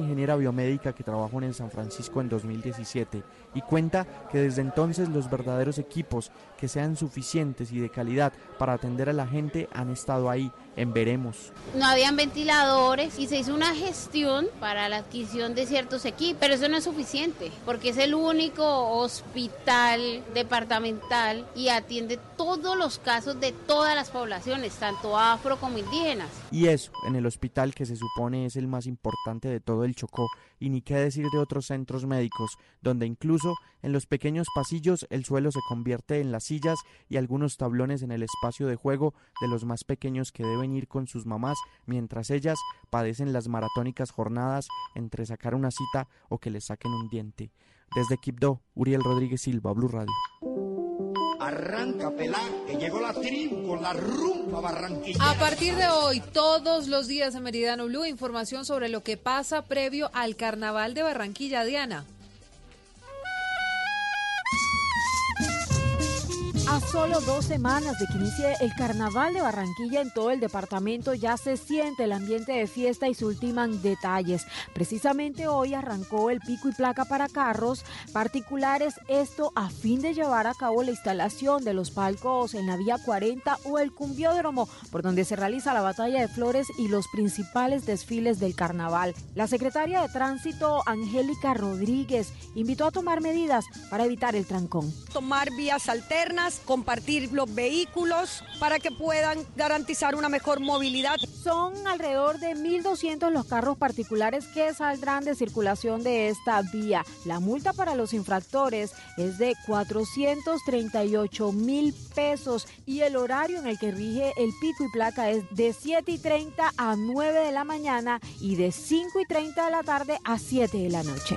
ingeniera biomédica que trabajó en San Francisco en 2017 y cuenta que desde entonces los verdaderos equipos que sean suficientes y de calidad para atender a la gente han estado ahí en veremos. No habían ventiladores y se hizo una gestión para la adquisición de ciertos equipos, pero eso no es suficiente porque es el único hospital departamental y atiende todos los casos de todas las poblaciones, tanto afro como indígenas. Y eso, en el hospital que se supone es el más importante de todo el Chocó, y ni qué decir de otros centros médicos, donde incluso en los pequeños pasillos el suelo se convierte en las sillas y algunos tablones en el espacio de juego de los más pequeños que deben ir con sus mamás mientras ellas padecen las maratónicas jornadas entre sacar una cita o que les saquen un diente. Desde Quibdó, Uriel Rodríguez Silva, Blue Radio. Arranca que llegó la con la rumba barranquilla. A partir de hoy, todos los días en Meridiano Blue, información sobre lo que pasa previo al Carnaval de Barranquilla, Diana. A solo dos semanas de que inicie el carnaval de Barranquilla en todo el departamento ya se siente el ambiente de fiesta y se ultiman detalles. Precisamente hoy arrancó el pico y placa para carros particulares, esto a fin de llevar a cabo la instalación de los palcos en la vía 40 o el cumbiódromo, por donde se realiza la batalla de flores y los principales desfiles del carnaval. La secretaria de Tránsito, Angélica Rodríguez, invitó a tomar medidas para evitar el trancón. Tomar vías alternas compartir los vehículos para que puedan garantizar una mejor movilidad. Son alrededor de 1.200 los carros particulares que saldrán de circulación de esta vía. La multa para los infractores es de 438 mil pesos y el horario en el que rige el pico y placa es de 7 y 30 a 9 de la mañana y de 5 y 30 de la tarde a 7 de la noche.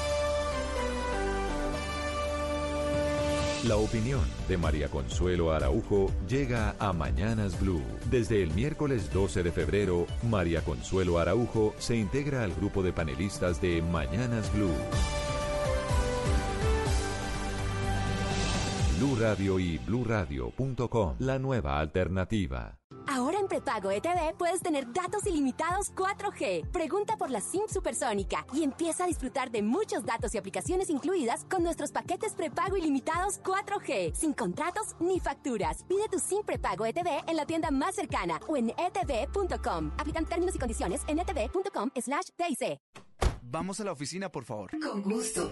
La opinión de María Consuelo Araujo llega a Mañanas Blue. Desde el miércoles 12 de febrero, María Consuelo Araujo se integra al grupo de panelistas de Mañanas Blue. Blue Radio y bluradio.com, la nueva alternativa. Ahora en prepago ETV puedes tener datos ilimitados 4G. Pregunta por la SIM supersónica y empieza a disfrutar de muchos datos y aplicaciones incluidas con nuestros paquetes prepago ilimitados 4G, sin contratos ni facturas. Pide tu SIM prepago ETV en la tienda más cercana o en etv.com. Aplican términos y condiciones en etv.com slash TIC. Vamos a la oficina, por favor. Con gusto.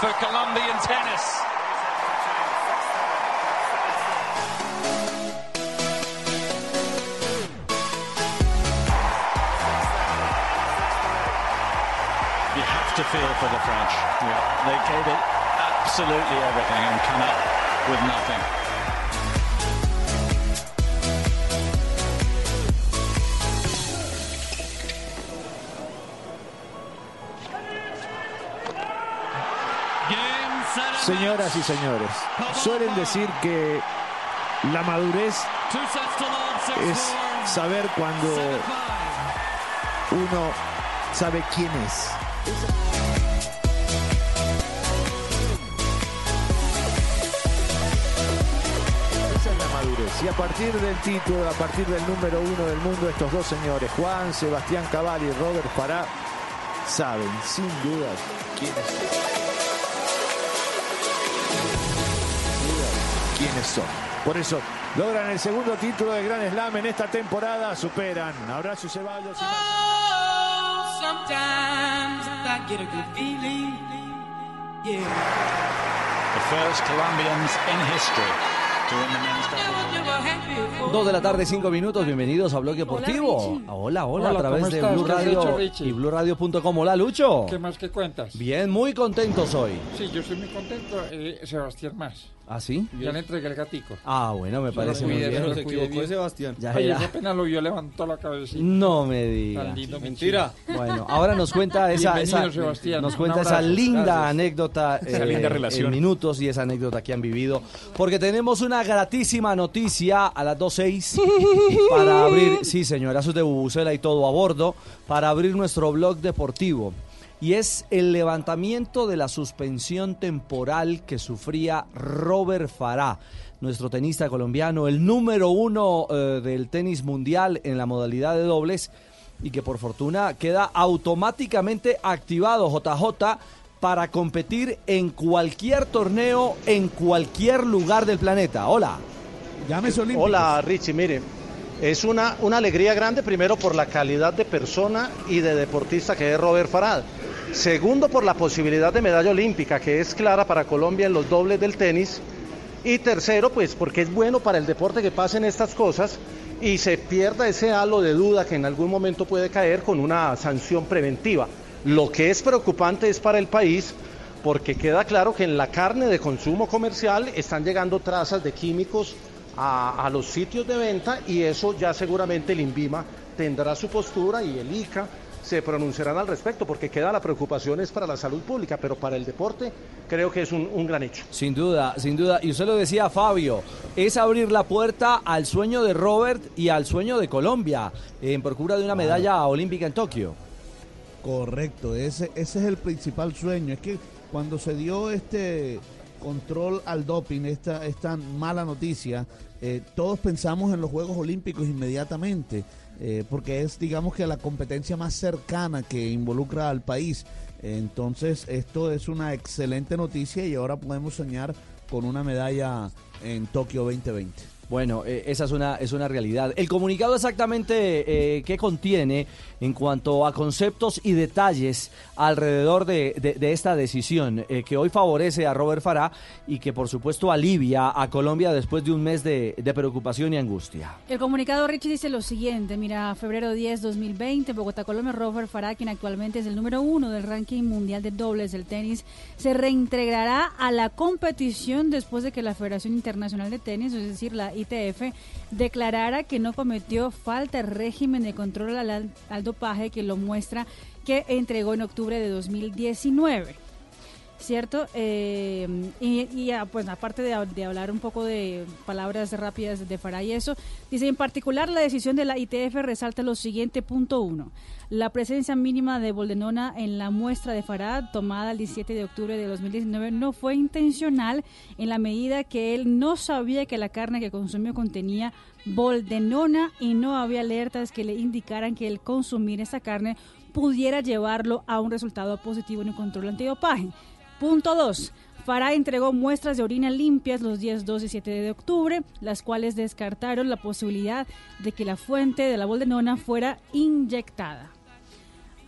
For Colombian tennis. You have to feel for the French. They gave it absolutely everything and come up with nothing. Señoras y señores, suelen decir que la madurez es saber cuando uno sabe quién es. Esa es la madurez. Y a partir del título, a partir del número uno del mundo, estos dos señores, Juan Sebastián Cabal y Robert Farah, saben sin duda quiénes quiénes Por eso logran el segundo título de Gran Slam en esta temporada, superan Abrazo Ceballos y Sometimes I get a good feeling. Yeah. The first Colombians in history to win the men's doubles. Dos de la tarde, cinco minutos. Bienvenidos a Bloque Deportivo. Ah, Hola, hola, Hola, a través ¿cómo de? Blue ¿Qué has Radio y BlueRadio.com. Hola, Lucho. ¿Qué más que cuentas? Bien, muy contentos hoy. Sí, yo estoy muy contento. Eh, Sebastián más. ¿Ah, sí? Ya le entregué el gatico. Ah, bueno, me parece muy bien. se lo cuidé bien. Ya Oye, era. apenas lo vio, levantó la cabecita. No me diga. Tan lindo, Mentira. Bueno, ahora nos cuenta esa, Sebastián. nos cuenta esa linda Gracias. anécdota eh, Esa linda relación. en minutos y esa anécdota que han vivido, porque tenemos una gratísima noticia a las 2.06 para abrir, sí señora, es de Bubucela y todo a bordo, para abrir nuestro blog deportivo. Y es el levantamiento de la suspensión temporal que sufría Robert Farah, nuestro tenista colombiano, el número uno eh, del tenis mundial en la modalidad de dobles y que por fortuna queda automáticamente activado JJ para competir en cualquier torneo, en cualquier lugar del planeta. Hola. Llámese Hola Richie, mire, es una, una alegría grande primero por la calidad de persona y de deportista que es Robert Farad. Segundo por la posibilidad de medalla olímpica que es clara para Colombia en los dobles del tenis. Y tercero pues porque es bueno para el deporte que pasen estas cosas y se pierda ese halo de duda que en algún momento puede caer con una sanción preventiva. Lo que es preocupante es para el país porque queda claro que en la carne de consumo comercial están llegando trazas de químicos a, los sitios de venta y eso ya seguramente el INVIMA tendrá su postura y el ICA se pronunciarán al respecto porque queda la preocupación es para la salud pública, pero para el deporte creo que es un, un gran hecho. Sin duda, sin duda. Y usted lo decía, Fabio, es abrir la puerta al sueño de Robert y al sueño de Colombia en procura de una medalla olímpica en Tokio. Correcto, ese, ese es el principal sueño. Es que cuando se dio este control al doping, esta, esta mala noticia, eh, todos pensamos en los Juegos Olímpicos inmediatamente, eh, porque es, digamos que la competencia más cercana que involucra al país. Entonces, esto es una excelente noticia y ahora podemos soñar con una medalla en Tokio 2020. Bueno, eh, esa es una, es una realidad. El comunicado exactamente eh, qué contiene en cuanto a conceptos y detalles alrededor de, de- esta decisión eh, que hoy favorece a Robert Farah y que por supuesto alivia a Colombia después de un mes de, de preocupación y angustia. El comunicado Richie dice lo siguiente, mira, febrero 10, 2020, Bogotá, Colombia, Robert Farah, quien actualmente es el número uno del ranking mundial de dobles del tenis, se reintegrará a la competición después de que la Federación Internacional de Tenis, es decir, la ITF, declarara que no cometió falta de régimen de control al, al dopaje que lo muestra que entregó en octubre de 2019. ¿Cierto? Eh, y, y, ah, pues aparte de, hablar un poco de palabras rápidas de Farah y eso, dice en particular la decisión de la ITF resalta lo siguiente, punto uno, la presencia mínima de boldenona en la muestra de Farah tomada el 17 de octubre de 2019 no fue intencional en la medida que él no sabía que la carne que consumió contenía boldenona y no había alertas que le indicaran que el consumir esa carne pudiera llevarlo a un resultado positivo en el control antidopaje. Punto 2. Farah entregó muestras de orina limpias los días 2 y 7 de octubre, las cuales descartaron la posibilidad de que la fuente de la boldenona fuera inyectada.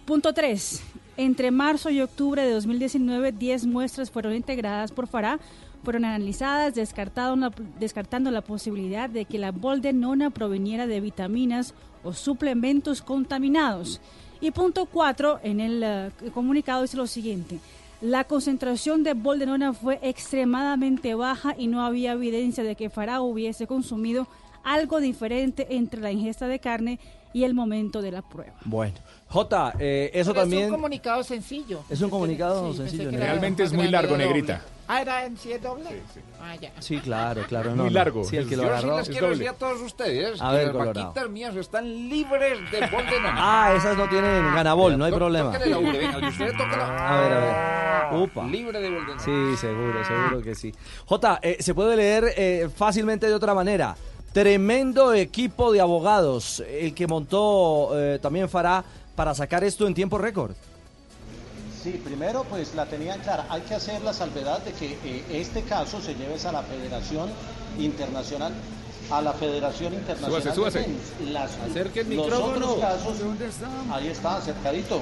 Punto 3. Entre marzo y octubre de 2019, 10 muestras fueron integradas por Farah, fueron analizadas, descartando la posibilidad de que la boldenona proveniera de vitaminas o suplementos contaminados. Y punto 4, en el eh, comunicado dice lo siguiente. La concentración de boldenona fue extremadamente baja y no había evidencia de que Farah hubiese consumido algo diferente entre la ingesta de carne y el momento de la prueba. Bueno, J, eh, eso Pero también... Es un comunicado sencillo. Es un comunicado Sí, sencillo. Realmente es muy largo, Negrita. Ah, era en sí es doble. Ah, ya. Sí, claro, claro. Muy no, no. largo. Sí, el que lo Yo sí les quiero decir a todos ustedes A que ver, las Colorado. vaquitas mías están libres de bol de nana. Ah, esas no tienen ganabol, no hay problema. La ubre, venga, y. A ver, a ver. Upa. Libre de bol de nana. Sí, seguro, seguro que sí. Jota, eh, se puede leer eh, fácilmente de otra manera. Tremendo equipo de abogados, el que montó eh, también Farah para sacar esto en tiempo récord. Sí, primero pues la tenían clara. Hay que hacer la salvedad de que eh, este caso se lleve a la Federación Internacional, a la Federación Internacional Súbase, súbase. de Tenis. Las- Acerque el los micrófono. otros casos, ahí está, acercadito.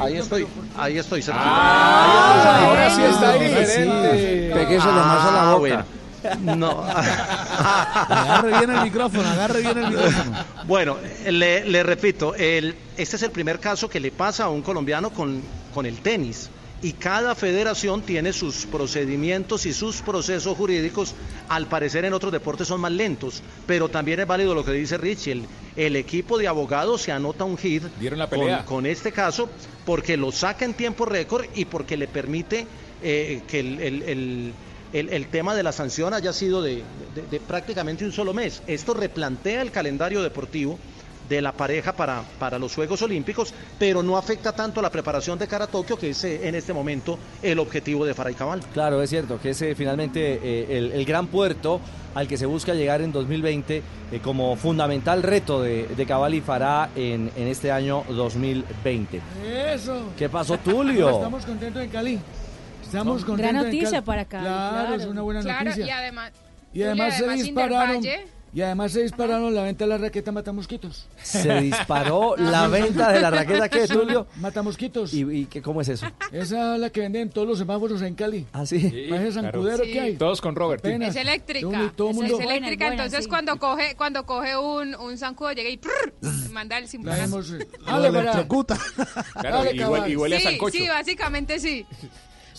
Ahí estoy, ahí estoy. Ah, ahora sí está ahí. diferente. Más a la Ah, boca. No. Agarre bien el micrófono, agarre bien el micrófono. Bueno, le, le repito, el, este es el primer caso que le pasa a un colombiano con, con el tenis. Y cada federación tiene sus procedimientos y sus procesos jurídicos. Al parecer en otros deportes son más lentos, pero también es válido lo que dice Richie. El, el equipo de abogados se anota un hit Dieron la con, pelea. con este caso porque lo saca en tiempo récord y porque le permite eh, que el, el- el- tema de la sanción haya sido de, de- de prácticamente un solo mes. Esto replantea el calendario deportivo de la pareja para, para los Juegos Olímpicos, pero no afecta tanto la preparación de cara a Tokio, que es eh, en este momento el objetivo de Faray Cabal. Claro, es cierto, que es eh, finalmente eh, el, el gran puerto al que se busca llegar en 2020 eh, como fundamental reto de, de Cabal y Farah en, en este año 2020. Eso. ¿Qué pasó, Tulio? Estamos contentos en Cali. Estamos contentos Gran noticia para Cali, Claro, claro. es una buena Claro, noticia. y además, Y además, se además dispararon. Indervalle- Y además se dispararon la venta de la raqueta Matamosquitos. Se disparó la venta de la raqueta, ¿qué, Tulio? Matamosquitos. ¿Y, y qué, cómo es eso? Esa es la que venden en todos los semáforos en Cali. ¿Ah, sí? ¿Más ese zancudero Sí. que hay? Todos con Robert. Apenas. Es eléctrica. Todo, todo es, mundo. eléctrica, buena, entonces sí. cuando coge cuando coge un, un zancudo llega y prrr, manda el La símbolo. hemos. Dale, para. electrocuta. Claro, Dale, y, huele, y huele a Sí, sancocho. sí, básicamente sí.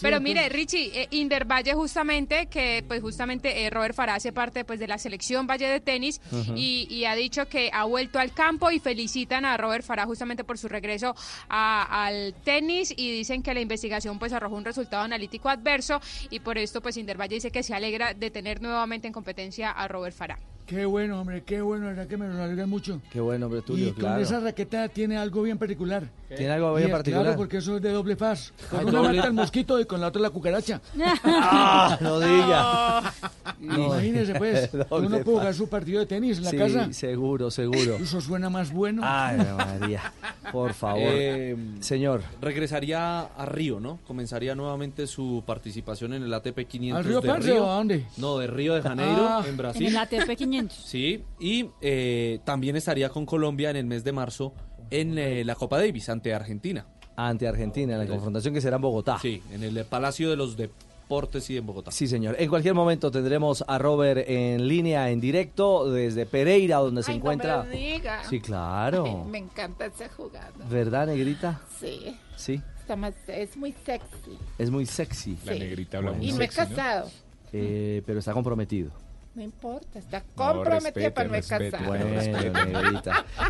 Pero mire, Richie, eh, Inder Valle justamente, que pues justamente eh, Robert Farah hace parte pues de la selección Valle de tenis y, y ha dicho que ha vuelto al campo y felicitan a Robert Farah justamente por su regreso a- al tenis y dicen que la investigación pues arrojó un resultado analítico adverso y por esto pues Inder Valle dice que se alegra de tener nuevamente en competencia a Robert Farah. Qué bueno, hombre, qué bueno, la verdad que me lo alegra mucho. Qué bueno, hombre, y con claro. esa raqueta tiene algo bien particular. ¿Tiene algo es- particular? Claro, porque eso es de doble faz. Con Ah, una doble. mata el mosquito y con la otra la cucaracha. ¡Ah, no diga! No. Imagínese, pues, Doble uno puede jugar su partido de tenis en la Sí, casa. seguro, seguro. Eso suena más bueno. Ay, María, por favor. Eh, Señor. Regresaría a Río, ¿no? Comenzaría nuevamente su participación en el ATP 500 ¿Al Río de Parce o a dónde? No, de Río de Janeiro, Ah. en En Brasil. el ATP 500. Sí, y eh, también estaría con Colombia en el mes de marzo en eh, la Copa Davis ante Argentina. Ante Argentina, la confrontación que será en Bogotá. Sí, en el Palacio de los Deportes y en Bogotá. Sí, señor. En cualquier momento tendremos a Robert en línea, en directo, desde Pereira, donde se no encuentra. me lo diga. Sí, claro. Me encanta esa jugada. ¿Verdad, negrita? Sí, Sí, está más, es muy sexy. es muy sexy. La Sí. negrita habla muy Y me he sexy, ¿no? casado. Eh, pero está comprometido. No importa, está comprometida para no casar. Bueno.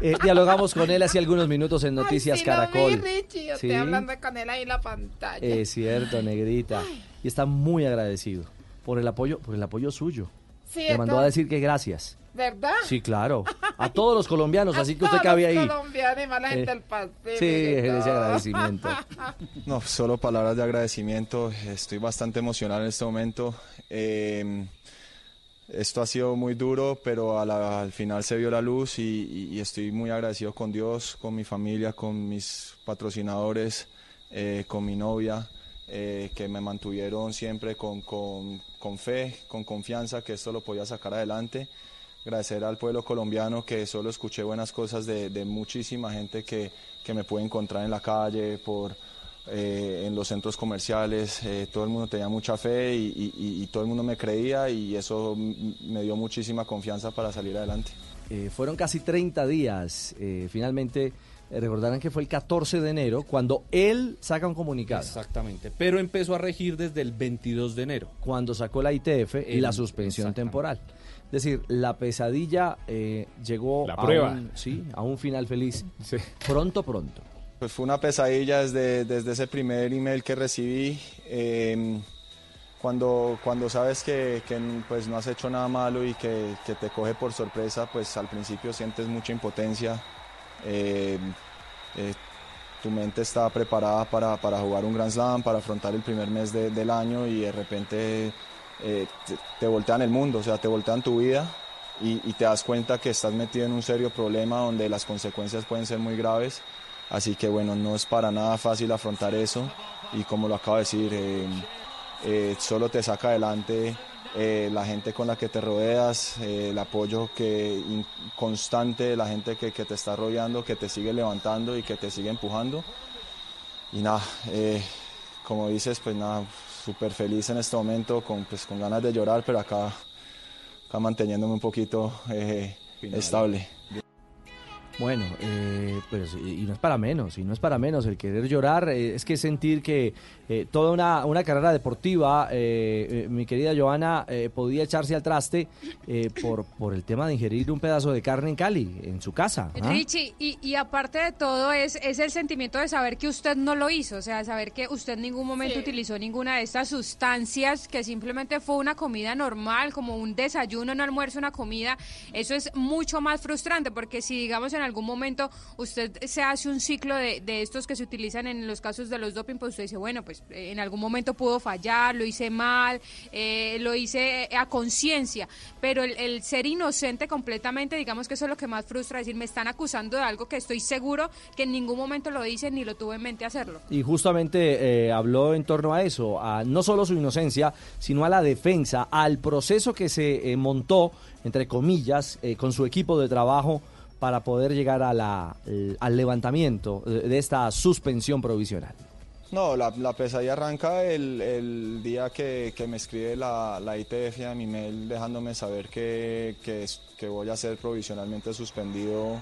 Eh, dialogamos con él hace algunos minutos en Noticias Ay, sí Caracol. Lo vi, Richie, yo Sí. estoy hablando con él ahí en la pantalla. Es cierto, negrita. Y está muy agradecido por el apoyo, por el apoyo suyo. Sí, Le mandó a decir que gracias. ¿Verdad? Sí, claro. A todos los colombianos, A así que usted todos cabe los ahí. colombianos y más la gente Eh, del Pacífico sí, ese agradecimiento. No, solo palabras de agradecimiento. Estoy bastante emocionado en este momento. Eh, esto ha sido muy duro, pero a la- al final se vio la luz y, estoy muy agradecido con Dios, con mi familia, con mis patrocinadores, eh, con mi novia, eh, que me mantuvieron siempre con, fe, con confianza que esto lo podía sacar adelante. Agradecer al pueblo colombiano que solo escuché buenas cosas de, de muchísima gente que, que me pude encontrar en la calle, por, eh, en los centros comerciales. eh, todo el mundo tenía mucha fe y, y- y- y todo el mundo me creía y eso m- me dio muchísima confianza para salir adelante. Eh, fueron casi 30 días. eh, finalmente, recordarán que fue el 14 de enero cuando él saca un comunicado. Exactamente. Pero empezó a regir desde el 22 de enero. Cuando sacó la ITF y la suspensión temporal. Es decir, la pesadilla eh, llegó La a, prueba. un, sí, a un final feliz. Pronto, pronto. Pues fue una pesadilla desde, desde ese primer email que recibí. eh, cuando, cuando sabes que, pues, no has hecho nada malo y que, que, te coge por sorpresa, pues al principio sientes mucha impotencia. Eh, eh, tu mente está preparada para, para, jugar un Grand Slam, para afrontar el primer mes de, del año y de repente eh, te, te, voltean el mundo, o sea, te voltean tu vida y, y, te das cuenta que estás metido en un serio problema donde las consecuencias pueden ser muy graves. Así que bueno, no es para nada fácil afrontar eso y como lo acabo de decir, eh, solo te saca adelante eh, la gente con la que te rodeas, eh, el apoyo que, constante de la gente que, que, te está rodeando, que te sigue levantando y que te sigue empujando. Y nada, como dices, pues nada, súper feliz en este momento, con, pues, con ganas de llorar, pero acá, acá manteniéndome un poquito estable. Bueno, eh, pues y no es para menos, y no es para menos el querer llorar, eh, es que sentir que eh, toda una, una, carrera deportiva, eh, mi querida Joana, podía echarse al traste por, por el tema de ingerir un pedazo de carne en Cali, en su casa. ¿ah? Richie, y, y, aparte de todo es, es el sentimiento de saber que usted no lo hizo, o sea, saber que usted en ningún momento sí. utilizó ninguna de estas sustancias, que simplemente fue una comida normal, como un desayuno, un almuerzo, una comida, eso es mucho más frustrante, porque si digamos en algún momento usted se hace un ciclo de, de, estos que se utilizan en los casos de los doping, pues usted dice, bueno, pues en algún momento pudo fallar, lo hice mal, eh, lo hice a conciencia, pero el, ser inocente completamente, digamos que eso es lo que más frustra, decir, me están acusando de algo que estoy seguro que en ningún momento lo hice ni lo tuve en mente hacerlo. Y justamente eh, habló en torno a eso, a no solo su inocencia, sino a la defensa, al proceso que se eh, montó, entre comillas, eh, con su equipo de trabajo para poder llegar a la, al levantamiento de esta suspensión provisional. No, la, la pesadilla arranca el, día que, me escribe la, ITF a mi mail dejándome saber que voy a ser provisionalmente suspendido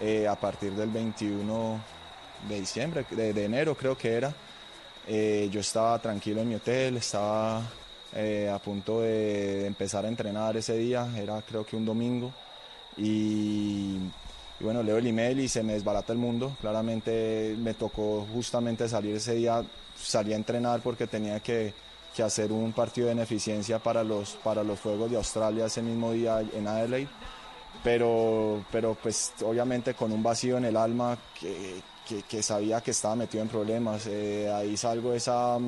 eh, a partir del 21 de diciembre, de, de enero creo que era. Eh, yo estaba tranquilo en mi hotel, estaba eh, a punto de, de empezar a entrenar ese día, era creo que un domingo. Y, bueno, leo el email y se me desbarata el mundo. Claramente me tocó justamente salir ese día, salí a entrenar porque tenía que, que hacer un partido de beneficencia para los, para los Juegos de Australia ese mismo día en Adelaide. Pero, pero pues obviamente con un vacío en el alma que, que, que sabía que estaba metido en problemas. Eh, ahí salgo esa...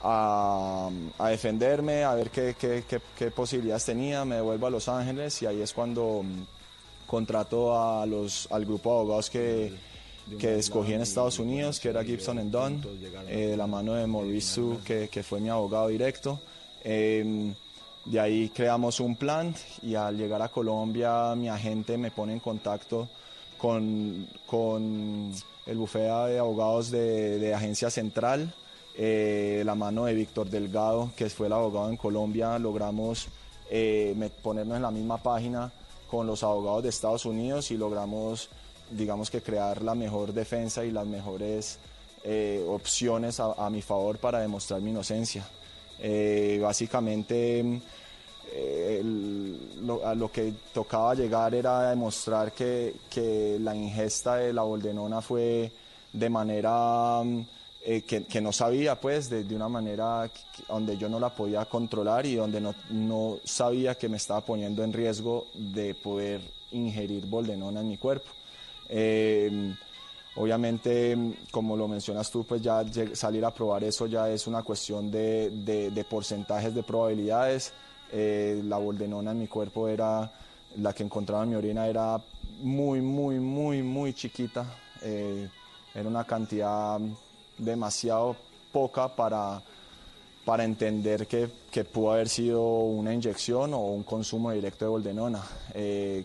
A, a, defenderme, a ver qué, qué, qué, qué, posibilidades tenía, me devuelvo a Los Ángeles y ahí es cuando um, contrato a los, al grupo de abogados que, que escogí en Estados Unidos, que era Gibson Dunn, eh, de la mano de Maurice que, que fue mi abogado directo. Eh, de ahí creamos un plan y al llegar a Colombia mi agente me pone en contacto con, con el bufete de abogados de, de Agencia Central eh, la mano de Víctor Delgado, que fue el abogado en Colombia, logramos eh, ponernos en la misma página con los abogados de Estados Unidos y logramos, digamos que crear la mejor defensa y las mejores eh, opciones a, mi favor para demostrar mi inocencia. Básicamente lo, a lo que tocaba llegar era demostrar que, que la ingesta de la boldenona fue de manera eh, que, que, no sabía, pues, de, de una manera donde yo no la podía controlar y donde no, no, sabía que me estaba poniendo en riesgo de poder ingerir boldenona en mi cuerpo. Eh, obviamente, como lo mencionas tú, pues ya salir a probar eso ya es una cuestión de, de, de porcentajes de probabilidades. Eh, la boldenona en mi cuerpo era, la que encontraba en mi orina era muy, muy, muy, muy chiquita. Eh, era una cantidad demasiado poca para, para entender que, que, pudo haber sido una inyección o un consumo directo de boldenona. Eh,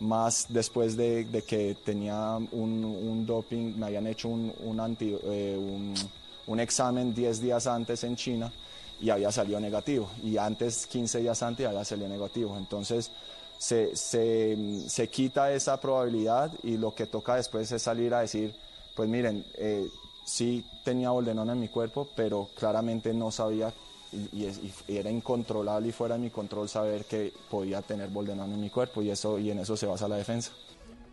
más después de, de que tenía un, un, doping, me habían hecho un, un, anti, eh, un, un examen 10 días antes en China y había salido negativo. Y antes, 15 días antes, había salido negativo. Entonces, se, se, se, quita esa probabilidad y lo que toca después es salir a decir, pues miren, eh, sí tenía boldenona en mi cuerpo, pero claramente no sabía y, era incontrolable y fuera de mi control saber que podía tener boldenona en mi cuerpo y, eso, y en eso se basa la defensa.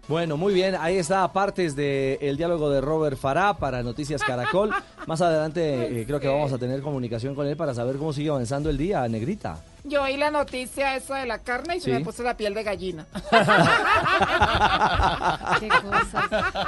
Bueno, muy bien, ahí está partes del diálogo de Robert Farah para Noticias Caracol. Más adelante eh, creo que vamos a tener comunicación con él para saber cómo sigue avanzando el día, Negrita. Yo oí la noticia esa de la carne y Sí. se me puso la piel de gallina. Qué cosas.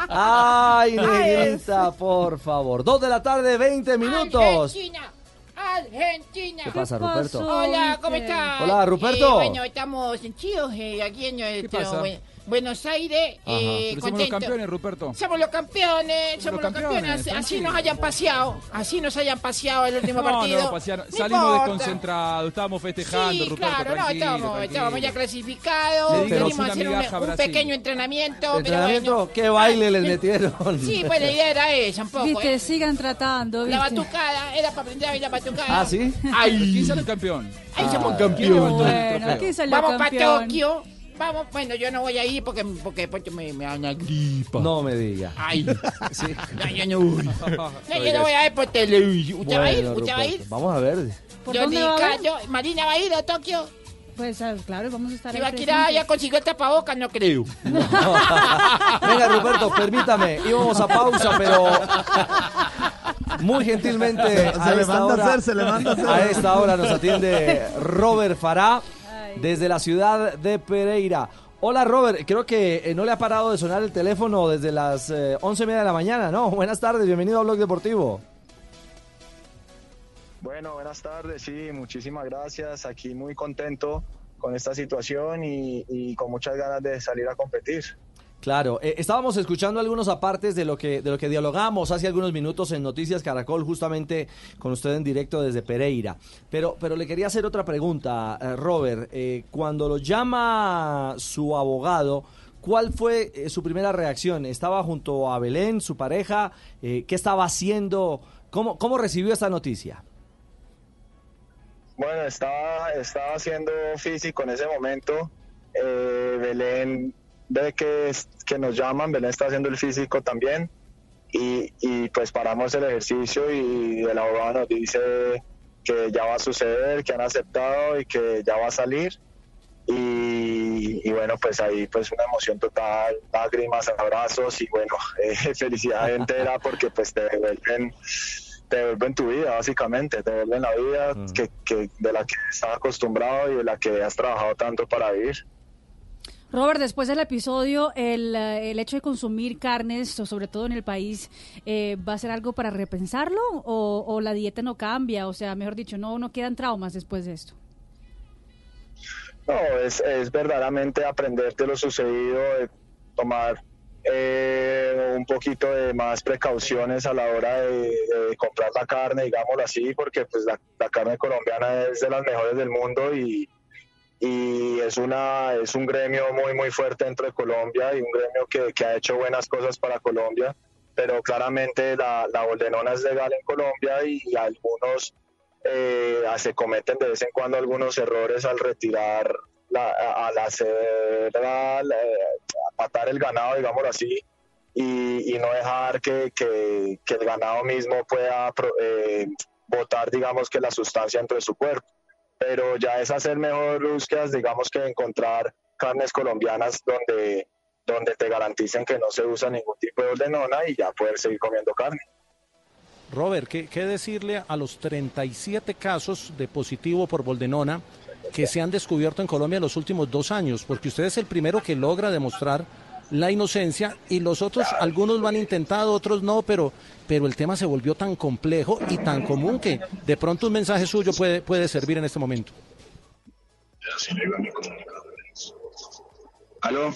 Ay, Negrita, por favor. Dos de la tarde, 20 minutos. Argentina, Argentina. ¿Qué pasa, Ruperto? Hola, ¿cómo estás? Hola, Ruperto. Eh, bueno, estamos en Chíos, eh, aquí en nuestro pasa? Buen- Buenos Aires. Ajá. Eh, Pero somos los contento. campeones, Ruperto. Somos los campeones, somos los campeones. campeones, Así, nos hayan paseado, así nos hayan paseado el último No, partido. no, pasearon. No Salimos importa. desconcentrados, estábamos festejando, Sí, Ruperto, claro, no, estábamos, tranquilo. estábamos ya clasificados, venimos a hacer un, un pequeño entrenamiento, pero ¿Entrenamiento? bueno. ¿Qué baile les metieron? Sí, pues la idea era esa un poco, Viste, ¿eh? sigan tratando, La ¿viste? batucada, era para aprender a bailar batucada. ¿Ah, sí? Ay. ¿Quién sale campeón? Ahí Ah, somos ¿quién campeones. el Bueno, aquí salió Vamos para campeón. Tokio. Vamos, bueno, yo no voy a ir porque, porque después me, me da una gripa. No me diga. Ay, Sí. no, yo no voy. No, yo no voy a ir por televisión. ¿Usted va a ir? ¿Usted va a ir? Vamos a ver. ¿Por Yo dónde ni va a ver? callo. ¿Marina va a ir a Tokio? Pues ah, claro, vamos a estar Si ahí va a tirar ya consiguió el tapabocas, no creo. Venga, Ruperto, permítame. Íbamos a pausa, pero muy gentilmente Se a le esta manda a hora, hacer, se le manda a hacer. a esta hora nos atiende Robert Farah desde la ciudad de Pereira. Hola Robert, creo que eh, no le ha parado de sonar el teléfono desde las eh, once y media de la mañana, ¿no? Buenas tardes, bienvenido a Blog Deportivo. Bueno, buenas tardes, sí, muchísimas gracias. Aquí muy contento con esta situación y, y con muchas ganas de salir a competir. Claro, eh, estábamos escuchando algunos apartes de lo que de lo que dialogamos hace algunos minutos en Noticias Caracol, justamente con usted en directo desde Pereira. Pero, pero le quería hacer otra pregunta, eh, Robert. Eh, cuando lo llama su abogado, ¿cuál fue su primera reacción? ¿Estaba junto a Belén, su pareja? ¿Qué estaba haciendo? ¿Cómo, cómo recibió esta noticia? Bueno, estaba, estaba haciendo físico en ese momento. Belén ve que, es- que nos llaman, Belén está haciendo el físico también. Y, y pues paramos el ejercicio y el abogado nos dice que ya va a suceder, que han aceptado y que ya va a salir. Y, y bueno, pues ahí pues una emoción total, lágrimas, abrazos y bueno, eh, felicidad entera porque pues te devuelven, te devuelven tu vida básicamente, te devuelven la vida que, que de la que estás acostumbrado y de la que has trabajado tanto para vivir. Robert, después del episodio, el, eh, el hecho de consumir carnes, sobre todo en el país, eh, ¿va a ser algo para repensarlo o, o la dieta no cambia? O sea, mejor dicho, no, no quedan traumas después de esto. No, es, es verdaderamente aprender de lo sucedido, de tomar eh, un poquito de más precauciones a la hora de, comprar la carne, digámoslo así, porque pues la carne colombiana es de las mejores del mundo y, y es una es un gremio muy muy fuerte dentro de Colombia y un gremio que, que ha hecho buenas cosas para Colombia, pero claramente la, la boldenona es legal en Colombia y, algunos eh, se cometen de vez en cuando algunos errores al retirar, la, al hacer, la- la- a matar el ganado, digámoslo así, y, y no dejar que, que- que el ganado mismo pueda eh, botar, digamos, que la sustancia entre su cuerpo. Pero ya es hacer mejor búsquedas, digamos, que encontrar carnes colombianas donde, donde te garanticen que no se usa ningún tipo de ordenona y ya poder seguir comiendo carne. Robert, ¿qué, qué decirle a los 37 casos de positivo por Boldenona que se han descubierto en Colombia en los últimos dos años? Porque usted es el primero que logra demostrar la inocencia y los otros, algunos lo han intentado, otros no, pero, pero el tema se volvió tan complejo y tan común que de pronto un mensaje suyo puede, puede servir en este momento. ¿Aló?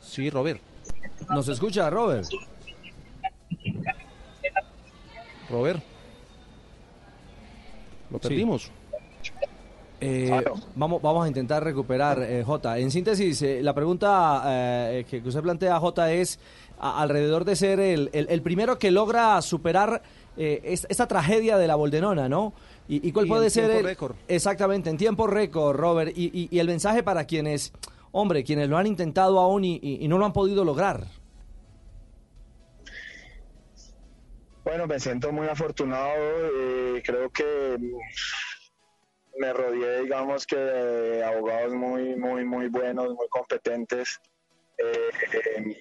Sí, Robert. ¿Nos escucha, Robert? Robert. Lo Sí. Eh, vamos, vamos a intentar recuperar, eh, Jota. En síntesis, eh, la pregunta eh, que usted plantea, Jota, es a- alrededor de ser el, el- el primero que logra superar eh, es- esta tragedia de la Boldenona, ¿no? ¿Y, y cuál Y puede en ser tiempo el- récord. Exactamente, en tiempo récord, Robert. Y, y- y el mensaje para quienes, hombre, quienes lo han intentado aún y, y- y no lo han podido lograr. Bueno, me siento muy afortunado. eh, creo que me rodeé, digamos que, de abogados muy, muy, muy buenos, muy competentes. Eh,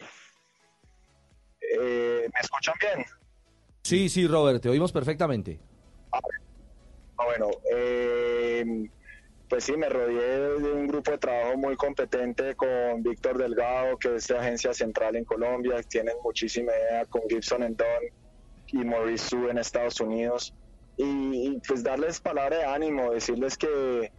Eh, ¿Me escuchan bien? Sí, sí, Robert, te oímos perfectamente. Ah, bueno, eh, pues sí, me rodeé de un grupo de trabajo muy competente con Víctor Delgado, que es de agencia central en Colombia, tienen muchísima idea con Gibson and Dunn y Maurice Su en Estados Unidos. Y, y, pues darles palabra de ánimo, decirles que,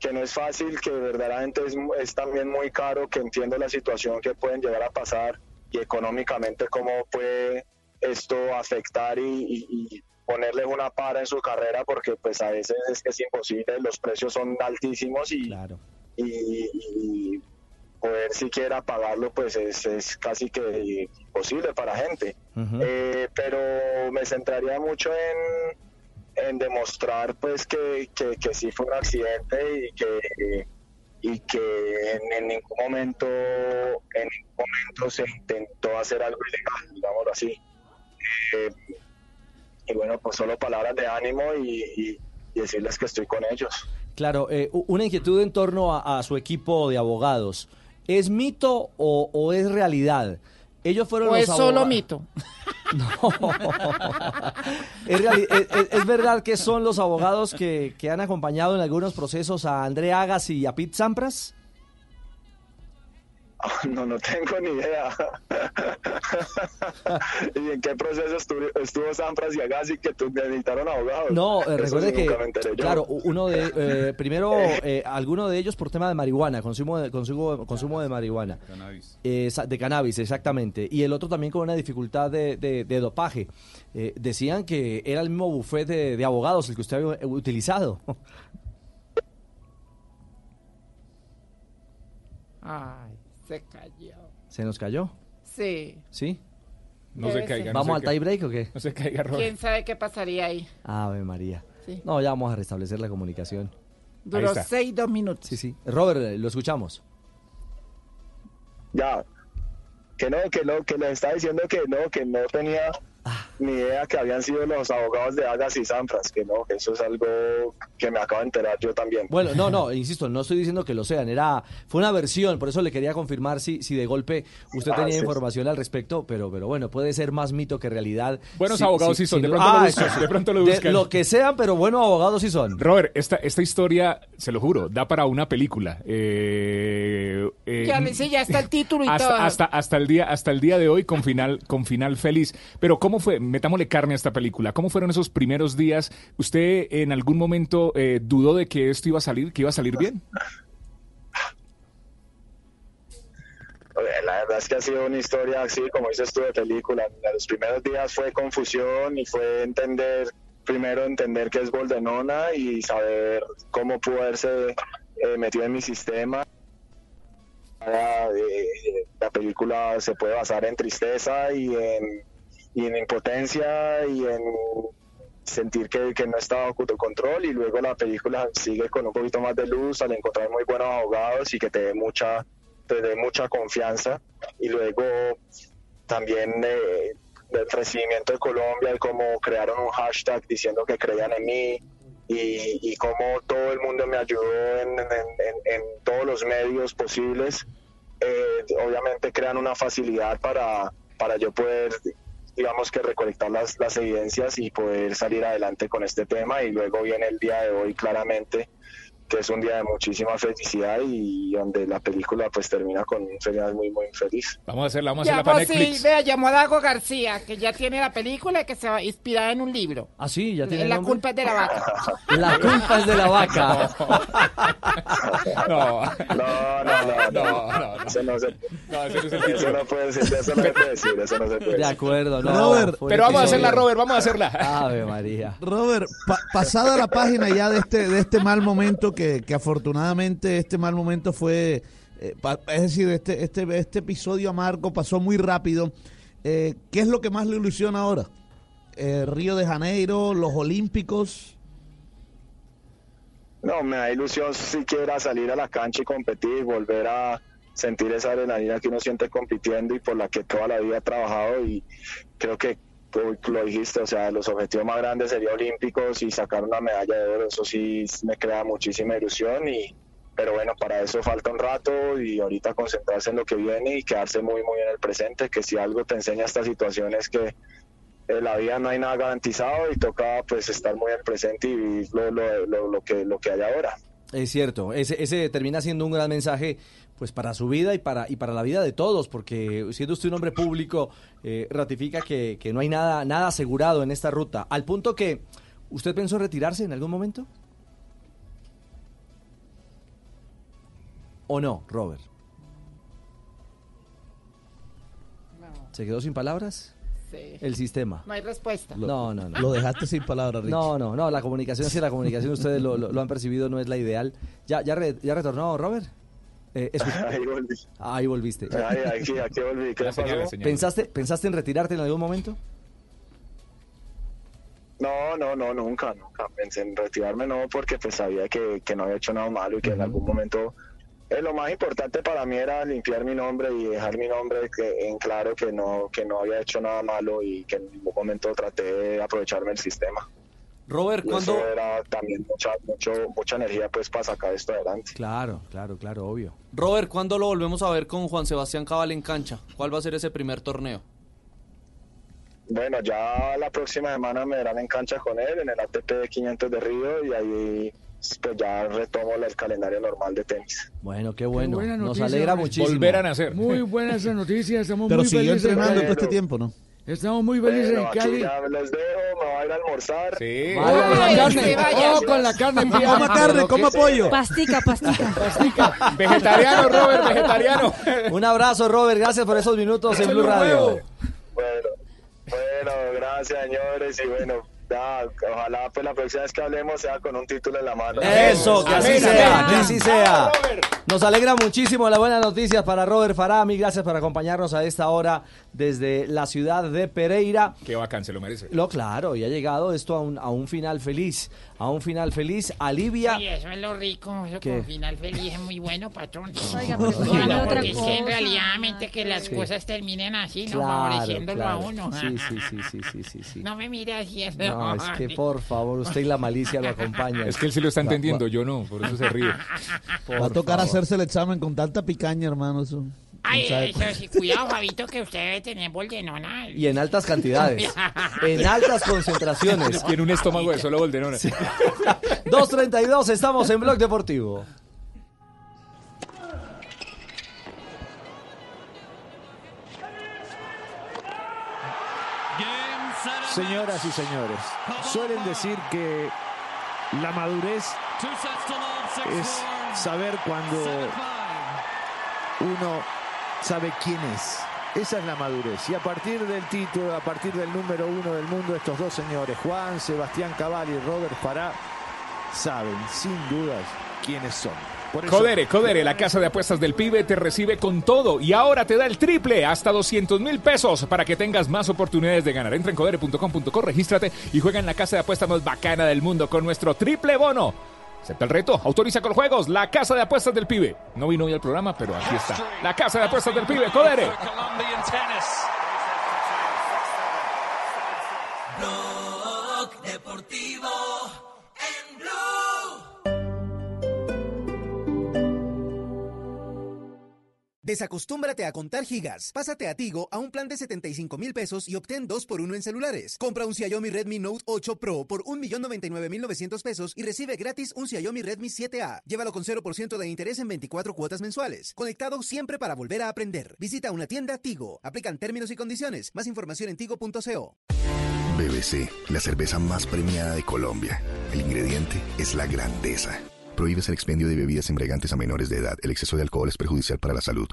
que no es fácil, que verdaderamente es, es también muy caro, que entiendo la situación que pueden llegar a pasar y económicamente cómo puede esto afectar y, y- y ponerles una para en su carrera porque pues a veces es que es imposible, los precios son altísimos y, y, y poder siquiera pagarlo pues es, es casi que imposible para gente. Eh, pero me centraría mucho en, en demostrar pues que, que, que sí fue un accidente y que y que en, en ningún momento en ningún momento se intentó hacer algo ilegal digámoslo así Eh, y bueno pues solo palabras de ánimo y, y- y decirles que estoy con ellos Claro, eh, una inquietud en torno a, a su equipo de abogados. ¿Es mito o, o es realidad? Ellos fueron ¿O los es solo aboga- mito? ¿Es, es verdad que son los abogados que, que han acompañado en algunos procesos a André Agassi y a Pete Sampras? no no tengo ni idea y en qué proceso estuvo, estuvo Sampras y Agassi que tú necesitaron abogados No, eh, recuerde que, claro, uno de, eh, primero, eh, alguno de ellos por tema de marihuana, consumo de, consumo, consumo de marihuana. Eh, sa- de cannabis, exactamente. Y el otro también con una dificultad de, de- de dopaje. Eh, decían que era el mismo bufete de, de abogados el que usted había utilizado. Ay, se cayó. ¿Se nos cayó? Sí. ¿Sí? No se caiga, ser. no ¿Vamos se al caiga. tie break o qué? No se caiga, ¿Quién sabe qué pasaría ahí? Ave María. Sí. No, ya vamos a restablecer la comunicación. Duró seis, dos minutos. Sí, sí. Robert, eh, lo escuchamos. ya que no que no que les estaba diciendo que no que no tenía ni idea que habían sido los abogados de Agassi y Sampras que no eso es algo que me acabo de enterar yo también Bueno, no, no, insisto, no estoy diciendo que lo sean, era fue una versión, por eso le quería confirmar si, si de golpe usted Ah, tenía sí. información al respecto, pero, pero bueno, puede ser más mito que realidad. Buenos abogados sí son, de pronto lo Ah, buscan, de pronto lo De buscan. lo que sean, pero buenos abogados sí son. Robert, esta, esta historia, se lo juro, da para una película. Eh, eh, Ya, sí, ya está el título y todo. hasta, hasta, hasta el día hasta el día de hoy con final con final feliz pero cómo fue metámosle carne a esta película. Cómo fueron esos primeros días usted en algún momento eh, dudó de que esto iba a salir que iba a salir bien la verdad es que ha sido una historia así como dices tú de película. Los primeros días fue confusión y fue entender primero entender qué es Boldenona y saber cómo pudo haberse eh, metido en mi sistema. Ah, eh, la película se puede basar en tristeza y en, y en impotencia y en sentir que, que no está bajo control y luego la película sigue con un poquito más de luz al encontrar muy buenos abogados y que te dé mucha mucha confianza. Y luego también eh, del recibimiento de Colombia y cómo crearon un hashtag diciendo que creían en mí y, y cómo todo el mundo me ayudó en- en todos los medios posibles, eh, obviamente crean una facilidad para, para yo poder, digamos que recolectar las, las evidencias y poder salir adelante con este tema y luego viene el día de hoy claramente que es un día de muchísima felicidad y donde la película pues termina con un final muy muy feliz. vamos a hacerla vamos a hacerla para sí, Netflix vea, llamó a Dago García, que ya tiene la película y que se va inspirada en un libro. Ah, sí, ya tiene La culpa es de la vaca. La culpa es de la vaca. no no, no, no, no, Eso no se, eso no puede decir, eso no se puede decir, eso no se puede De decir. acuerdo, no. Robert. pero vamos a hacerla Robert vamos a hacerla Ave María. Robert, pa- pasada la página ya de este, de este mal momento, que, que afortunadamente este mal momento fue, eh, es decir, este, este, este episodio amargo pasó muy rápido. Eh, ¿Qué es lo que más le ilusiona ahora? Eh, Río de Janeiro, los Olímpicos. No, me da ilusión siquiera salir a la cancha y competir, volver a sentir esa adrenalina que uno siente compitiendo y por la que toda la vida he trabajado y creo que lo dijiste, o sea, los objetivos más grandes serían olímpicos y sacar una medalla de oro, eso sí me crea muchísima ilusión y, pero bueno, para eso falta un rato y ahorita concentrarse en lo que viene y quedarse muy, muy en el presente, que si algo te enseña esta situación es que en la vida no hay nada garantizado y toca pues estar muy en el presente y vivir lo, lo, lo, lo que, lo que hay ahora. Es cierto, ese, ese termina siendo un gran mensaje pues para su vida y para y para la vida de todos, porque siendo usted un hombre público, eh, ratifica que, que no hay nada, nada asegurado en esta ruta. Al punto que, ¿usted pensó retirarse en algún momento? ¿O no, Robert? ¿Se quedó sin palabras? Sí. El sistema. No hay respuesta. No, no, no. Lo dejaste sin palabras, Rich. No, no, no, la comunicación, sí, la comunicación ustedes lo, lo- lo han percibido, no es la ideal. ¿Ya, ya, re- ya retornó, Robert? Eh, escucha- Ahí volví. Ahí volviste. Ahí, aquí, aquí volví. ¿Qué pasó? ¿Pensaste, ¿Pensaste en retirarte en algún momento? No, no, no, nunca, nunca. Pensé en retirarme, no, porque pues sabía que, que no había hecho nada malo y que en algún momento eh, lo más importante para mí era limpiar mi nombre y dejar mi nombre que, en claro que no, que no había hecho nada malo y que en ningún momento traté de aprovecharme del sistema. Robert, Y ¿cuándo, Eso era también mucha, mucho, mucha energía pues para sacar esto adelante. Claro, claro, claro, obvio. Robert, ¿cuándo lo volvemos a ver con Juan Sebastián Cabal en cancha? ¿Cuál va a ser ese primer torneo? Bueno, ya la próxima semana me verán en cancha con él en el ATP 500 de Río y ahí pues ya retomo el calendario normal de tenis. Bueno, qué bueno. buena Nos noticia, alegra hombre. muchísimo. Volver a nacer. Muy buena esa noticia, estamos Pero muy siguió felices. entrenando en todo este tiempo, ¿no? Estamos muy felices Bueno, en aquí Cali. ya los dejo, me voy a ir a almorzar. Sí. Con la carne, oh, con la carne. Coma carne, coma pollo. Pastica, pastica. Vegetariano, Robert, vegetariano. Un abrazo, Robert. Gracias por esos minutos en Blue Radio. Bueno, bueno, gracias señores y bueno, ya, ojalá pues la próxima vez que hablemos sea con un título en la mano. Eso, que así Amén, sea, amén. que así sea. Nos alegra muchísimo las buenas noticias para Robert Farami. Gracias por acompañarnos a esta hora desde la ciudad de Pereira. Qué bacán, se lo merece. Lo claro, y ha llegado esto a un, a un final feliz. A un final feliz. Alivia. Oye, eso es lo rico, eso ¿Qué? con final feliz es muy bueno, patrón. Oiga, pero Oiga, otra porque es que en realidad que las Sí. cosas terminen así, ¿no? Claro, Favoreciéndolo claro. a uno. Sí, sí, sí, sí, sí, sí, sí. No me mire así. eso. No, es que por favor, usted y la malicia lo acompañan. Es que él sí lo está Va- entendiendo, va- yo no, por eso se ríe. por Va a tocar favor. hacerse el examen con tanta picaña, hermano. Eso. Ay, ¿Sabe? eso sí, cuidado, Fabito, que usted debe tener boldenona. Y en altas cantidades. En altas concentraciones. Tiene un estómago de solo boldenona. 2.32, estamos en Blog Deportivo. Señoras y señores, suelen decir que la madurez es saber cuando uno sabe quién es. Esa es la madurez. Y a partir del título, a partir del número uno del mundo, estos dos señores, Juan Sebastián Cabal y Robert Farah, saben sin dudas quiénes son. Por eso- Codere, Codere, la casa de apuestas del pibe te recibe con todo y ahora te da el triple, hasta 200 mil pesos para que tengas más oportunidades de ganar. Entra en codere.com.co, regístrate y juega en la casa de apuestas más bacana del mundo con nuestro triple bono. Acepta el reto, autoriza con juegos, la casa de apuestas del pibe. No vino hoy al programa, pero aquí está. La casa de apuestas del pibe, Codere. Deportivo Desacostúmbrate a contar gigas. Pásate a Tigo a un plan de 75 mil pesos y obtén 2 por 1 en celulares. Compra un Xiaomi Redmi Note 8 Pro por 1.099.900 pesos y recibe gratis un Xiaomi Redmi 7A. Llévalo con 0% de interés en 24 cuotas mensuales. Conectado siempre para volver a aprender. Visita una tienda Tigo. Aplican términos y condiciones. Más información en tigo.co. BBC, la cerveza más premiada de Colombia. El ingrediente es la grandeza. Prohíbes el expendio de bebidas embriagantes a menores de edad. El exceso de alcohol es perjudicial para la salud.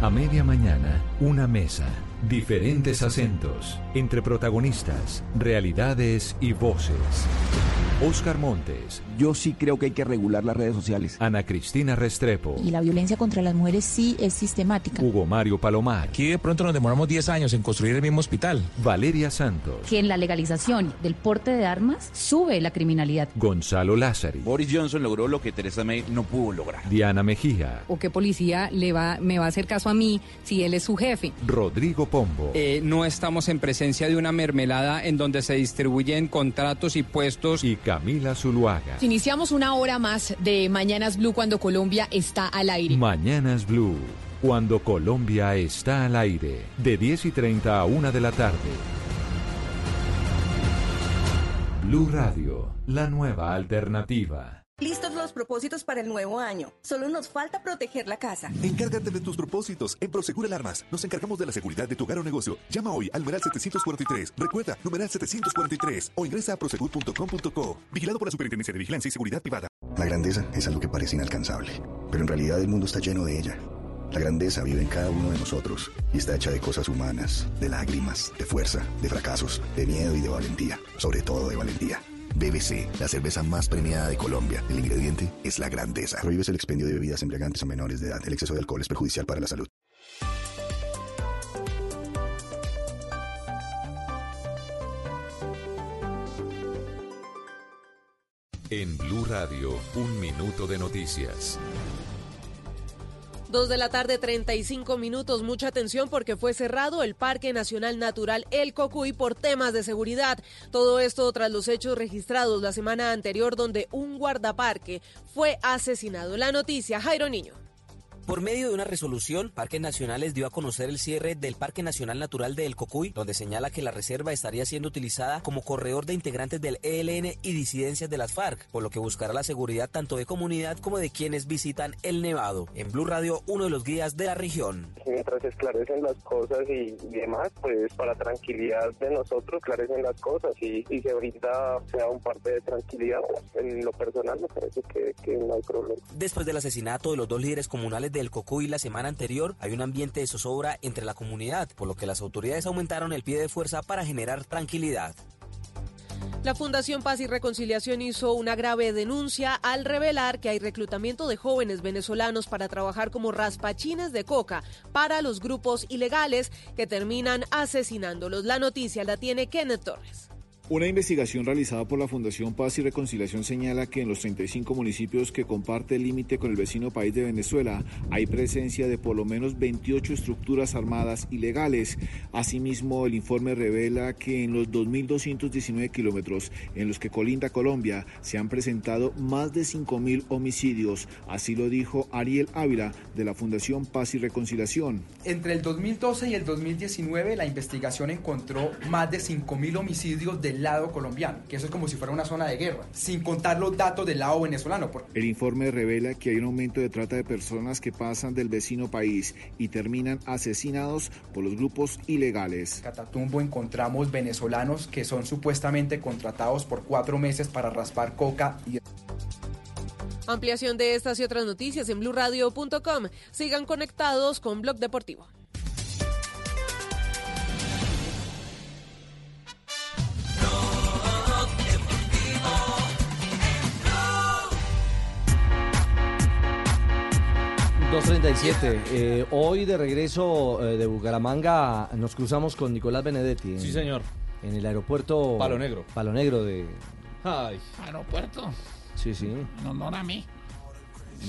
A media mañana, una mesa, diferentes acentos, entre protagonistas, realidades y voces. Oscar Montes. Yo sí creo que hay que regular las redes sociales. Ana Cristina Restrepo. Y la violencia contra las mujeres sí es sistemática. Hugo Mario Palomar. Aquí de pronto nos demoramos 10 años en construir el mismo hospital. Valeria Santos. Que en la legalización del porte de armas sube la criminalidad. Gonzalo Lázari. Boris Johnson logró lo que Theresa May no pudo lograr. Diana Mejía. ¿O qué policía le va, me va a hacer caso a mí si él es su jefe? Rodrigo Pombo. Eh, no estamos en presencia de una mermelada en donde se distribuyen contratos y puestos. Y Camila Zuluaga. Iniciamos una hora más de Mañanas Blue cuando Colombia está al aire. Mañanas Blue. Cuando Colombia está al aire. De 10 y 30 a 1 de la tarde. Blue Radio. La nueva alternativa. Listos los propósitos para el nuevo año. Solo nos falta proteger la casa. Encárgate de tus propósitos. En Prosegur Alarmas nos encargamos de la seguridad de tu hogar o negocio. Llama hoy al numeral 743. Recuerda, numeral 743 o ingresa a prosegur.com.co. Vigilado por la Superintendencia de Vigilancia y Seguridad Privada. La grandeza es algo que parece inalcanzable, pero en realidad el mundo está lleno de ella. La grandeza vive en cada uno de nosotros y está hecha de cosas humanas, de lágrimas, de fuerza, de fracasos, de miedo y de valentía, sobre todo de valentía. BBC, la cerveza más premiada de Colombia. El ingrediente es la grandeza. Prohíbes el expendio de bebidas embriagantes a menores de edad. El exceso de alcohol es perjudicial para la salud. En Blue Radio, un minuto de noticias. Dos de la tarde, 35 minutos. Mucha atención porque fue cerrado el Parque Nacional Natural El Cocuy por temas de seguridad. Todo esto tras los hechos registrados la semana anterior donde un guardaparque fue asesinado. La noticia, Jairo Niño. Por medio de una resolución, Parques Nacionales dio a conocer el cierre del Parque Nacional Natural de El Cocuy, donde señala que la reserva estaría siendo utilizada como corredor de integrantes del ELN y disidencias de las FARC, por lo que buscará la seguridad tanto de comunidad como de quienes visitan el Nevado. En Blue Radio, uno de los guías de la región. Mientras esclarecen las cosas y demás, pues para tranquilidad de nosotros esclarecen las cosas y, y se brinda sea un parte de tranquilidad. En lo personal me parece que, que no hay problema. Después del asesinato de los dos líderes comunales de El Cocuy la semana anterior, hay un ambiente de zozobra entre la comunidad, por lo que las autoridades aumentaron el pie de fuerza para generar tranquilidad. La Fundación Paz y Reconciliación hizo una grave denuncia al revelar que hay reclutamiento de jóvenes venezolanos para trabajar como raspachines de coca para los grupos ilegales que terminan asesinándolos. La noticia la tiene Kenneth Torres. Una investigación realizada por la Fundación Paz y Reconciliación señala que en los 35 municipios que comparte el límite con el vecino país de Venezuela hay presencia de por lo menos 28 estructuras armadas ilegales. Asimismo, el informe revela que en los 2.219 kilómetros en los que colinda Colombia se han presentado más de 5.000 homicidios. Así lo dijo Ariel Ávila de la Fundación Paz y Reconciliación. Entre el 2012 y el 2019 la investigación encontró más de 5.000 homicidios del lado colombiano, que eso es como si fuera una zona de guerra, sin contar los datos del lado venezolano. El informe revela que hay un aumento de trata de personas que pasan del vecino país y terminan asesinados por los grupos ilegales. En Catatumbo encontramos venezolanos que son supuestamente contratados por cuatro meses para raspar coca y... Ampliación de estas y otras noticias en blurradio.com. Sigan conectados con Blog Deportivo. ...2.37... Eh, hoy de regreso eh, de Bucaramanga nos cruzamos con Nicolás Benedetti. en- Sí, señor. En el aeropuerto... Palo Negro. Palo Negro de... Ay. Aeropuerto. Sí, sí. En honor a mí.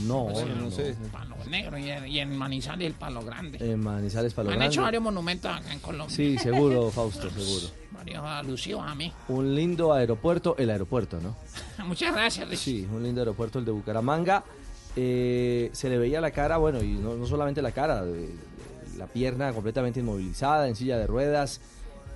No, Pues, no, no sé. Palo negro y en, y en Manizales el palo grande. En Manizales Palo Han Grande. hecho varios monumentos acá en Colombia. Sí, seguro, Fausto, seguro. Varios alusivos a mí. Un lindo aeropuerto, el aeropuerto, ¿no? Muchas gracias, Richie. Sí, un lindo aeropuerto el de Bucaramanga. Eh, se le veía la cara, bueno, y no, no solamente la cara, la pierna completamente inmovilizada, en silla de ruedas.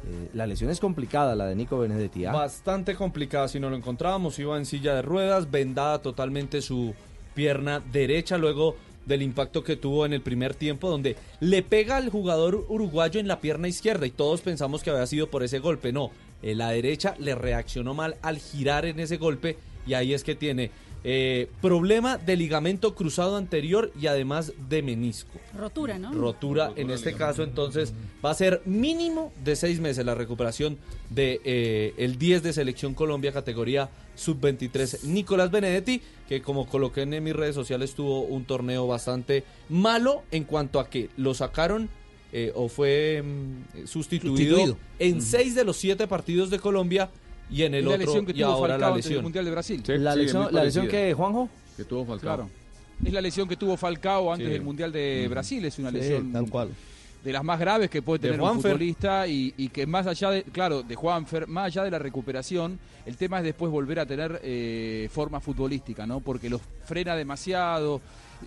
Eh, la lesión es complicada, la de Nico Benedetti. ¿ah? Bastante complicada. Si no lo encontrábamos, iba en silla de ruedas, vendada totalmente su pierna derecha luego del impacto que tuvo en el primer tiempo, donde le pega al jugador uruguayo en la pierna izquierda y todos pensamos que había sido por ese golpe. No, eh, la derecha le reaccionó mal al girar en ese golpe y ahí es que tiene eh, problema de ligamento cruzado anterior y además de menisco. Rotura, ¿no? Rotura en este caso, entonces va a ser mínimo de seis meses la recuperación de eh, el 10 de Selección Colombia categoría sub-23 Nicolás Benedetti, que como coloqué en mis redes sociales tuvo un torneo bastante malo en cuanto a que lo sacaron eh, o fue mm, sustituido, Sustituido. en seis de los siete partidos de Colombia y en el Y la otro lesión que y ahora Falcao la antes del lesión. Mundial de Brasil. la lesión, la lesión que, Juanjo. Que tuvo Falcao. Claro. Es la lesión que tuvo Falcao antes Sí. del Mundial de Ujú. Brasil. Es una Sí, lesión tal cual. de las más graves que puede De tener un futbolista y, y que más allá de, claro, de Juanfer, más allá de la recuperación, el tema es después volver a tener eh, forma futbolística, ¿no? Porque los frena demasiado.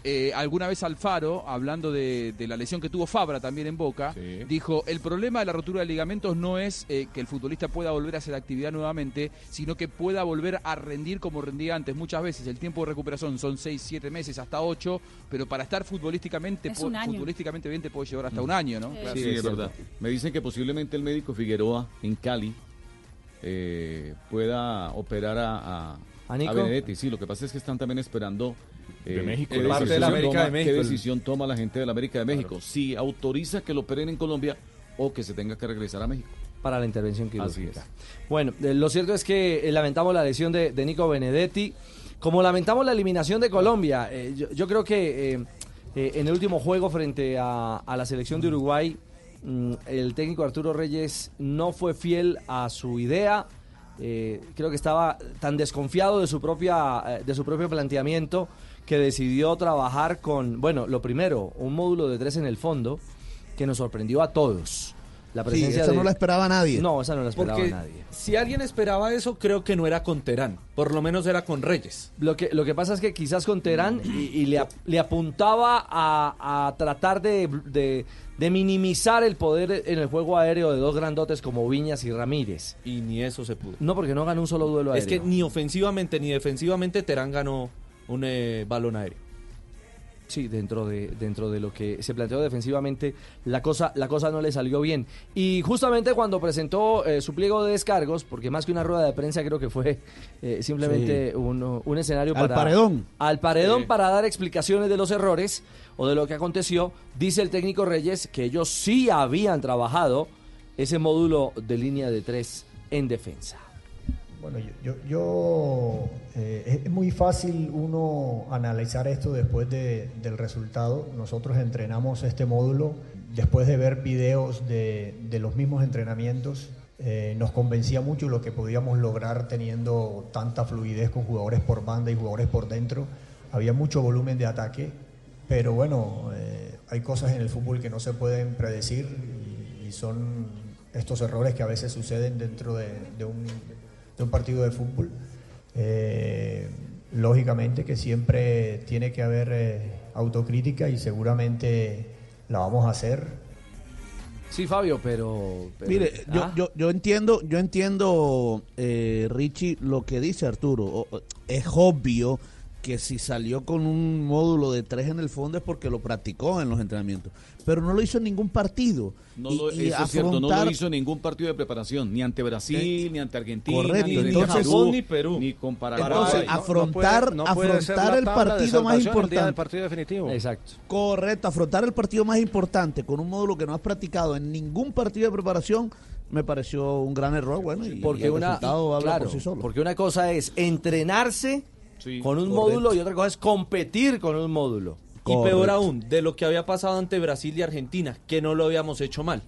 Eh, alguna vez Alfaro, hablando de, de la lesión que tuvo Fabra también en Boca, dijo, el problema de la rotura de ligamentos no es eh, que el futbolista pueda volver a hacer actividad nuevamente, sino que pueda volver a rendir como rendía antes. Muchas veces el tiempo de recuperación son 6, 7 meses, hasta 8, pero para estar futbolísticamente, Es futbolísticamente bien te puede llevar hasta un año, ¿no? Claro. Sí, es verdad. Me dicen que posiblemente el médico Figueroa en Cali eh, pueda operar a, a, ¿A Nico? Benedetti. Sí, lo que pasa es que están también esperando De México, qué de parte de decisión la América toma- de México. qué decisión toma la gente de la América de México. Si autoriza que lo operen en Colombia o que se tenga que regresar a México. para la intervención Así quirúrgica. Bueno, eh, lo cierto es que eh, lamentamos la lesión de, de Nico Benedetti, como lamentamos la eliminación de Colombia. Eh, yo, yo creo que eh, eh, en el último juego frente a, a la selección de Uruguay, mm, el técnico Arturo Reyes no fue fiel a su idea. Eh, creo que estaba tan desconfiado de su propia eh, de su propio planteamiento que decidió trabajar con bueno lo primero un módulo de tres en el fondo que nos sorprendió a todos la Sí, presencia esa de- no la esperaba nadie. no esa no la esperaba Porque nadie si alguien esperaba eso, creo que no era con Terán. Por lo menos era con Reyes. Lo que, lo que pasa es que quizás con Terán y, y le, ap- le apuntaba a, a tratar de, de- de minimizar el poder en el juego aéreo de dos grandotes como Viñas y Ramírez. Y ni eso se pudo. No, porque no ganó un solo duelo aéreo. Es que ni ofensivamente ni defensivamente Terán ganó un eh, balón aéreo. Sí, dentro de, dentro de lo que se planteó defensivamente, la cosa, la cosa no le salió bien. Y justamente cuando presentó eh, su pliego de descargos, porque más que una rueda de prensa creo que fue eh, simplemente Sí. un, un escenario Al para... paredón. Al paredón Sí. para dar explicaciones de los errores o de lo que aconteció, dice el técnico Reyes que ellos sí habían trabajado ese módulo de línea de tres en defensa. Bueno, yo, yo, eh, es- muy fácil uno analizar esto después de- del resultado. Nosotros entrenamos este módulo después de ver videos de, los mismos entrenamientos. eh, nos convencía mucho lo que podíamos lograr teniendo tanta fluidez con jugadores por banda y jugadores por dentro. Había mucho volumen de ataque, pero bueno, eh, hay cosas en el fútbol que no se pueden predecir y, son estos errores que a veces suceden dentro de, de un, de un partido de fútbol. Eh, lógicamente que siempre tiene que haber eh, autocrítica y seguramente la vamos a hacer. Sí, Fabio, pero... pero- Mire, yo, Ah. yo, yo entiendo, yo entiendo, eh, Richie, lo que dice Arturo. Es obvio que si salió con un módulo de tres en el fondo es porque lo practicó en los entrenamientos. Pero no lo hizo en ningún partido. No Y- lo, y eso es cierto, no afrontar- lo hizo en ningún partido de preparación, ni ante Brasil, ni ante Argentina, Correcto, ni, entonces- Japón, ni Perú, ni con Paraguay. Entonces, afrontar, afrontar el partido más importante. definitivo. Exacto. Correcto, afrontar el partido más importante con un módulo que no has practicado en ningún partido de preparación me pareció un gran error. Bueno, y, y porque el una, resultado habla claro, por sí solo. porque una cosa es entrenarse con un correcto. módulo y otra cosa es competir con un módulo. Y peor aún, de lo que había pasado ante Brasil y Argentina, que no lo habíamos hecho mal.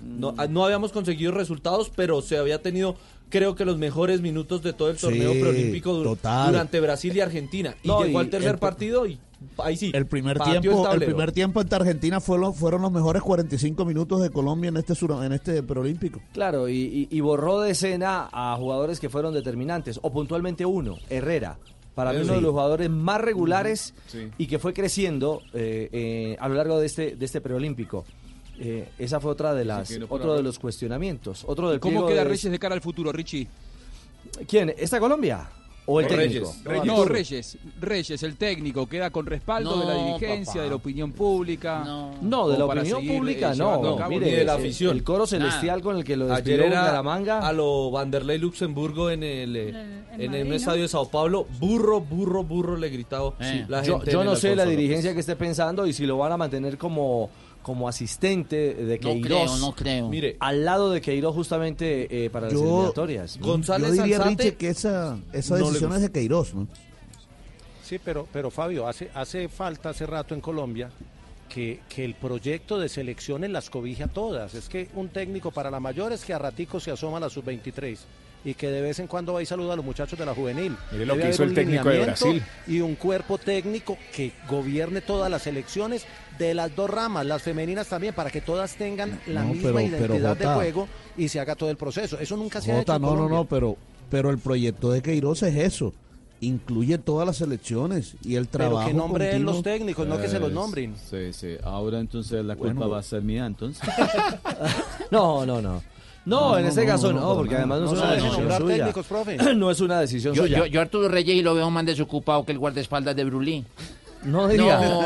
No, ah, no habíamos conseguido resultados, pero se había tenido, creo que los mejores minutos de todo el Sí, torneo preolímpico dur- total. durante Brasil y Argentina. Y No, llegó y al tercer el- partido y ahí sí. El primer tiempo, el primer tiempo ante Argentina fue lo- fueron los mejores 45 minutos de Colombia en este sur- en este preolímpico. Claro, y, y- y borró de escena a jugadores que fueron determinantes, o puntualmente uno, Herrera. Para mí Sí. uno de los jugadores más regulares Sí. y que fue creciendo eh, eh, a lo largo de este, de este preolímpico. Eh, esa fue otra de las, otro de los cuestionamientos. Otro del ¿Cómo queda de- Reyes de cara al futuro, Richie? ¿Quién? ¿Esta Colombia? ¿O el técnico? No, Reyes. Reyes, el técnico, queda con respaldo de la No, dirigencia, papá. de la opinión pública. No, de la opinión seguir, pública eh, no. cabo. Mire, Ni de la afición. El coro celestial con el que lo despidió Bucaramanga. a lo Vanderlei Luxemburgo en el, eh, en el ¿no? estadio de Sao Paulo. Burro, burro, burro le gritaba la yo gente yo no sé la dirigencia que esté pensando y si lo van a mantener como, como asistente de No Queiroz. creo, no creo. Mire, Al lado de Queiroz justamente eh, para las eliminatorias. yo diría, Richie, que esa, esa no decisión gusta. es de Queiroz, ¿no? Sí, pero, pero Fabio, hace, hace falta hace rato en Colombia que, que el proyecto de selecciones las cobija todas. Es que un técnico para la mayor es que a ratico se asoma a la sub-23 y que de vez en cuando va y saluda a los muchachos de la juvenil. Mire lo Debe que hizo el técnico de Brasil. Y un cuerpo técnico que gobierne todas las selecciones de las dos ramas, las femeninas también, para que todas tengan la No, misma pero- pero, identidad de Jota. juego y se haga todo el proceso. Eso nunca se ha hecho. no, no, Colombia. no, pero, pero el proyecto de Queiroz es eso. Incluye todas las selecciones y el Pero trabajo. que nombren continuo. los técnicos, no que se los nombren. Sí, sí. Ahora entonces la culpa Bueno. va a ser mía, entonces. No, no, no. No, No, en no, caso no, porque no. además no, No es una decisión suya. técnicos, profe. no es una decisión Yo, suya. yo, yo Arturo Reyes y lo veo más desocupado que el guardaespaldas de Brulí. No diga. No,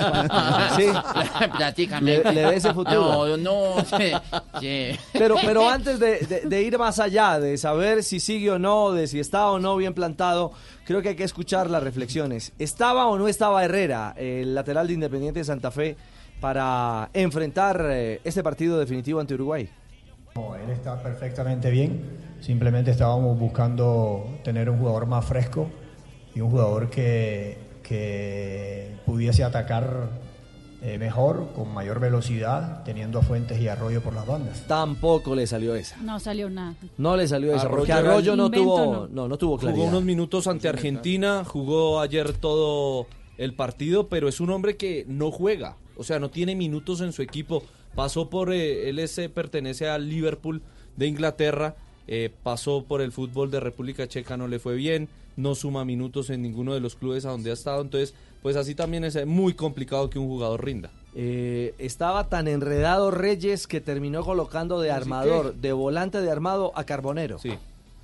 Sí. Platícame. Le- le ve ese futuro. No, no, sí, sí. Pero, pero antes de, de- de ir más allá, de saber si sigue o no, de si está o no bien plantado, creo que hay que escuchar las reflexiones. ¿Estaba o no estaba Herrera, el lateral de Independiente de Santa Fe, para enfrentar eh, este partido definitivo ante Uruguay? No, él está perfectamente bien. Simplemente estábamos buscando tener un jugador más fresco y un jugador que, que pudiese atacar eh, mejor, con mayor velocidad, teniendo a Fuentes y Arroyo por las bandas. Tampoco le salió esa. No salió nada. No le salió esa, Arroyo porque no tuvo, no. no, no tuvo Jugó claridad. unos minutos ante Argentina, jugó ayer todo el partido, pero es un hombre que no juega, o sea, no tiene minutos en su equipo. Pasó por, eh, él es, eh, pertenece al Liverpool de Inglaterra, eh, pasó por el fútbol de República Checa, no le fue bien, no suma minutos en ninguno de los clubes a donde ha estado, entonces, pues así también es eh, muy complicado que un jugador rinda. Eh, estaba tan enredado Reyes que terminó colocando de Así armador, de volante de armado a Carbonero. Sí.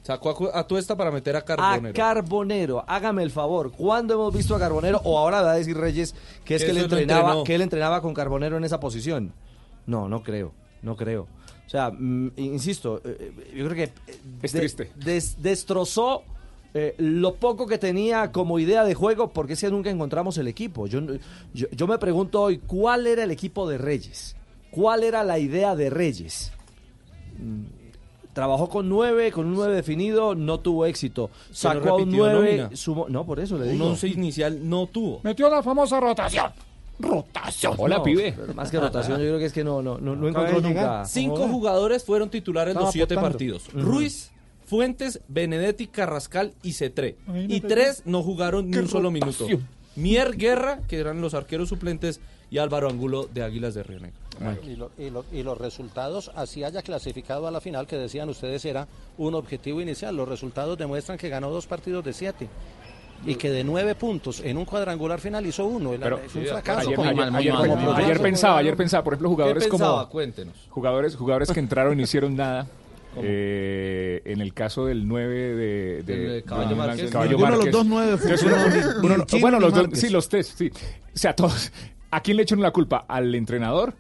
Sacó a, a Tuesta para meter a A Carbonero. Carbonero, hágame el favor. ¿Cuándo hemos visto a Carbonero? O ahora va a decir Reyes que es Que que, él entrenaba, que él entrenaba con Carbonero en esa posición. No, no creo, no creo. O sea, mm, insisto, eh, yo creo que Es de- triste. des- destrozó eh, lo poco que tenía como idea de juego porque es que nunca encontramos el equipo. Yo, yo, yo me pregunto hoy, ¿cuál era el equipo de Reyes? ¿Cuál era la idea de Reyes? Mm, Trabajó con nueve, con un nueve definido, no tuvo éxito. Sacó a un nueve, sumó- no, por eso le Un digo. once inicial no tuvo. Metió la famosa rotación. Rotación. Hola, No, pibe. pero Más que rotación, yo creo que es que no, no, no, no encontró nunca. Cinco jugadores fueron titulares Estaba los siete apostando. partidos. Ruiz, Fuentes, Benedetti, Carrascal y Cetré. Y tres no jugaron ni ¡Qué un solo minuto. Mier Guerra, que eran los arqueros suplentes, y Álvaro Angulo de Águilas de Río Negro. Y, lo- y lo- y los resultados, así haya clasificado a la final, que decían ustedes era un objetivo inicial. Los resultados demuestran que ganó dos partidos de siete. Y que de nueve puntos en un cuadrangular final hizo uno. Pero es un fracaso. ayer, pensaba, ayer pensaba, por ejemplo, jugadores ¿Qué pensaba? como Cuéntenos. jugadores, jugadores que entraron y no hicieron nada. Eh, en el caso del 9 de, de- Caballo de- Márquez. Caballo los Márquez. dos uno- ni el Chino bueno, ni los dos, sí, los tres, sí. O sea, todos. ¿A quién le echan la culpa? ¿Al entrenador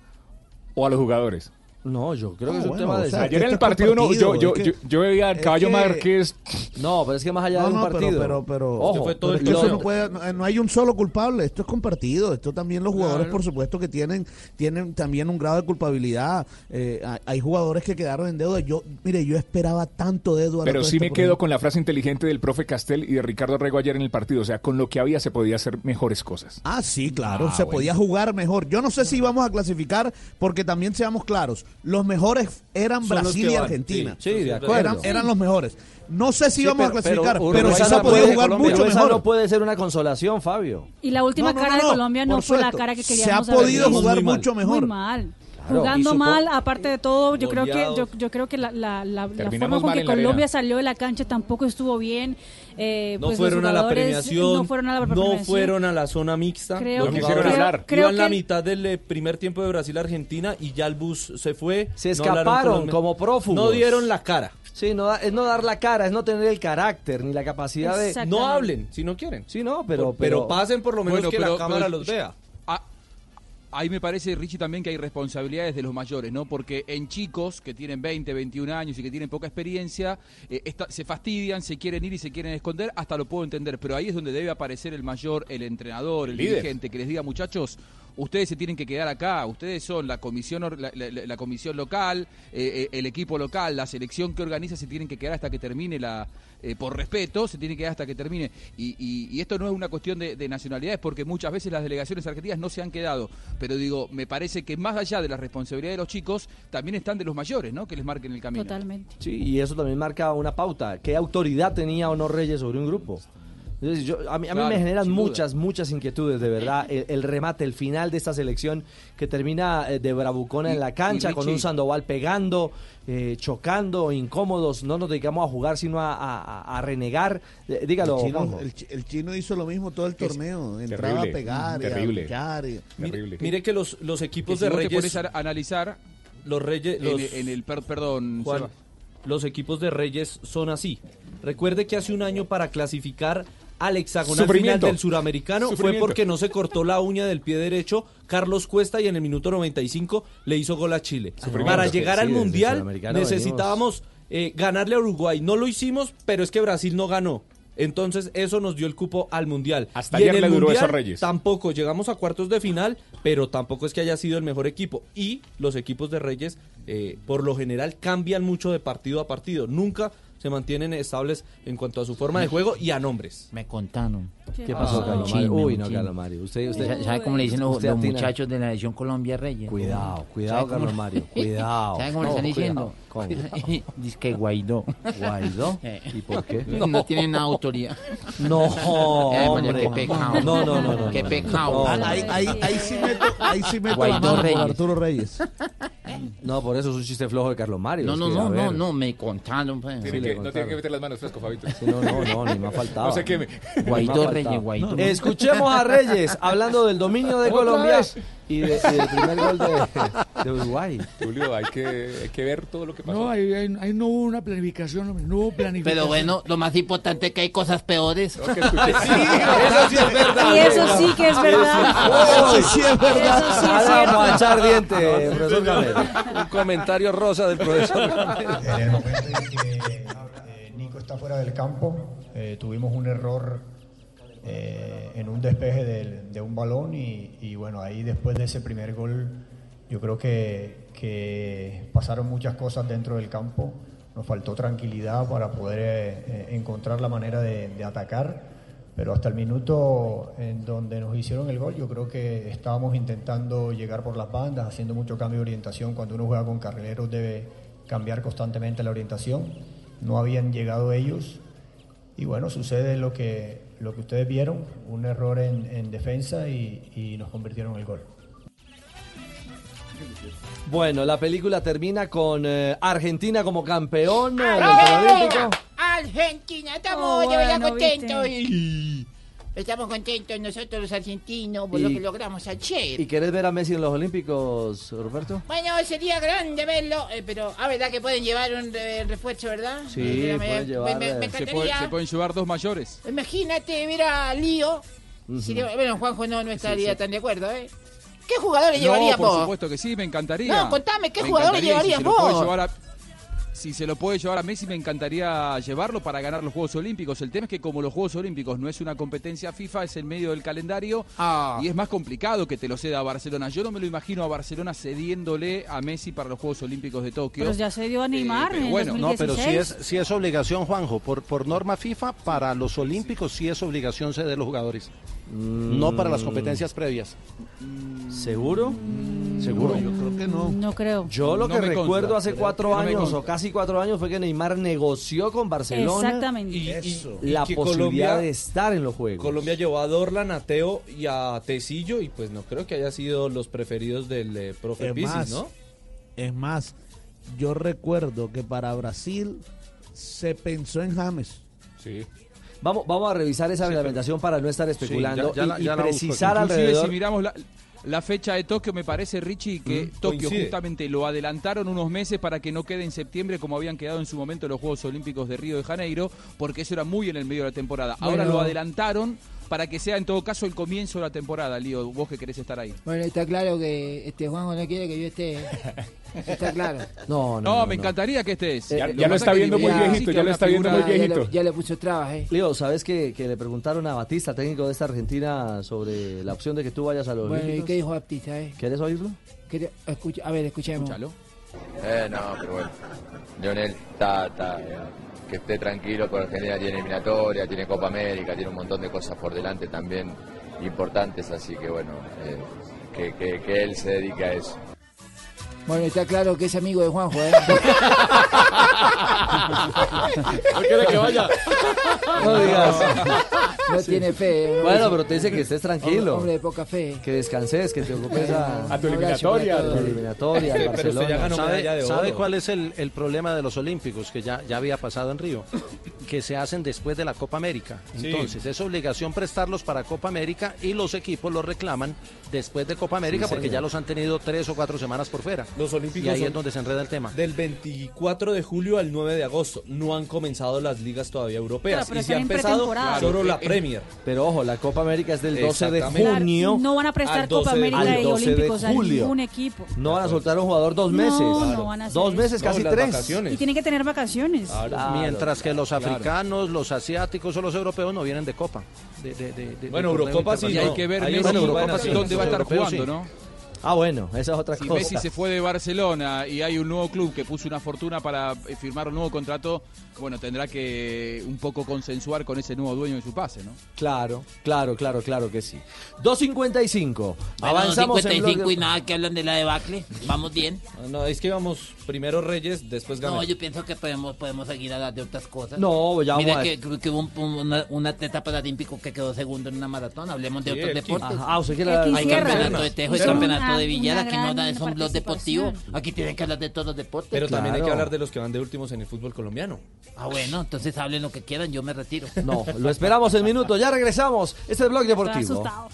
o a los jugadores? No, yo creo que Ah, es un bueno, tema de... o sea, Ayer en el es partido no, yo, yo, yo, que- yo veía al Caballo que- Márquez. No, pero es que más allá No, de un no, pero, partido... pero, pero, Ojo, fue todo pero el es que eso torneo. no, puede- no- no hay un solo culpable, esto es compartido, esto también los jugadores Claro. por supuesto que tienen tienen también un grado de culpabilidad, eh, hay, jugadores que quedaron en deuda, yo mire, yo esperaba tanto de Eduardo Pero sí me quedo con la frase inteligente del profe Castel y de Ricardo Rego ayer en el partido. O sea, con lo que había se podía hacer mejores cosas. Ah, sí, claro, Ah, se bueno. podía jugar mejor. Yo no sé si íbamos a clasificar, porque también seamos claros, los mejores eran Son Brasil y Argentina. sí, Sí, de acuerdo. eran, eran los mejores. No sé si Sí, íbamos a pero- clasificar, pero, sí no se puede- podía jugar pero mucho esa mejor. no puede ser una consolación, Fabio. Y la última No, no, cara no, de Colombia no fue la cara que Se queríamos ha podido jugar mucho mejor. Muy mal. Claro, Jugando mal, aparte de todo, yo creo que yo, yo creo que la, la, la, la forma con que Colombia arena. salió de la cancha tampoco estuvo bien. Eh, No pues fueron a la premiación, No fueron a la no fueron a la zona mixta. Creo que- jugadores creo- iban la mitad del eh, primer tiempo de Brasil-Argentina y ya el bus se fue. Se no escaparon como prófugos. No dieron la cara. Sí, no da- es no dar la cara, es no tener el carácter ni la capacidad de... No hablen si no quieren. Sí, no, pero... pero, pasen por lo menos Bueno, que pero- la cámara pero- los vea. Ah, ahí me parece, Richie, también que hay responsabilidades de los mayores, ¿no? Porque en chicos que tienen 20, 21 años y que tienen poca experiencia, eh, se fastidian, se quieren ir y se quieren esconder, hasta lo puedo entender. Pero ahí es donde debe aparecer el mayor, el entrenador, el Líder. dirigente, que les diga, muchachos, ustedes se tienen que quedar acá, ustedes son la comisión, or- la, la- la comisión local, eh, eh, el equipo local, la selección que organiza se tienen que quedar hasta que termine la, eh, por respeto, se tiene que quedar hasta que termine. Y, y- y esto no es una cuestión de, de nacionalidades, porque muchas veces las delegaciones argentinas no se han quedado. Pero digo, me parece que más allá de la responsabilidad de los chicos, también están de los mayores, ¿no? Que les marquen el camino. Totalmente. Sí, y eso también marca una pauta. ¿Qué autoridad tenía o no Reyes sobre un grupo? Es yo- a mí, a mí Claro, me generan duda. muchas, muchas inquietudes, de verdad. El, el remate, el final de esta selección que termina eh, de bravucona Y- en la cancha, con un Sandoval pegando, eh, chocando, incómodos. No nos dedicamos a jugar, sino a, a- a renegar. Eh, dígalo, el, chino, el chi- el chino hizo lo mismo todo el Es torneo. terrible, Entraba a pegar y a terrible. y- Mire, mire que los, los equipos de Reyes... analizar los Reyes... en, Los, en el, per- perdón, Juan, los equipos de Reyes son así. Recuerde que hace un año para clasificar al hexagonal final del suramericano fue porque no se cortó la uña del pie derecho Carlos Cuesta y en el minuto 95 le hizo gol a Chile. Para llegar al mundial necesitábamos eh, ganarle a Uruguay. No lo hicimos, pero es que Brasil no ganó. Entonces eso nos dio el cupo al mundial. Hasta y en el le duró mundial eso a Reyes. tampoco llegamos a cuartos de final, pero tampoco es que haya sido el mejor equipo. Y los equipos de Reyes, eh, por lo general, cambian mucho de partido a partido. Nunca se mantienen estables en cuanto a su forma de juego y a nombres. Me contaron. ¿Qué pasó, Ah, Mario? Uy, no, Mario. Usted, usted, ¿Sabe cómo le dicen los, muchachos de la Nación Colombia Reyes? Cuidado, cuidado, ¿Sabe cómo- Carlos Mario, cuidado. ¿Sabe cómo le están diciendo? Dice que Guaidó. ¿Guaidó? Eh. ¿Y por qué? No tienen autoridad. No, hombre. qué pecado. No, no, no, no. Qué no. pecado. Ah, ahí, ahí, ahí sí meto, ahí sí meto Guaidó Reyes. Arturo Reyes. No, por eso es un chiste flojo de Carlos Mario. No, no, no, no, no, me contaron. pues. Tiene Sí, que- no tiene que meter las manos fresco, Fabito. Sí, no, no, no, ni me ha faltado. No se queme. Guaidó Reyes. Guaidó. Escuchemos a Reyes hablando del dominio de ¿Otra Colombia vez? y, de- y del primer gol de, de Uruguay. Julio, hay que, hay que ver todo lo que pasó. No, ahí, ahí- ahí no hubo una planificación, hombre, no hubo planificación. Pero bueno, lo más importante es que hay cosas peores. Eso sí es verdad. Y eso sí que es verdad. Eso sí es verdad. Eso sí es Ahora vamos a echar diente, profesor Gamero. Un comentario rosa del profesor Gamero. En el momento en que está fuera del campo, eh, tuvimos un error eh, en un despeje del- de, un balón y, y bueno, ahí después de ese primer gol yo creo que, que pasaron muchas cosas dentro del campo, nos faltó tranquilidad para poder eh, eh, encontrar la manera de, de atacar, pero hasta el minuto en donde nos hicieron el gol yo creo que estábamos intentando llegar por las bandas, haciendo mucho cambio de orientación, cuando uno juega con carrileros debe cambiar constantemente la orientación, no habían llegado ellos y bueno, sucede lo que, lo que ustedes vieron, un error en, en defensa y, y nos convirtieron en el gol. Bueno, la película termina con eh, Argentina como campeón eh, del Paralímpico. Argentina, estamos Oh, de verdad bueno, contentos. Y- Estamos contentos nosotros los argentinos por lo que logramos ayer. ¿Y querés ver a Messi en los Olímpicos, Roberto? Bueno, sería grande verlo, eh, pero a verdad que pueden llevar un eh, refuerzo, ¿verdad? Sí, Eh, me- pueden me- llevar, me- me eh, Se, puede- encantaría. se pueden llevar dos mayores. Imagínate ver a Lío. Si le- bueno, Juanjo no, no estaría sí. tan de acuerdo, ¿eh? ¿Qué jugadores No, llevarías por vos? supuesto que sí, me encantaría. No, contame, ¿qué Me jugadores llevarías si se lo puede vos? Si se lo puede llevar a Messi, me encantaría llevarlo para ganar los Juegos Olímpicos. El tema es que como los Juegos Olímpicos no es una competencia FIFA, es en medio del calendario Ah. y es más complicado que te lo ceda a Barcelona. Yo no me lo imagino a Barcelona cediéndole a Messi para los Juegos Olímpicos de Tokio. Pero ya se dio a Neymar pero en el bueno, No, pero sí 2016. es, sí es obligación, Juanjo. Por, por norma FIFA, para los Olímpicos sí es obligación ceder los jugadores. No para las competencias previas. ¿Seguro? ¿Seguro? Yo creo que no. No creo. Yo lo No que recuerdo hace cuatro años o casi cuatro años fue que Neymar negoció con Barcelona Exactamente. Y, y- Eso. y la que posibilidad Colombia- de estar en los Juegos. Colombia llevó a Dorlan, a Teo y a Tecillo y pues no creo que haya sido los preferidos del eh, profe Es Pisis, más, ¿no? Es más, yo recuerdo que para Brasil se pensó en James. Sí. Vamos, vamos a revisar esa reglamentación para no estar especulando ya la- y, y ya la busco precisar Inclusive alrededor. si miramos la, la fecha de Tokio, me parece, Richie, que Mm, Tokio coincide. justamente lo adelantaron unos meses para que no quede en septiembre como habían quedado en su momento los Juegos Olímpicos de Río de Janeiro, porque eso era muy en el medio de la temporada. Ahora lo adelantaron para que sea en todo caso el comienzo de la temporada, Lío, vos que querés estar ahí. Bueno, está claro que este Juanjo no quiere que yo esté. Está claro. No, No, me encantaría que estés. Ya- Lo ya está viendo muy viejito, ya lo está viendo muy Ya viejito. le, ya le puso trabas, eh. Leo, ¿sabes que, que le preguntaron a Batista, técnico de esta Argentina, sobre la opción de que tú vayas a los Bueno, ¿y qué dijo Baptista, eh? ¿Quieres oírlo? ¿Qué- escucha- a ver, escuchemos. Eh, no, pero bueno. Lionel está, está, que esté tranquilo, porque Argentina tiene eliminatoria, tiene Copa América, tiene un montón de cosas por delante también importantes, así que bueno, eh, que, que- que él se dedique a eso. Bueno, está claro que es amigo de Juanjo, ¿eh? ¿No quiere que vaya? No digas. No tiene fe. ¿eh? Bueno, pero te dice que estés tranquilo. Hombre de poca fe. Que descanses, que te ocupes a, A tu eliminatoria. A tu eliminatoria, al Barcelona. ya ganó ¿Sabe- de oro. cuál cuál es el, el problema de los Olímpicos que ya, ya había pasado en Río? Que se hacen después de la Copa América. Sí. Entonces, es obligación prestarlos para Copa América y los equipos los reclaman después de Copa América Sí, porque señor. ya los han tenido tres o cuatro semanas por fuera. Los Olímpicos Y ahí son es donde se enreda el tema. Del 24 de julio al 9 de agosto. No han comenzado las ligas todavía europeas. Claro, pero y se ha empezado solo la Eh, Premier. Pero ojo, la Copa América es del 12 de junio. No van a prestar Al 12 Copa América y Al 12 de Olímpicos a julio. ningún equipo. No van a soltar a un jugador dos No, meses. no van a hacer Dos meses, casi tres. vacaciones. Y tienen que tener vacaciones. Mientras que los claro. africanos, los asiáticos o los europeos no vienen de Copa. De- de- de- de- Bueno, Eurocopa sí, Y hay que ver Messi una Copa dónde Naciones, va a estar jugando, sí. ¿no? Ah, bueno, esa es otra Si cosa. Messi se fue de Barcelona y hay un nuevo club que puso una fortuna para eh, firmar un nuevo contrato, bueno, tendrá que un poco consensuar con ese nuevo dueño de su pase, ¿no? Claro, claro, claro, claro que sí. 2.55. Bueno, Avanzamos en 55 bloque- y nada que hablan de la debacle. Vamos bien. No, es que íbamos primero Reyes, después No, Gamero. yo pienso que podemos, podemos seguir a hablar de otras cosas. No, ya Mira vamos a- que, que- que hubo un, una, un atleta paralímpico que quedó segundo en una maratón. Hablemos de Sí, otros el deportes. Ajá, ah, usted quiere hablar- Hay Aquí cierra. campeonato de tejo y Hizo campeonato de billar. Aquí no da- es un blog deportivo. Aquí tienen que hablar de todos los deportes. Pero también hay que hablar de los que van de últimos en el fútbol colombiano. Ah, bueno, entonces hablen lo que quieran. Yo me retiro. No, lo esperamos en minutos. Ya regresamos. Este es el blog Estoy deportivo. asustado.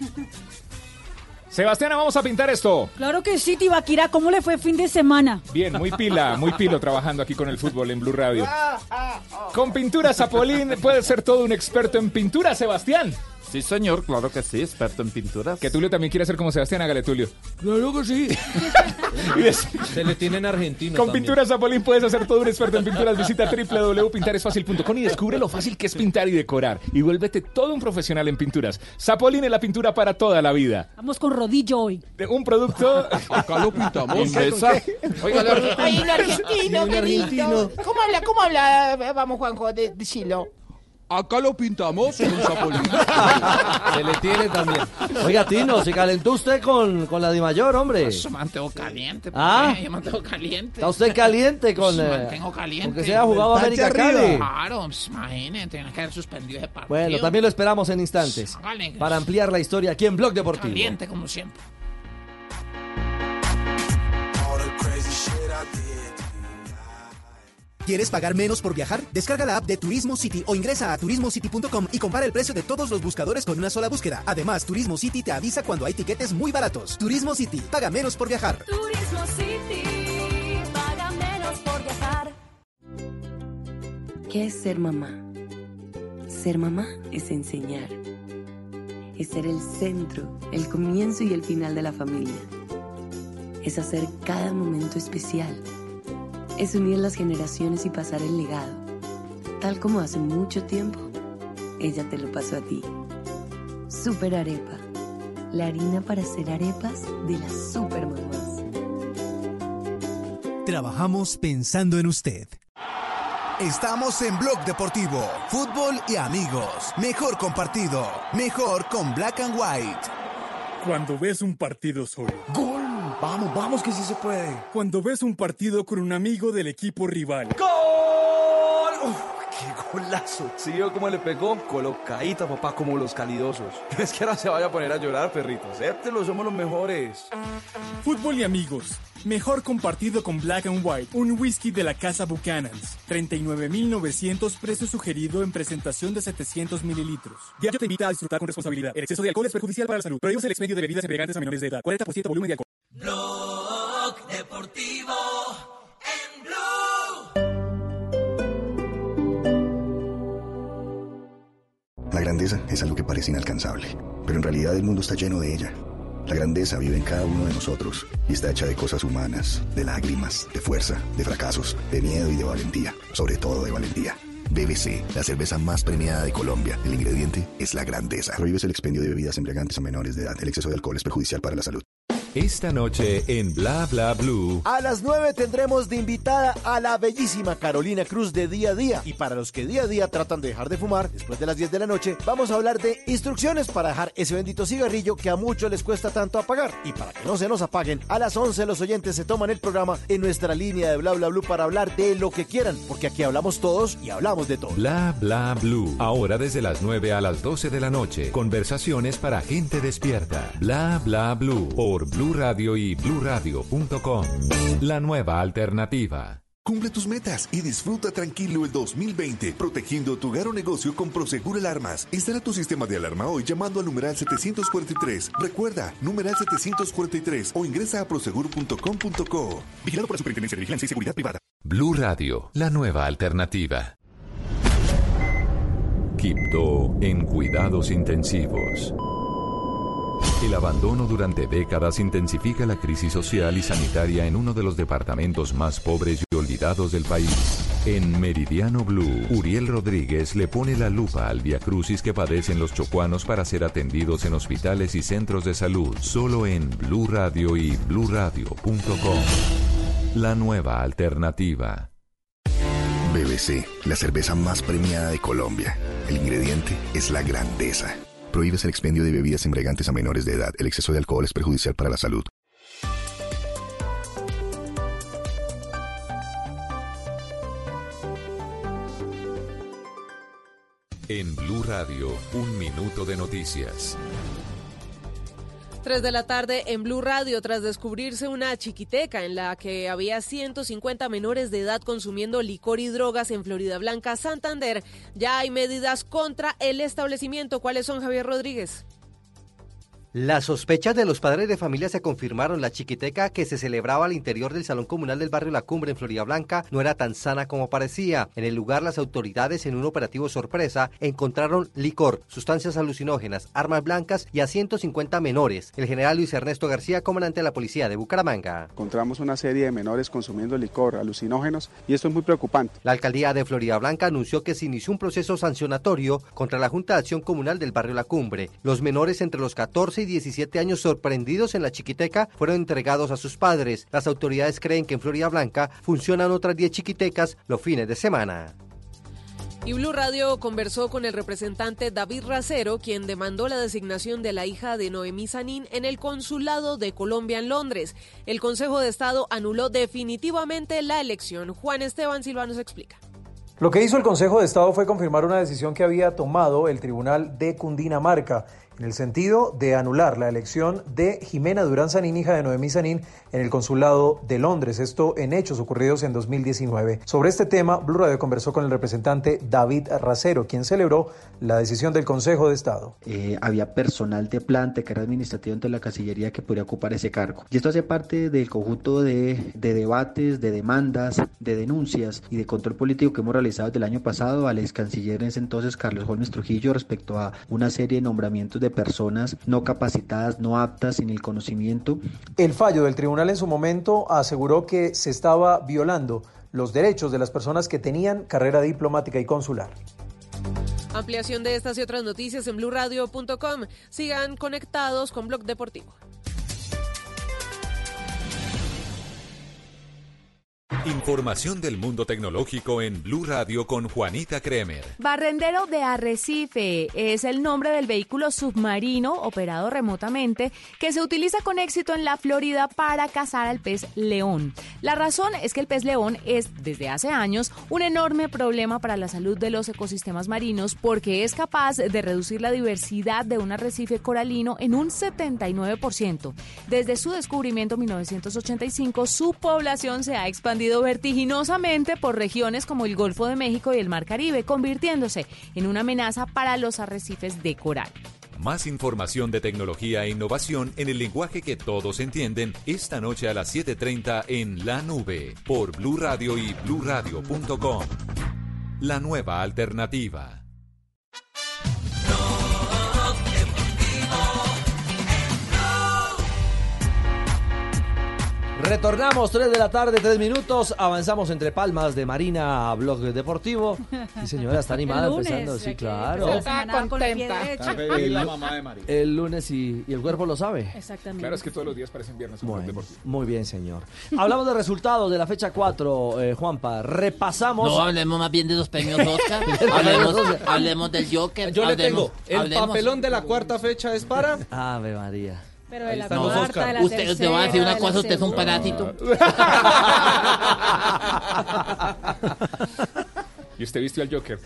Sebastiana, vamos a pintar esto. Claro que sí, Tibaquira. ¿Cómo le fue el fin de semana? Bien, muy pila, muy pilo trabajando aquí con el fútbol en Blue Radio. Con pintura Zapolín puede ser todo un experto en pintura, Sebastián. Sí, señor, claro que sí, experto en pinturas. Que Tulio también quiere ser como Sebastián, hágale Tulio. Claro que sí. Se le tienen argentino. Con también. Pintura Zapolín puedes hacer todo un experto en pinturas. Visita www.pintaresfacil.com y descubre lo fácil que es pintar y decorar. Y vuélvete todo un profesional en pinturas. Zapolín es la pintura para toda la vida. Vamos con rodillo hoy. De Un producto. Acá lo pintamos. Oiga, lo- Ay, un argentino, un argentino. ¿Cómo habla? ¿Cómo habla? Eh, Vamos, Juanjo, de- decilo. Acá lo pintamos con Zapolín. Se le tiene también. Oiga, Tino, se calentó usted con, con la Di Mayor, hombre. Yo mantengo caliente. ¿por Ah. Yo mantengo caliente. Está usted caliente con. Pues eh, mantengo caliente. Porque se haya jugado América Cali. Claro, pues, imagínate, tienen que haber suspendido ese partido. Bueno, también lo esperamos en instantes. Para ampliar la historia aquí en Blog Deportivo. Caliente como siempre. ¿Quieres pagar menos por viajar? Descarga la app de Turismo City o ingresa a turismocity.com y compara el precio de todos los buscadores con una sola búsqueda. Además, Turismo City te avisa cuando hay tiquetes muy baratos. Turismo City, paga menos por viajar. Turismo City, paga menos por viajar. ¿Qué es ser mamá? Ser mamá es enseñar. Es ser el centro, el comienzo y el final de la familia. Es hacer cada momento especial. Es unir las generaciones y pasar el legado. Tal como hace mucho tiempo, ella te lo pasó a ti. Super Arepa. La harina para hacer arepas de las super mamás. Trabajamos pensando en usted. Estamos en Blog Deportivo, fútbol y amigos. Mejor compartido, mejor con Black and White. Cuando ves un partido solo. ¡Gol! Vamos, vamos que sí se puede. Cuando ves un partido con un amigo del equipo rival. ¡Gol! Uf, ¡Qué golazo! ¿Sí vio cómo le pegó? Colocadita, papá, como los calidosos. Es que ahora se vaya a poner a llorar, perrito. Acéptelo, somos los mejores. Fútbol y amigos. Mejor compartido con Black and White, un whisky de la casa Buchanan's. 39.900 precio sugerido en presentación de 700 mililitros. Diario te invita a disfrutar con responsabilidad. El exceso de alcohol es perjudicial para la salud. Prohíbes el expendio de bebidas embriagantes a menores de edad. 40% volumen de alcohol. Blog Deportivo en Blue. La gran grandeza es algo que parece inalcanzable, pero en realidad el mundo está lleno de ella. La grandeza vive en cada uno de nosotros y está hecha de cosas humanas, de lágrimas, de fuerza, de fracasos, de miedo y de valentía, sobre todo de valentía. BBC, la cerveza más premiada de Colombia. El ingrediente es la grandeza. Prohíbes el expendio de bebidas embriagantes a menores de edad. El exceso de alcohol es perjudicial para la salud. Esta noche en Bla Bla Blue. A las 9 tendremos de invitada a la bellísima Carolina Cruz de Día a Día. Y para los que día a día tratan de dejar de fumar, después de las 10 de la noche, vamos a hablar de instrucciones para dejar ese bendito cigarrillo que a muchos les cuesta tanto apagar. Y para que no se nos apaguen, a las 11 los oyentes se toman el programa en nuestra línea de Bla Bla Blue para hablar de lo que quieran, porque aquí hablamos todos y hablamos de todo. Bla Bla Blue. Ahora desde las 9 a las 12 de la noche. Conversaciones para gente despierta. Bla Bla Blue. Por Blue Radio y bluradio.com. La nueva alternativa. Cumple tus metas y disfruta tranquilo el 2020, protegiendo tu hogar o negocio con Prosegur Alarmas. Instala tu sistema de alarma hoy llamando al numeral 743. Recuerda, numeral 743 o ingresa a prosegur.com.co. Vigilado por la Superintendencia de Vigilancia y Seguridad Privada. Blue Radio, la nueva alternativa. Quibdó en cuidados intensivos. El abandono durante décadas intensifica la crisis social y sanitaria en uno de los departamentos más pobres y olvidados del país. En Meridiano Blue, Uriel Rodríguez le pone la lupa al viacrucis que padecen los chocuanos para ser atendidos en hospitales y centros de salud, solo en Blue Radio y bluradio.com. La nueva alternativa. BBC, la cerveza más premiada de Colombia. El ingrediente es la grandeza. Prohíbes el expendio de bebidas embriagantes a menores de edad. El exceso de alcohol es perjudicial para la salud. En Blue Radio, un minuto de noticias. 3 de la tarde en Blue Radio tras descubrirse una chiquiteca en la que había 150 menores de edad consumiendo licor y drogas en Florida Blanca, Santander. Ya hay medidas contra el establecimiento. ¿Cuáles son, Javier Rodríguez? Las sospechas de los padres de familia se confirmaron. La chiquiteca que se celebraba al interior del Salón Comunal del barrio La Cumbre en Florida Blanca no era tan sana como parecía. En el lugar, las autoridades, en un operativo sorpresa, encontraron licor, sustancias alucinógenas, armas blancas y a 150 menores. El general Luis Ernesto García, comandante de la policía de Bucaramanga. Encontramos una serie de menores consumiendo licor, alucinógenos, y esto es muy preocupante. La alcaldía de Florida Blanca anunció que se inició un proceso sancionatorio contra la Junta de Acción Comunal del barrio La Cumbre. Los menores entre los 14 y 17 años sorprendidos en la chiquiteca fueron entregados a sus padres. Las autoridades creen que en Florida Blanca funcionan otras 10 chiquitecas los fines de semana. Y Blue Radio conversó con el representante David Racero, quien demandó la designación de la hija de Noemí Sanín en el consulado de Colombia en Londres. El Consejo de Estado anuló definitivamente la elección. Juan Esteban Silva nos explica. Lo que hizo el Consejo de Estado fue confirmar una decisión que había tomado el Tribunal de Cundinamarca en el sentido de anular la elección de Jimena Durán Sanín, hija de Noemí Sanín, en el consulado de Londres, esto en hechos ocurridos en 2019. Sobre este tema, Blue Radio conversó con el representante David Racero, quien celebró la decisión del Consejo de Estado. Eh, había personal de planta, que era administrativo ante la Cancillería, que podría ocupar ese cargo. Y esto hace parte del conjunto de, de debates, de demandas, de denuncias y de control político que hemos realizado desde el año pasado al ex canciller en ese entonces, Carlos Holmes Trujillo, respecto a una serie de nombramientos de personas no capacitadas, no aptas, sin el conocimiento. El fallo del tribunal en su momento aseguró que se estaba violando los derechos de las personas que tenían carrera diplomática y consular. Ampliación de estas y otras noticias en blurradio.com. Sigan conectados con Blog Deportivo. Información del mundo tecnológico en Blue Radio con Juanita Kremer. Barrendero de Arrecife es el nombre del vehículo submarino operado remotamente que se utiliza con éxito en la Florida para cazar al pez león. La razón es que el pez león es, desde hace años, un enorme problema para la salud de los ecosistemas marinos porque es capaz de reducir la diversidad de un arrecife coralino en un 79%. Desde su descubrimiento en 1985, su población se ha expandido vertiginosamente por regiones como el Golfo de México y el Mar Caribe, convirtiéndose en una amenaza para los arrecifes de coral. Más información de tecnología e innovación en el lenguaje que todos entienden esta noche a las 7:30 en La Nube por Blue Radio y bluradio.com. La nueva alternativa. Retornamos 3 de la tarde, 3 minutos. Avanzamos entre palmas de Marina a Blog Deportivo. Sí, señora, está animada lunes, empezando. Sí, claro. empezó la semana con el pie derecho. El, la mamá de María. el lunes y, y el cuerpo lo sabe. Exactamente. Claro, es que todos los días parecen viernes. con Bueno, Deportivo. muy bien, señor. Hablamos de resultados de la fecha 4, eh, Juanpa. Repasamos. No, hablemos más bien de los premios Oscar. Hablemos, del Joker. Yo le tengo. El hablemos- papelón de la cuarta fecha es para. Ave María. Pero de la los cuarta, Oscar. de la Usted, usted va a decir una tercera, cosa, de usted es un parásito. Y usted vistió al Joker.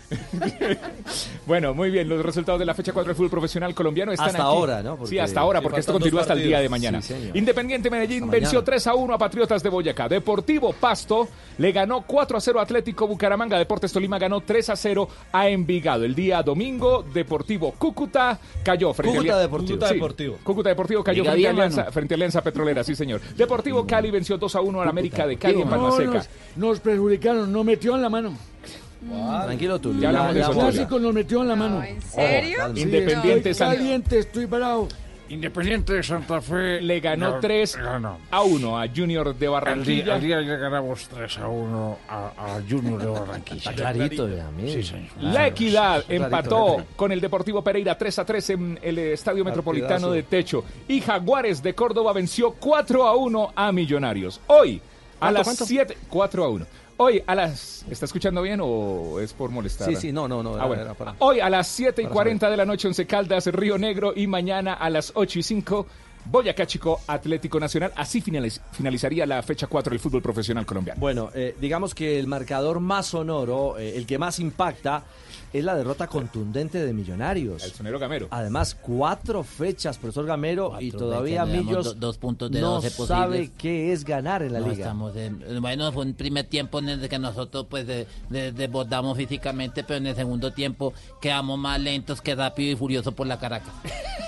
bueno, muy bien. Los resultados de la fecha 4 del fútbol profesional colombiano están Hasta aquí. ahora, ¿no? Sí, Porque- hasta ahora, Sí, porque esto continúa hasta el día de mañana. Sí. Independiente Medellín Hasta venció mañana. 3 a 1 a Patriotas de Boyacá. Deportivo Pasto le ganó 4 a 0 a Atlético Bucaramanga. Deportes Tolima ganó 3 a 0 a Envigado. El día domingo, Deportivo Cúcuta cayó frente Cúcuta a Deportivo. Cúcuta Sí. Deportivo. Cúcuta Deportivo cayó frente a, Alianza, frente a Alianza Petrolera, sí señor. Deportivo Cali venció 2 a 1 al América de Cali en Palma No, Seca. nos, nos perjudicaron, nos metió en la mano. Tranquilo tú. Ya hablamos de El eso, Toya. clásico nos metió en la mano. ¿En serio? Sí, Independiente estoy Santa- caliente, estoy bravo. Independiente de Santa Fe le ganó No, 3 a 1 a Junior de Barranquilla. Al día, le ganamos 3 a 1 a, a Junior de Barranquilla. Está clarito, ya, mire. Sí, señor. La Equidad Clarito, empató clarito. con el Deportivo Pereira 3 a 3 en el Estadio Metropolitano de Techo. Y Jaguares de Córdoba venció 4 a 1 a Millonarios. Hoy, a ¿Cuánto, las cuánto? 7, 4 a 1. Hoy a las... ¿Está escuchando bien o es por molestar? Sí, sí, no, no, no, Ah, bueno. para- Hoy a las 7 y para 40 de la noche, Once Caldas, Río Negro. Y mañana a las 8 y 5, Boyacá Chico, Atlético Nacional. Así finaliz- finalizaría la fecha 4 del fútbol profesional colombiano. Bueno, eh, digamos que el marcador más sonoro, eh, el que más impacta, es la derrota contundente de Millonarios. El sonero Gamero. Además, cuatro fechas, profesor Gamero, y todavía fechas, Millos do- dos puntos de no 12 sabe posibles. qué es ganar en la No, liga. estamos en- bueno, fue un primer tiempo en el que nosotros pues de- de- desbordamos físicamente, pero en el segundo tiempo quedamos más lentos que rápido y furioso por la Caracas.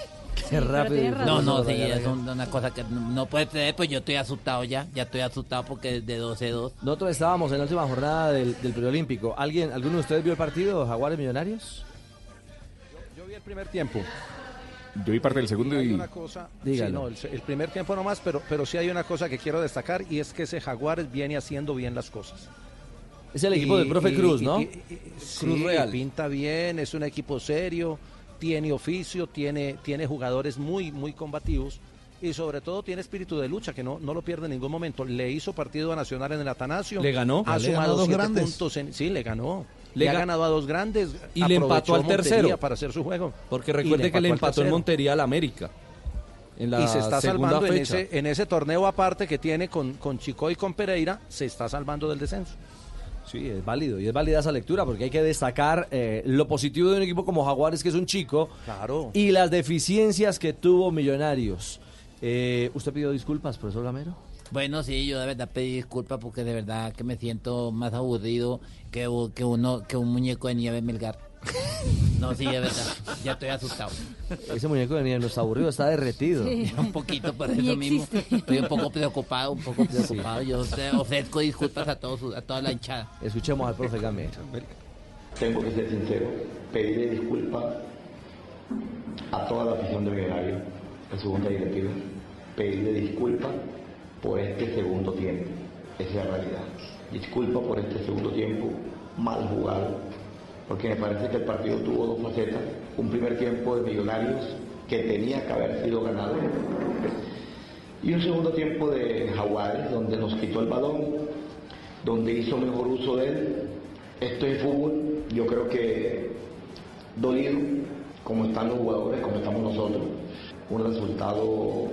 Rápido. y No, no, sí, es una cosa que no no puede ser, pues yo estoy asustado ya, ya estoy asustado porque de 12-2. Nosotros estábamos en la última jornada del, del preolímpico. ¿Alguien, ¿Alguno de ustedes vio el partido Jaguares Millonarios? Yo vi el primer tiempo. Yo vi parte del segundo Hay y... una cosa, Dígalo. sí, no, el, el primer tiempo nomás, pero, pero sí hay una cosa que quiero destacar y es que ese Jaguares viene haciendo bien las cosas. Es el equipo del profe Cruz, ¿no? sí, Cruz Real. pinta bien, es un equipo serio, tiene oficio, tiene, tiene jugadores muy, muy combativos y sobre todo tiene espíritu de lucha que no, no lo pierde en ningún momento. Le hizo partido a Nacional en el Atanasio. ¿Le ganó? Ha Le sumado ganó dos grandes. puntos. en- sí, le ganó. Le Le, ha ga- ganado a dos grandes. Y le empató al tercero. Para hacer su juego. Porque recuerde que le empató en. Montería al América. En la y se está salvando en ese, en ese torneo aparte que tiene con, con Chico y con Pereira, se está salvando del descenso. Sí, es válido y es válida esa lectura porque hay que destacar eh, lo positivo de un equipo como Jaguares, que es un chico, Claro. y las deficiencias que tuvo Millonarios. Eh, ¿Usted pidió disculpas, profesor Gamero? Bueno, sí, yo de verdad pedí disculpas porque de verdad que me siento más aburrido que, que uno que un muñeco de nieve Melgar. No, sí, de verdad, ya estoy asustado. Ese muñeco de nieve no está aburrido, está derretido. Sí. Un poquito por eso mismo. Estoy un poco preocupado, un poco preocupado. Yo ofrezco disculpas a todos, a toda la hinchada. Escuchemos al profe Gamero. Tengo que ser sincero, pedirle disculpas a toda la afición de Millonario, a su junta directiva, pedirle disculpas por este segundo tiempo, esa es la realidad. Disculpa por este segundo tiempo mal jugado, porque me parece que el partido tuvo dos facetas, un primer tiempo de Millonarios que tenía que haber sido ganado, y un segundo tiempo de Jaguares, donde nos quitó el balón, donde hizo mejor uso de él. Esto es fútbol, yo creo que dolido, como están los jugadores, como estamos nosotros. Un resultado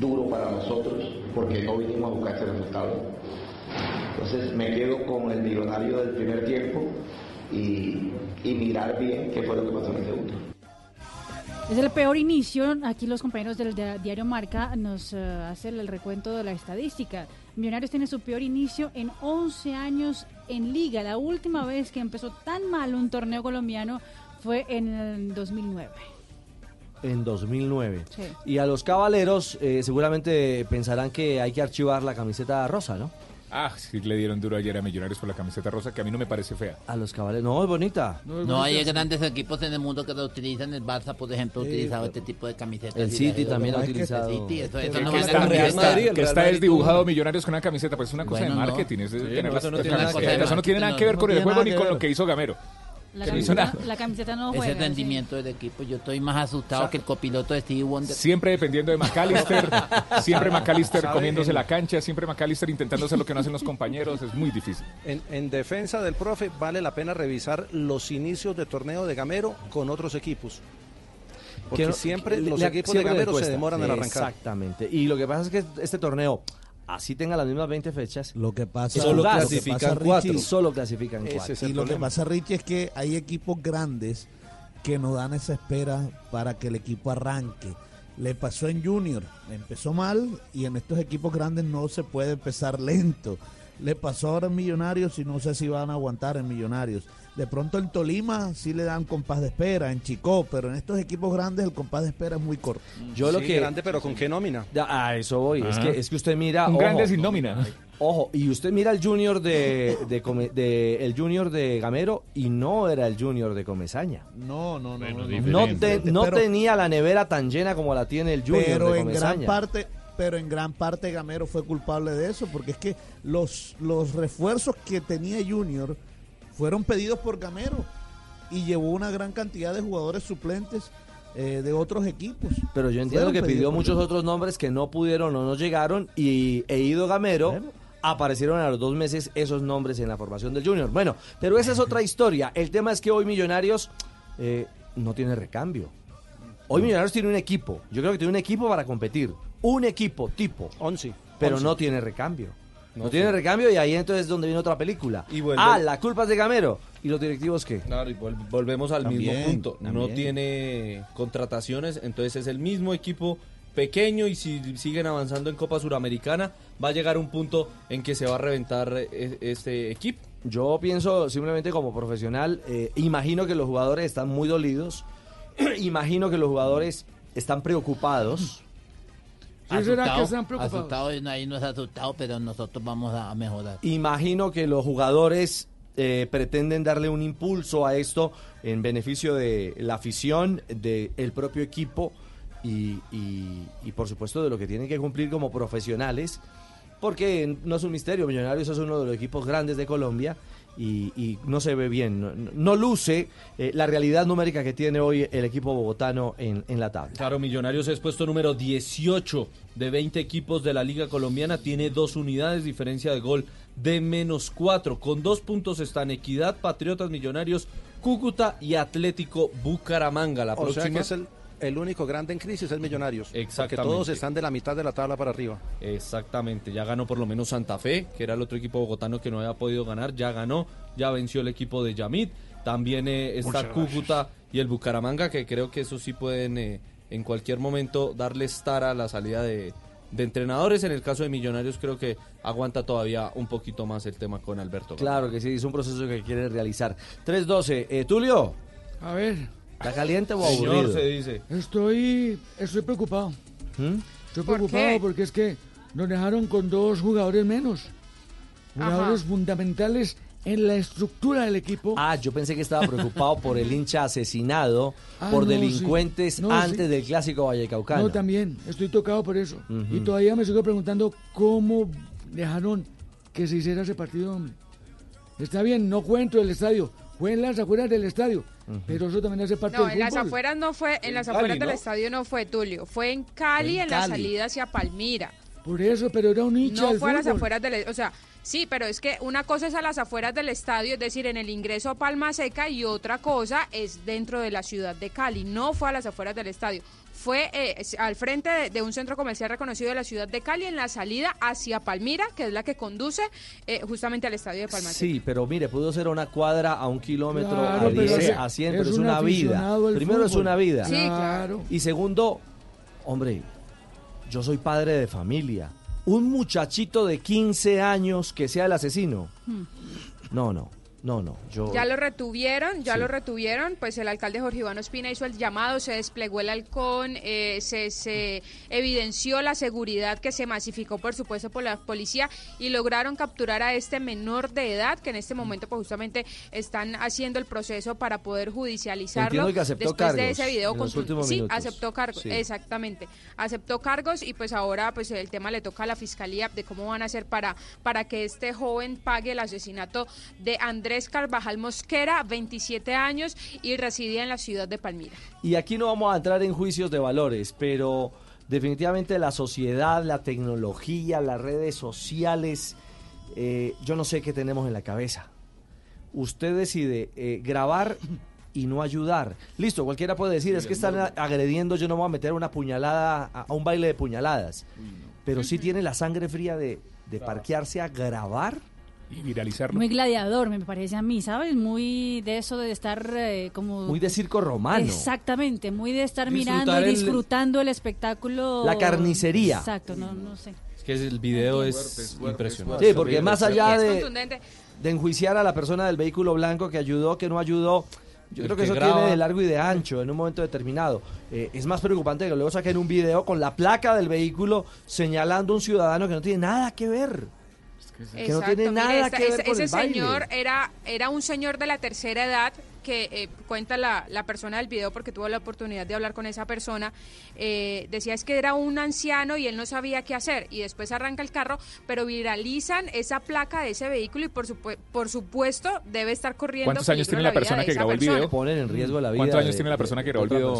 duro para nosotros, porque no vinimos a buscar ese resultado. Entonces me quedo con el millonario del primer tiempo y, y mirar bien qué fue lo que pasó en el segundo. Es el peor inicio. Aquí los compañeros del dia- diario Marca nos eh, hacen el recuento de la estadística. Millonarios tiene su peor inicio en 11 años en liga. La última vez que empezó tan mal un torneo colombiano fue en el 2009. En 2009. Sí. Y a los caballeros eh, seguramente pensarán que hay que archivar la camiseta rosa, ¿no? Ah, sí le dieron duro ayer a Millonarios por la camiseta rosa, que a mí no me parece fea. A los cabales, no, es bonita. No hay grandes equipos en el mundo que lo utilizan. El Barça, por ejemplo, ha Sí, utilizado pero- este tipo de camisetas. El City la- también ha el utilizado- City, eso- eso Que no está, vale que la está- que está desdibujado Millonarios con una camiseta, pues es una cosa Bueno, de no. marketing. es de Sí, tener no, las- eso no las tiene que no tiene nada No, que ver no con el juego ni que con lo que hizo Gamero. La camiseta, la camiseta no Ese juega. sí. rendimiento del equipo. Yo estoy más asustado que el copiloto de Stevie Wonder. Siempre dependiendo de McAllister, siempre McAllister ¿Sabe? comiéndose la cancha, siempre McAllister intentando hacer lo que no hacen los compañeros, es muy difícil. En, en defensa del profe, vale la pena revisar los inicios de torneo de Gamero con otros equipos. Porque siempre los le- equipos de siempre Gamero se demoran en arrancar. Exactamente. Y lo que pasa es que este torneo, así tenga las mismas 20 fechas, Lo que pasa solo lo que clasifican pasa, cuatro. Richie, Solo clasifican cuatro. es y lo que pasa, Richie, es que hay equipos grandes que no dan esa espera para que el equipo arranque. Le pasó en Junior, empezó mal y en estos equipos grandes no se puede empezar lento. Le pasó ahora en Millonarios y no sé si van a aguantar en Millonarios. De pronto en Tolima sí le dan compás de espera, en Chicó, pero en estos equipos grandes el compás de espera es muy corto. Yo lo Sí, que grande, pero ¿con qué nómina? Ya, a eso voy. Es que, es que usted mira. Un ojo, grande sin nómina. Ojo, y usted mira el Junior de, de, Come- de- el Junior de Gamero y no era el Junior de Comesaña. No, no, no. no, No, te- no Pero- tenía la nevera tan llena como la tiene el Junior pero de en gran Comesaña. parte pero en gran parte Gamero fue culpable de eso porque es que los los refuerzos que tenía Junior fueron pedidos por Gamero y llevó una gran cantidad de jugadores suplentes eh, de otros equipos Pero yo entiendo Fueron que pidió muchos otros nombres que no pudieron o no llegaron y e Ido Gamero aparecieron a los dos meses esos nombres en la formación del Junior. Bueno, pero esa es otra historia. El tema es que hoy Millonarios eh, no tiene recambio. Hoy Millonarios tiene un equipo. Yo creo que tiene un equipo para competir. Un equipo tipo. 11. Pero 11. no tiene recambio. No, tiene recambio y ahí entonces es donde viene otra película. Y vuelve- Ah, la culpa es de Gamero. ¿Y los directivos qué? Claro, y vol- volvemos al mismo También, punto. No también. tiene contrataciones, entonces es el mismo equipo pequeño y si siguen avanzando en Copa Suramericana, va a llegar un punto en que se va a reventar eh, este equipo. Yo pienso simplemente como profesional, eh, imagino que los jugadores están muy dolidos, imagino que los jugadores están preocupados. Asustado, asustado, y no- ahí no es asustado, pero nosotros vamos a mejorar. Imagino que los jugadores eh, pretenden darle un impulso a esto en beneficio de la afición, del propio equipo y, y- y, por supuesto de lo que tienen que cumplir como profesionales, porque no es un misterio, Millonarios es uno de los equipos grandes de Colombia y, y no se ve bien, no, no luce eh, la realidad numérica que tiene hoy el equipo bogotano en, en la tabla. Claro, Millonarios es puesto número 18 de 20 equipos de la Liga Colombiana. Tiene dos unidades, diferencia de gol de menos cuatro. Con dos puntos están Equidad, Patriotas, Millonarios, Cúcuta y Atlético Bucaramanga. La O sea próxima que es el, el único grande en crisis, es Millonarios. Porque Exactamente. todos están de la mitad de la tabla para arriba. Exactamente, ya ganó por lo menos Santa Fe, que era el otro equipo bogotano que no había podido ganar, ya ganó, ya venció el equipo de Yamit, también eh, está Cúcuta y el Bucaramanga, que creo que eso sí pueden eh, en cualquier momento darle estar a la salida de, de entrenadores, en el caso de Millonarios creo que aguanta todavía un poquito más el tema con Alberto. Claro que sí, es un proceso que quiere realizar. 3-12, eh, Tulio, A ver. ¿Está caliente o Señor, aburrido? se dice. Estoy, estoy preocupado. ¿Mm? Estoy ¿Por preocupado qué? porque es que nos dejaron con dos jugadores menos. Jugadores fundamentales en la estructura del equipo. Ah, yo pensé que estaba preocupado por el hincha asesinado Ah, por no, delincuentes sí. No, antes sí. del clásico vallecaucano. No, también, estoy tocado por eso. Ujú. Y todavía me sigo preguntando cómo dejaron que se hiciera ese partido, hombre. Está bien, no cuento del estadio, fue en las afueras del estadio, pero eso también hace parte No, del en las afueras no fue, en las Cali, afueras del ¿no? estadio no fue Tulio, fue en Cali, en la salida hacia Palmira. Por eso, pero era un hincha No del fue a las afueras del, o sea, sí, pero es que una cosa es a las afueras del estadio, es decir, en el ingreso a Palma Seca y otra cosa es dentro de la ciudad de Cali. No fue a las afueras del estadio. Fue eh, al frente de, de un centro comercial reconocido de la ciudad de Cali en la salida hacia Palmira, que es la que conduce eh, justamente al estadio de Palma Seca. Sí, pero mire, pudo ser una cuadra a un kilómetro, Claro, a pero 10, es- a 100, es pero es un una vida. Primero es una vida. Sí, claro. Y segundo, hombre, yo soy padre de familia. Un muchachito de 15 años que sea el asesino. Hmm. No, no. No, no, yo... Ya lo retuvieron, ya Sí. lo retuvieron, pues el alcalde Jorge Iván Ospina hizo el llamado, se desplegó el halcón, eh, se, se evidenció la seguridad que se masificó, por supuesto, por la policía y lograron capturar a este menor de edad que en este momento pues justamente están haciendo el proceso para poder judicializarlo. Entiendo que aceptó Después de cargos ese video con Sí, minutos. aceptó cargos, Sí. exactamente. Aceptó cargos y pues ahora pues el tema le toca a la fiscalía de cómo van a hacer para, para que este joven pague el asesinato de Andrés Carvajal Mosquera, 27 años y residía en la ciudad de Palmira. Y aquí no vamos a entrar en juicios de valores, pero definitivamente la sociedad, la tecnología, las redes sociales, eh, yo no sé qué tenemos en la cabeza. Usted decide eh, grabar y no ayudar. Listo, cualquiera puede decir, es que están agrediendo, yo no voy a meter una puñalada, a, a un baile de puñaladas. Pero sí tiene la sangre fría de, de parquearse a grabar. Y viralizarlo. Muy gladiador, me parece a mí, ¿sabes? Muy de eso de estar eh, como... Muy de circo romano. Exactamente, muy de estar Disfrutar mirando y el- disfrutando el espectáculo. La carnicería. Exacto, no, no sé. Es que el video es impresionante. Sí, porque más allá Es de, contundente. de enjuiciar a la persona del vehículo blanco que ayudó, que no ayudó, yo El creo que, que eso graba. tiene de largo y de ancho en un momento determinado. Eh, es más preocupante que luego saquen un video con la placa del vehículo señalando a un ciudadano que no tiene nada que ver. Que no tiene Exacto, nada mire, esta- que ver ese, con ese el baile. señor era, era un señor de la tercera edad que eh, cuenta la, la persona del video porque tuvo la oportunidad de hablar con esa persona, eh, decía es que era un anciano y él no sabía qué hacer y después arranca el carro, pero viralizan esa placa de ese vehículo y por, supue- por supuesto debe estar corriendo ¿Cuántos años tiene la persona que grabó el video? Ponen en riesgo la vida ¿Cuántos años de- tiene la persona que grabó el de video?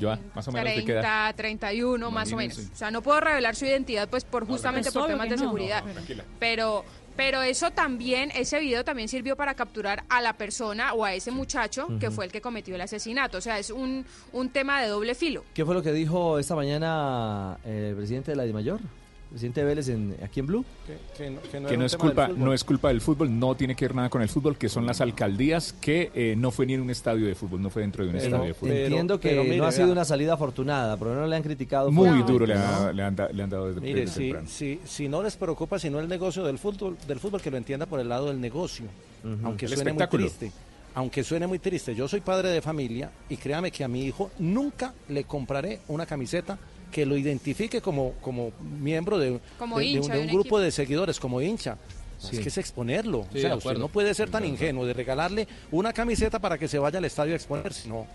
Joa, más o menos de qué edad. 30, 31 más o menos. O sea, no puedo revelar su identidad pues por justamente Pues por obvio temas de seguridad. No, tranquila. Pero pero eso también ese video también sirvió para capturar a la persona o a ese muchacho que fue el que cometió el asesinato. O sea, es un un tema de doble filo. ¿Qué fue lo que dijo esta mañana eh, el presidente de la DIMAYOR? Presidente Vélez en, aquí en Blue. Que, no, que no es culpa no es culpa del fútbol no tiene que ver nada con el fútbol que son las alcaldías que eh, no fue ni en un estadio de fútbol no fue dentro de un Pero estadio de fútbol entiendo que pero mire, no ha sido vea. una salida afortunada, pero no le han criticado. muy duro le, ¿no? ha- le han, da- le han dado desde, Mire, desde si, temprano. si, si no les preocupa sino el negocio del fútbol, del fútbol que lo entienda por el lado del negocio, aunque El suene muy triste. Aunque suene muy triste, yo soy padre de familia y créame que a mi hijo nunca le compraré una camiseta que lo identifique como, como miembro de, Como de- un, de grupo equipo. de seguidores, como hincha. Sí. Es que es exponerlo. Sí, o sea, usted no puede ser tan ingenuo de regalarle una camiseta para que se vaya al estadio a exponerse. No.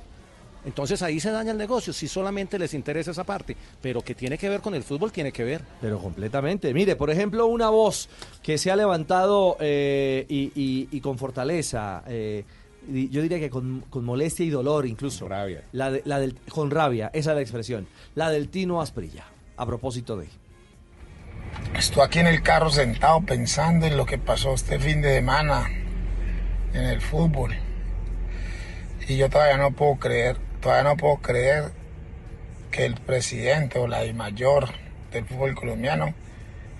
Entonces ahí se daña el negocio, si solamente les interesa esa parte, pero que tiene que ver con el fútbol, tiene que ver. Pero completamente. Mire, por ejemplo, una voz que se ha levantado eh, y, y- y con fortaleza, eh, yo diría que con, con molestia y dolor incluso. Con rabia. La de- la del, con rabia, esa es la expresión. La del Tino Asprilla, a propósito de... Estoy aquí en el carro sentado pensando en lo que pasó este fin de semana en el fútbol. Y yo todavía no puedo creer, todavía no puedo creer que el presidente o la mayor del fútbol colombiano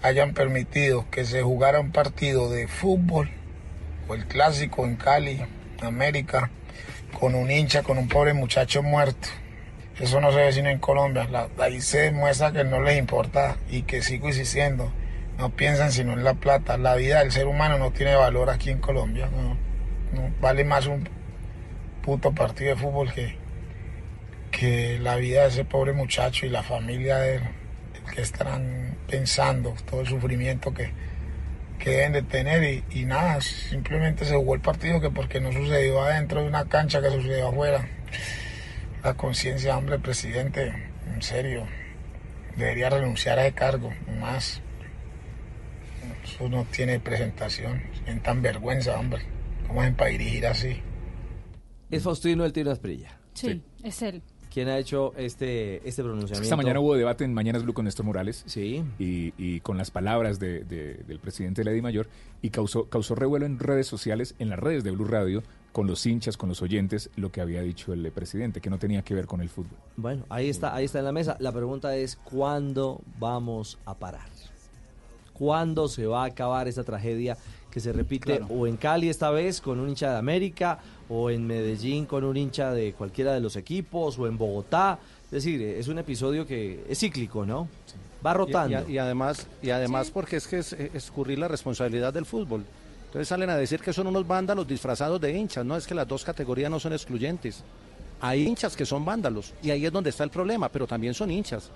hayan permitido que se jugara un partido de fútbol o el clásico en Cali, América, con un hincha, con un pobre muchacho muerto. Eso no se ve sino en Colombia. Ahí se demuestra que no les importa y que sigo insistiendo. No piensan sino en la plata. La vida del ser humano no tiene valor aquí en Colombia. No, vale más un puto partido de fútbol que, que la vida de ese pobre muchacho y la familia de él, que estarán pensando, todo el sufrimiento que, que deben de tener y, y nada, simplemente se jugó el partido que porque no sucedió adentro de una cancha que sucedió afuera. La conciencia, hombre, presidente, en serio, debería renunciar a ese cargo, no más. Eso no tiene presentación, en tan vergüenza, hombre. ¿Cómo es para dirigir así? Es Faustino el Tino Asprilla. Sí, es él. Quien ha hecho este, este pronunciamiento. Esta mañana hubo debate en Mañanas Blue con Néstor Morales. Sí. Y, y con las palabras de- de- del presidente de la DIMAYOR y causó, causó revuelo en redes sociales, en las redes de Blue Radio, con los hinchas, con los oyentes, lo que había dicho el presidente, que no tenía que ver con el fútbol. Bueno, ahí está, ahí está en la mesa. La pregunta es, ¿cuándo vamos a parar? ¿Cuándo se va a acabar esta tragedia que se repite Claro. o en Cali esta vez con un hincha de América o en Medellín con un hincha de cualquiera de los equipos o en Bogotá? Es decir, es un episodio que es cíclico, ¿no? Va rotando. Y, y además, y además porque es que es escurrir la responsabilidad del fútbol. Entonces salen a decir que son unos vándalos disfrazados de hinchas. No es que las dos categorías no son excluyentes. Hay hinchas que son vándalos y ahí es donde está el problema, pero también son hinchas.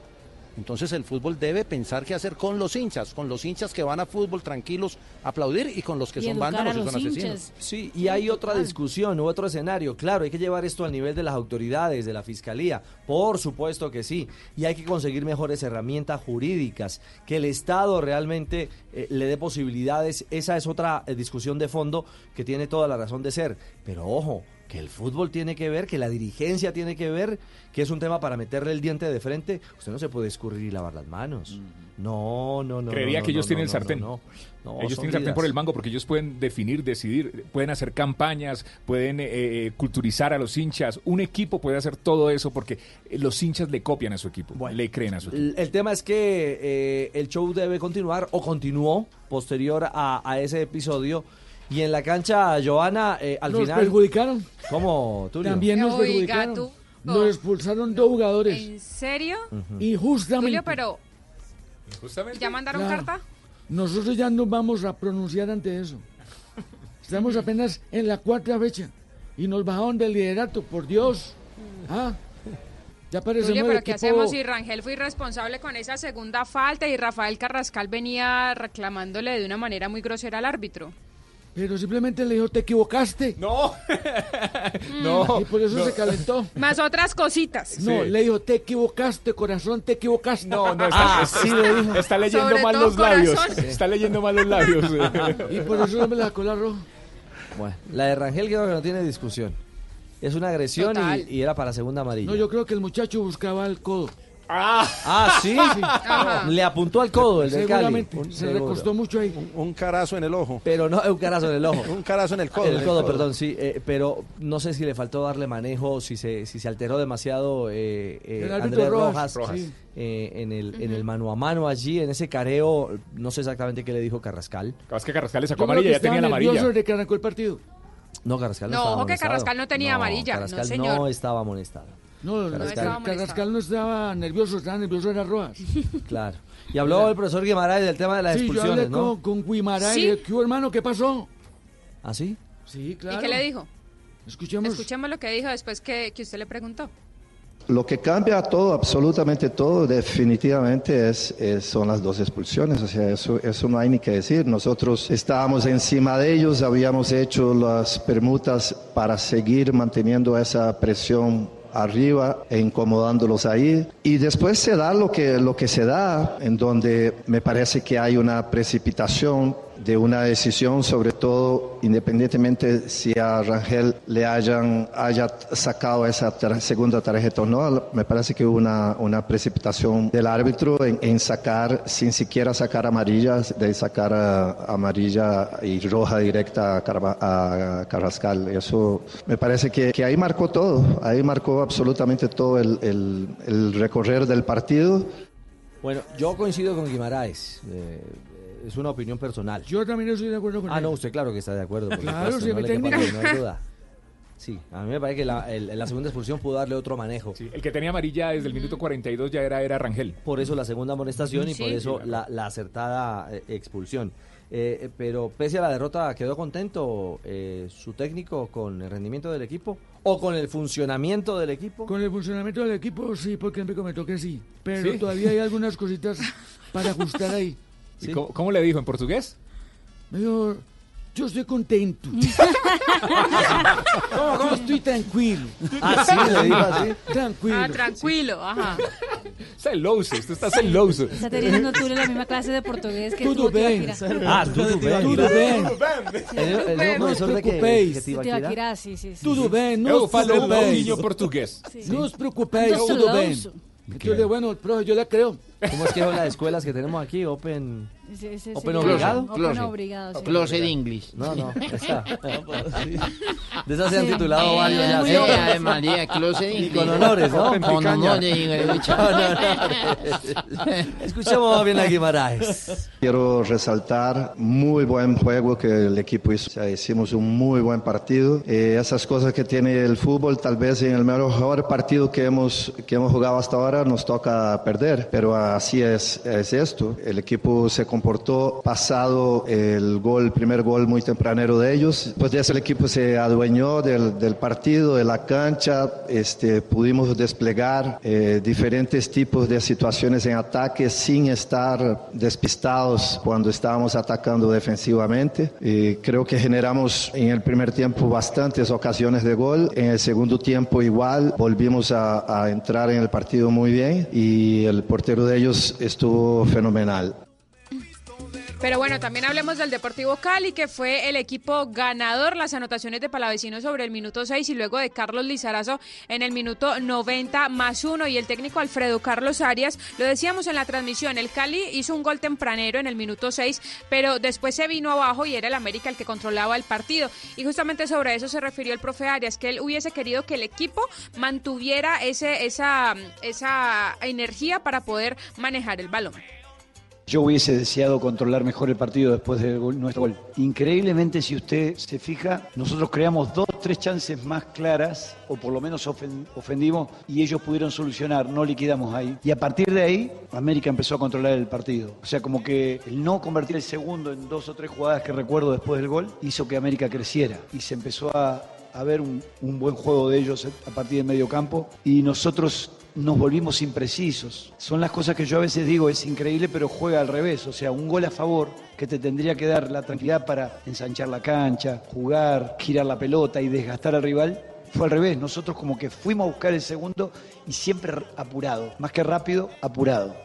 Entonces el fútbol debe pensar qué hacer con los hinchas, con los hinchas que van a fútbol tranquilos a aplaudir y con los que Y son vándalos y son asesinos. Sí, y hay otra discusión u otro escenario. Claro, hay que llevar esto al nivel de las autoridades, de la fiscalía. Por supuesto que sí. Y hay que conseguir mejores herramientas jurídicas, que el Estado realmente eh, le dé posibilidades. Esa es otra eh, discusión de fondo que tiene toda la razón de ser. Pero ojo, que el fútbol tiene que ver, que la dirigencia tiene que ver, que es un tema para meterle el diente de frente. Usted no se puede escurrir y lavar las manos. No, no, no. Creería no, que no, ellos no, tienen el sartén. no, ellos tienen el sartén por el mango porque ellos pueden definir, decidir, pueden hacer campañas, pueden eh, eh, culturizar a los hinchas. Un equipo puede hacer todo eso porque eh, los hinchas le copian a su equipo, le creen a su equipo. El, el tema es que eh, el show debe continuar o continuó posterior a, a ese episodio. Y en la cancha, Joana, eh, al Nos final. perjudicaron. ¿Cómo, Tulio? También nos Oiga, perjudicaron. tú. Nos expulsaron dos jugadores. ¿En serio? Injustamente. Julio, pero ¿ya mandaron Claro. carta? Nosotros ya nos vamos a pronunciar ante eso. Estamos apenas en la cuarta fecha y nos bajaron del liderato, por Dios. ¿Ah? Ya parecemos Julio, pero ¿qué equipo- hacemos si Rangel fue irresponsable con esa segunda falta y Rafael Carrascal venía reclamándole de una manera muy grosera al árbitro? Pero simplemente le dijo, te equivocaste. No. No. Y por eso No. se calentó. Más otras cositas. No, le dijo, te equivocaste, corazón, te equivocaste. No, no, está, Ah, está- sí le dijo. está leyendo Sobre mal los labios. Está leyendo mal los labios. Y por eso no me la sacó la roja. Bueno, la de Rangel creo que no tiene discusión. Es una agresión y, y era para segunda amarilla. No, yo creo que el muchacho buscaba el codo. Ah, sí. Ajá. Le apuntó al codo el del Cali. Un- se seguro. le costó mucho ahí. Un carazo en el ojo. Pero no, un carazo en el ojo. Un carazo en el codo. En el codo, perdón, sí. eh, pero no sé si le faltó darle manejo, si se, si se alteró demasiado eh, eh, El Andrés Rojas, Rojas, Rojas. sí. eh, en, el, en el mano a mano allí, en ese careo. No sé exactamente qué le dijo Carrascal. Es que Carrascal le Yo creo que estaba nervioso desde que arrancó el partido. No, Carrascal no, No, estaba ojo que. Carrascal no tenía amarilla, no, Carrascal señor. no estaba amonestado. No, Carrascal. Carrascal, Carrascal no estaba nervioso, estaba nervioso era Rojas. Claro. Y habló el profesor Guimaraes del tema de las sí, yo expulsiones, hablé ¿no? con, con Guimaraes, Sí. ¿qué hubo, hermano? ¿Qué pasó? ¿Ah, sí? Sí, claro. ¿Y qué le dijo? Escuchemos. Escuchemos lo que dijo después que, que usted le preguntó. Lo que cambia todo, absolutamente todo, definitivamente es, es- son las dos expulsiones. O sea, eso, eso no hay ni que decir. Nosotros estábamos encima de ellos, habíamos hecho las permutas para seguir manteniendo esa presión arriba e incomodándolos ahí. Y después se da lo que, lo que se da, en donde me parece que hay una precipitación de una decisión, sobre todo independientemente si a Rangel le hayan haya sacado esa segunda tarjeta o no, me parece que hubo una, una precipitación del árbitro en, sacar, sin siquiera sacar amarillas, de sacar ah, amarilla y roja directa a, a Carrascal. Eso me parece que, ahí marcó todo, ahí marcó absolutamente todo el, el- el recorrer del partido. Bueno, yo coincido con Guimaraes. eh, es una opinión personal. Yo también estoy de acuerdo con Ah, él. no, usted claro que está de acuerdo. Claro, si no me termina. la menor duda. Sí, a mí me parece que la, el- la segunda expulsión pudo darle otro manejo. El que tenía amarilla desde el minuto 42 ya era, era Rangel. Por eso la segunda amonestación y Sí. por eso Sí, la, la acertada eh, expulsión. Eh, eh, pero pese a la derrota, ¿quedó contento eh, su técnico con el rendimiento del equipo o con el funcionamiento del equipo? Con el funcionamiento del equipo, sí, porque me comentó que sí. Pero ¿Sí? todavía hay algunas cositas para ajustar ahí. ¿Y cómo, cómo le dijo en portugués? Me dijo, yo estoy contento. Yo estoy tranquilo. Ah, sí, le dijo así. Tranquilo. Ah, tranquilo, ajá. Celoso, usted está celoso. Está teniendo tú la misma clase de portugués que Tudo. Tibaquira. Ah, tudo bem. Tudo bem. El, mismo profesor de que, que te iba a quitar. Tibaquira, sí, sí, sí. Tudo bem, Eu falo português. No os preocupéis, tudo bem. Entonces, bueno, profe, yo le creo. ¿Cómo es que son las escuelas que tenemos aquí? Open. Ese- ese Open obligado. Open obligado, sí. Closet English. No, no, esa. De esas se han titulado varios ya. Sí, ¿sí? Ave María, Closet Y English. con honores, ¿no? Con honores, Igor. Con honores. Escuchemos bien a Guimaraes. Quiero resaltar muy buen juego que el equipo hizo. O sea, hicimos un muy buen partido. Eh, esas cosas que tiene el fútbol, tal vez en el mejor partido que hemos, que hemos jugado hasta ahora nos toca perder, pero así es, es esto. El equipo se comportó pasado el gol, primer gol muy tempranero de ellos. Después de eso el equipo se adueñó del, del partido, de la cancha. Este, pudimos desplegar eh, diferentes tipos de situaciones en ataque sin estar despistados cuando estábamos atacando defensivamente. Y creo que generamos en el primer tiempo bastantes ocasiones de gol. En el segundo tiempo igual volvimos a, a entrar en el partido muy bien y el portero de ellos estuvo fenomenal. Pero bueno, también hablemos del Deportivo Cali, que fue el equipo ganador. Las anotaciones de Palavecino sobre el minuto 6 y luego de Carlos Lizarazo en el minuto 90 más uno. Y el técnico Alfredo Carlos Arias, lo decíamos en la transmisión, el Cali hizo un gol tempranero en el minuto 6, pero después se vino abajo y era el América el que controlaba el partido. Y justamente sobre eso se refirió el profe Arias, que él hubiese querido que el equipo mantuviera ese, esa, esa energía para poder manejar el balón. Yo hubiese deseado controlar mejor el partido después de nuestro gol. Increíblemente, si usted se fija, nosotros creamos dos, tres chances más claras, o por lo menos ofen- ofendimos, y ellos pudieron solucionar, no liquidamos ahí. Y a partir de ahí, América empezó a controlar el partido. O sea, como que el no convertir el segundo en dos o tres jugadas que recuerdo después del gol, hizo que América creciera. Y se empezó a, a ver un, un buen juego de ellos a partir del medio campo, y nosotros nos volvimos imprecisos. Son las cosas que yo a veces digo, es increíble, pero juega al revés. O sea, un gol a favor que te tendría que dar la tranquilidad para ensanchar la cancha, jugar, girar la pelota y desgastar al rival. Fue al revés, nosotros como que fuimos a buscar el segundo y siempre apurado, más que rápido, apurado.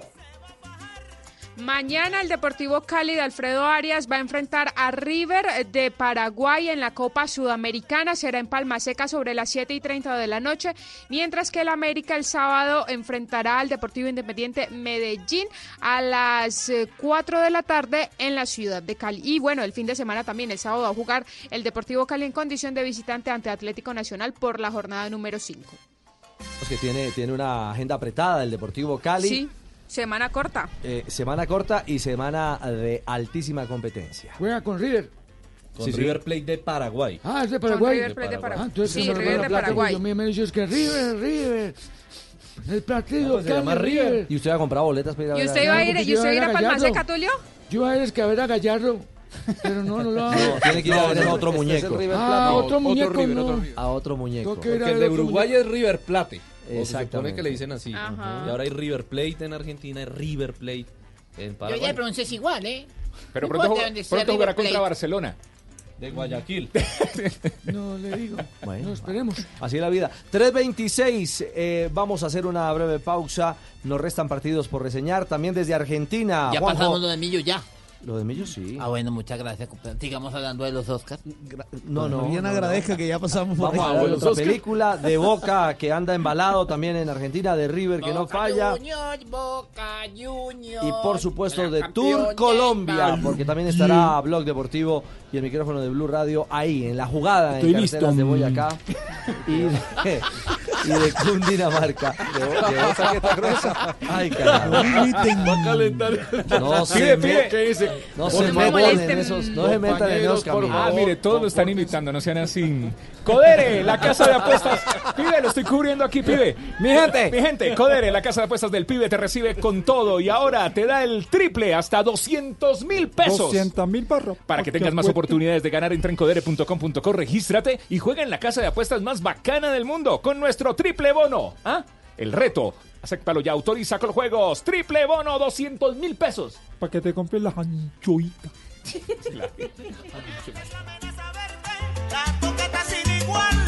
Mañana el Deportivo Cali de Alfredo Arias va a enfrentar a River de Paraguay en la Copa Sudamericana. Será en Palma Seca sobre las 7 y 30 de la noche. Mientras que el América el sábado enfrentará al Deportivo Independiente Medellín a las eh, 4 de la tarde en la ciudad de Cali. Y bueno, el fin de semana también, el sábado va a jugar el Deportivo Cali en condición de visitante ante Atlético Nacional por la jornada número 5. Pues que tiene, tiene una agenda apretada el Deportivo Cali. Sí, semana corta. Eh, semana corta y semana de altísima competencia. Juega con River. Con Sí, sí. River Plate de Paraguay. Ah, es de Paraguay. River Plate de Paraguay. Ah, entonces Sí, River de Paraguay. a mí me dices que River, River. El partido pues se llama Cali, River. ¿Y usted va a comprar boletas para ir a ¿Y ver usted iba a ir, y yo usted iba a ir era a Palma Gallardo. Seca, Tulio? Yo a ver que a ver a Gallardo. Pero no, no lo hago. No, tiene que ir a ver a otro Este muñeco. River Ah, otro muñeco River, no. otro River. A otro muñeco. Que ir a Porque el de Uruguay muñeco. es River Plate. O se supone que le dicen así. Ajá. Y ahora hay River Plate en Argentina, hay River Plate en Yo ya Paraguay. pronuncias igual, ¿eh? Pero pronto, pronto jugará River contra Plate. Barcelona. De Guayaquil. No le digo. Bueno. No esperemos. Así es la vida. 3.26, eh, vamos a hacer una breve pausa. Nos restan partidos por reseñar. También desde Argentina. Ya Juanjo. pasamos lo de Millo, ya. Lo de Millo sí. Ah, bueno, muchas gracias. Sigamos hablando de los Oscars. No, no. Bien no, agradezca que ya pasamos por Vamos a ahí. ver otra película de Boca que anda embalado también en Argentina, de River que no Boca falla. Juniors, Boca Juniors. Y por supuesto de Tour Colombia, porque también estará Blog Deportivo y el micrófono de Blue Radio ahí, en la jugada, en Estoy carreteras listo. de Boyacá y de, y de Cundinamarca. De, de Boca que está gruesa. Ay, carajo. Va a calentar. No se, Pide. No se metan en esos, no se metan en esos caminos. Ah, mire, todos lo están imitando, no sean así. Codere, la casa de apuestas. Pibe, lo estoy cubriendo aquí, pibe. Mi gente, mi gente, Codere, la casa de apuestas del pibe te recibe con todo y ahora te da el triple hasta 200 mil pesos. 200 mil barros. Para que tengas más oportunidades de ganar, entra en codere.com.co, regístrate y juega en la casa de apuestas más bacana del mundo con nuestro triple bono. ¿Ah? El reto. Acéptalo ya, autoriza con juegos. Triple bono, 200 mil pesos. Para que te compres las anchoitas. La coqueta sin igual.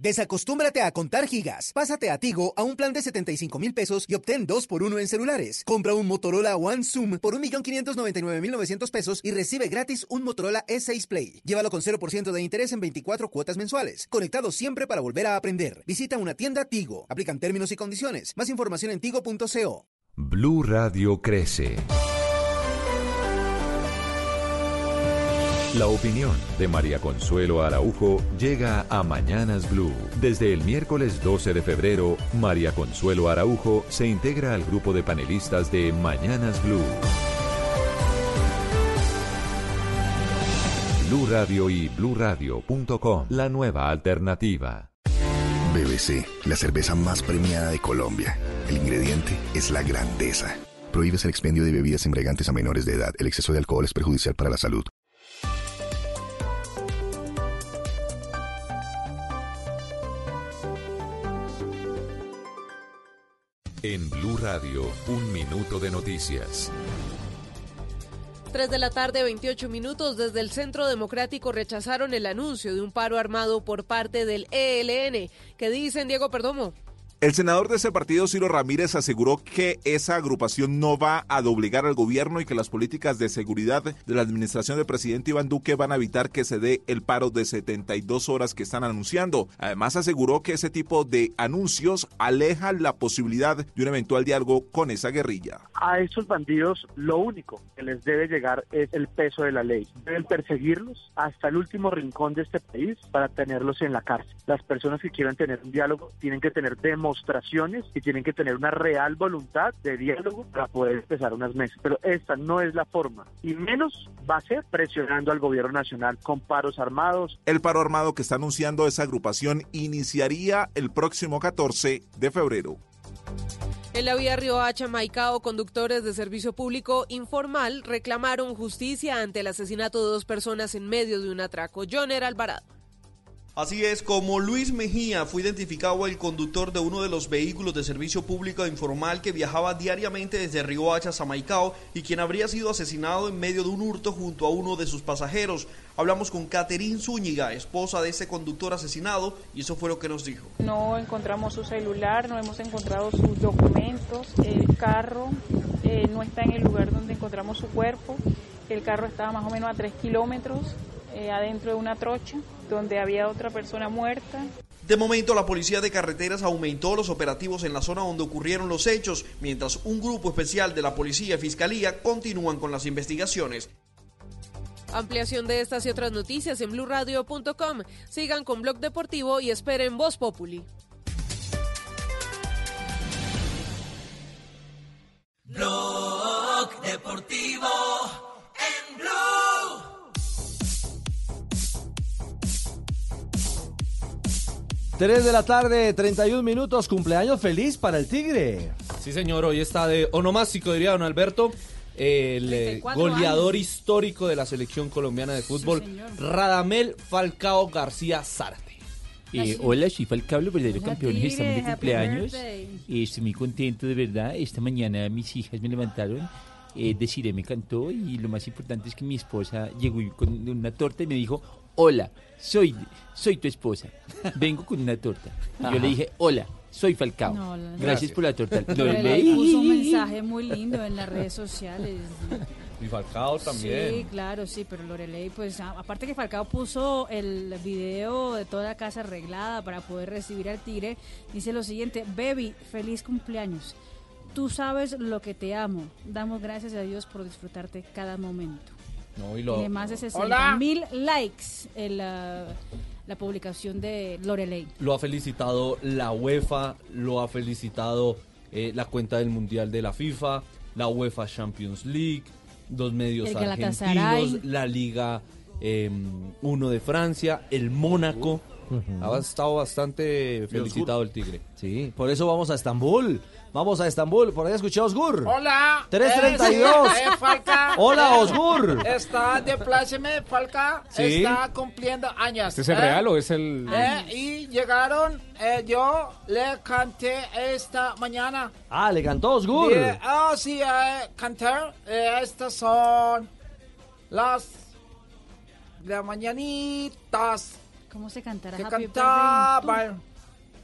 Desacostúmbrate a contar gigas. Pásate a Tigo a un plan de 75 mil pesos y obtén 2 por 1 en celulares. Compra un Motorola One Zoom por 1.599.900 pesos y recibe gratis un Motorola S6 Play. Llévalo con 0% de interés en 24 cuotas mensuales. Conectado siempre para volver a aprender. Visita una tienda Tigo. Aplican términos y condiciones. Más información en tigo.co. Blue Radio crece. La opinión de María Consuelo Araujo llega a Mañanas Blue. Desde el miércoles 12 de febrero, María Consuelo Araujo se integra al grupo de panelistas de Mañanas Blue. Blue Radio y bluradio.com, la nueva alternativa. BBC, la cerveza más premiada de Colombia. El ingrediente es la grandeza. Prohíbes el expendio de bebidas embriagantes a menores de edad. El exceso de alcohol es perjudicial para la salud. En Blue Radio, un minuto de noticias. 3 de la tarde, 28 minutos. Desde el Centro Democrático rechazaron el anuncio de un paro armado por parte del ELN. ¿Qué dicen, Diego Perdomo? El senador de ese partido, Ciro Ramírez, aseguró que esa agrupación no va a doblegar al gobierno y que las políticas de seguridad de la administración del presidente Iván Duque van a evitar que se dé el paro de 72 horas que están anunciando. Además, aseguró que ese tipo de anuncios aleja la posibilidad de un eventual diálogo con esa guerrilla. A estos bandidos lo único que les debe llegar es el peso de la ley. Deben perseguirlos hasta el último rincón de este país para tenerlos en la cárcel. Las personas que quieran tener un diálogo tienen que tener demostraciones y tienen que tener una real voluntad de diálogo para poder empezar unas mesas. Pero esta no es la forma. Y menos va a ser presionando al gobierno nacional con paros armados. El paro armado que está anunciando esa agrupación iniciaría el próximo 14 de febrero. En la vía Riohacha, Maicao, conductores de servicio público informal reclamaron justicia ante el asesinato de dos personas en medio de un atraco. Joner Alvarado. Así es, como Luis Mejía fue identificado el conductor de uno de los vehículos de servicio público informal que viajaba diariamente desde Riohacha a Maicao y quien habría sido asesinado en medio de un hurto junto a uno de sus pasajeros. Hablamos con Caterín Zúñiga, esposa de ese conductor asesinado, y eso fue lo que nos dijo. No encontramos su celular, no hemos encontrado sus documentos, el carro eh, no está en el lugar donde encontramos su cuerpo, el carro estaba más o menos a tres kilómetros eh, adentro de una trocha donde había otra persona muerta. De momento, la Policía de Carreteras aumentó los operativos en la zona donde ocurrieron los hechos, mientras un grupo especial de la Policía y Fiscalía continúan con las investigaciones. Ampliación de estas y otras noticias en blurradio.com. Sigan con Blog Deportivo y esperen Voz Populi. Blog Deportivo en Blog. 3 de la tarde, 31 minutos, cumpleaños feliz para el Tigre. Sí, señor, hoy está de onomástico, diría don Alberto, el eh, goleador histórico de la selección colombiana de fútbol, Radamel Falcao García Zárate. Eh, hola, soy Falcao, los verdaderos campeones, estamos de cumpleaños. Eh, estoy muy contento, de verdad. Esta mañana mis hijas me levantaron eh, me cantó y lo más importante es que mi esposa llegó con una torta y me dijo, hola, soy, soy tu esposa. Vengo con una torta. Y yo le dije, hola, soy Falcao. No, Gracias por la torta. Lo leí. puso un mensaje muy lindo en las redes sociales. Y Falcao también. Sí, claro, sí, pero Lorelei, pues a- aparte que Falcao puso el video de toda la casa arreglada para poder recibir al tigre, dice lo siguiente, Baby, feliz cumpleaños. Tú sabes lo que te amo. Damos gracias a Dios por disfrutarte cada momento. No, y Tiene más de 60 Hola. mil likes en la, la publicación de Lorelei. Lo ha felicitado la UEFA, lo ha felicitado eh, la cuenta del Mundial de la FIFA, la UEFA Champions League, dos medios argentinos, la Liga 1 de Francia, el Mónaco. Ha estado bastante felicitado el Tigre. Sí, por eso vamos a Estambul. Vamos a Estambul. Por ahí escuché a Osgur. Hola. 332. Eh, eh, Falca. Hola, Osgur. Está de pláceme, Falca. Sí. Está cumpliendo años. ¿Este es el ¿eh? real o es el...? Eh, y llegaron, eh, yo le canté esta mañana. Ah, le cantó Osgur. Dije, oh, sí, eh, canté. Eh, estas son las de mañanitas ¿Cómo se cantará que Happy Birthday en cantaban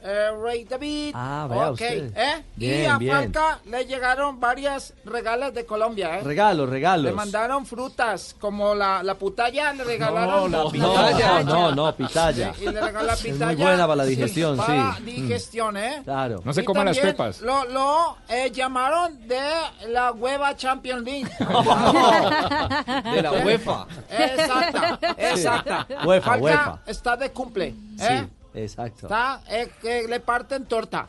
eh, Rey David. Ah, vea Ok, usted. ¿eh? y a bien. Falca le llegaron varias regalas de Colombia, ¿eh? Regalos, regalos. Le mandaron frutas, como la, la putalla, le regalaron. No, no, no, no, pitaya. Sí, y le regaló la Es pitaya. muy buena para la digestión, sí. Para Mm. digestión, ¿eh? Claro. No se Y coman las pepas. Lo, lo eh, llamaron de la hueva Champions League. De la UEFA. Exacta, exacta. UEFA, Falca UEFA. está de cumple, ¿eh? Exacto. Está, eh, que le parten torta.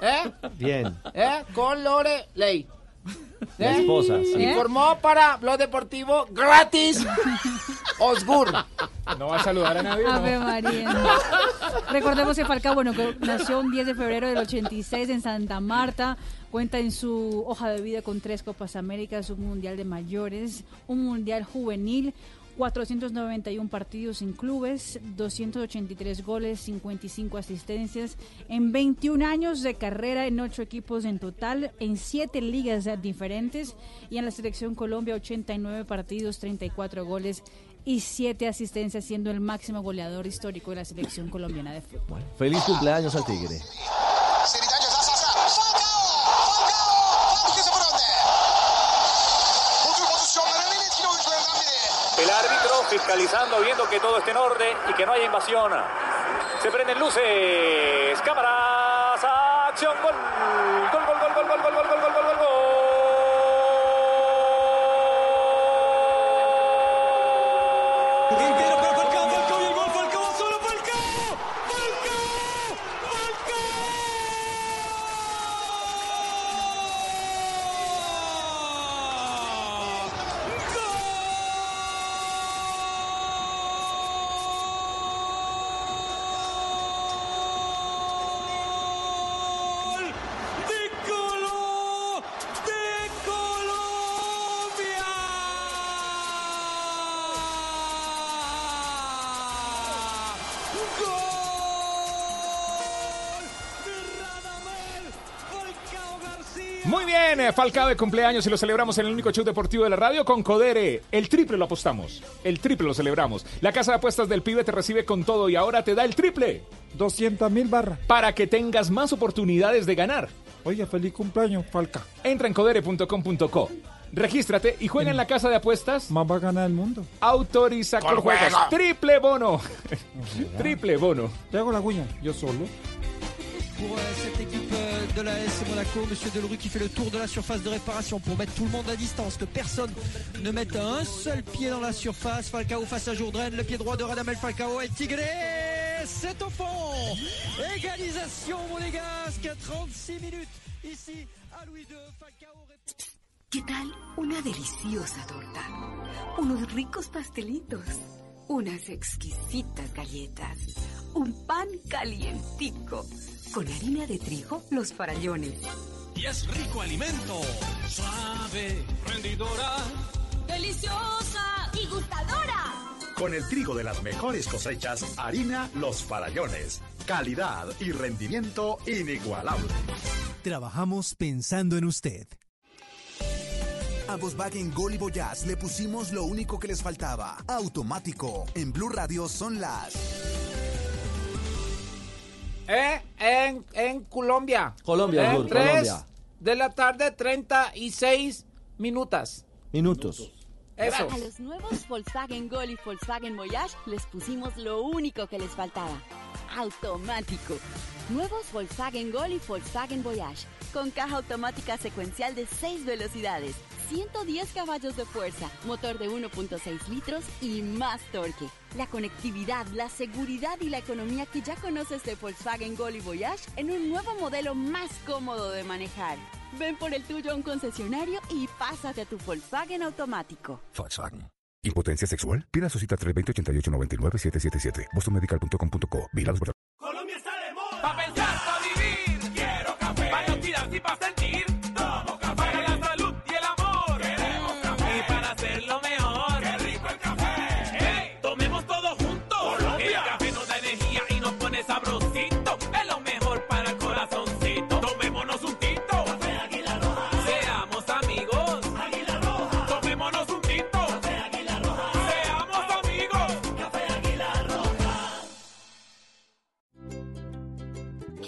¿Eh? Bien. ¿Eh? Con Lore Ley. La esposa, sí. Informó para Blog Deportivo gratis Osgur. No va a saludar a nadie. ¿no? Ave María. Recordemos que Falcao, bueno, que nació un 10 de febrero del 86 en Santa Marta. Cuenta en su hoja de vida con tres Copas Américas, un Mundial de Mayores, un Mundial Juvenil, 491 partidos en clubes, 283 goles, 55 asistencias, en 21 años de carrera en 8 equipos en total, en 7 ligas diferentes y en la selección Colombia 89 partidos, 34 goles y 7 asistencias, siendo el máximo goleador histórico de la selección colombiana de fútbol. Feliz cumpleaños al Tigre. Fiscalizando, viendo que todo esté en orden y que no haya invasión. Se prenden luces, cámaras, acción, gol. Gol, gol, gol, gol, gol, gol, gol, gol, gol, gol, eh, Falcao de cumpleaños y lo celebramos en el único show deportivo de la radio con Codere. El triple lo apostamos, el triple lo celebramos. La casa de apuestas del pibe te recibe con todo y ahora te da el triple. 200 mil barras. Para que tengas más oportunidades de ganar. Oye, feliz cumpleaños, Falca. Entra en codere.com.co. Regístrate y juega en la casa de apuestas. Más va a ganar el mundo. Autoriza Con juegos. juego. Triple bono. Triple bono. Te hago la cuña, yo solo. pour de la S Monaco. Monsieur Delru qui fait le tour de la surface de réparation pour mettre tout le monde à distance, que personne ne mette un seul pied dans la surface. Falcao face à Jourdain, le pied droit de Radamel Falcao et Tigre, c'est au fond. Égalisation monégasque, 36 minutes ici à Louis II. Falcao ¿Qué tal? Una deliciosa torta? Unos ricos pastelitos, unas exquisitas galletas, un pan calientico, con harina de trigo, los farallones. Y es rico alimento, suave, rendidora. ¡Deliciosa y gustadora! Con el trigo de las mejores cosechas, harina Los Farallones. Calidad y rendimiento inigualable. Trabajamos pensando en usted. A Volkswagen Gol y Voyage le pusimos lo único que les faltaba. Automático. En Blue Radio son las... Eh, en, en Colombia. Colombia, tres Colombia. de la tarde, 36 minutos. Minutos. Eso. A los nuevos Volkswagen Gol y Volkswagen Voyage les pusimos lo único que les faltaba. Automático. Nuevos Volkswagen Gol y Volkswagen Voyage. Con caja automática secuencial de 6 velocidades, 110 caballos de fuerza, motor de 1.6 litros y más torque. La conectividad, la seguridad y la economía que ya conoces de Volkswagen Gol y Voyage en un nuevo modelo más cómodo de manejar. Ven por el tuyo a un concesionario y pásate a tu Volkswagen automático. Volkswagen. ¿Impotencia sexual? Pida su cita 320-8899-777. bostonmedical.com.co.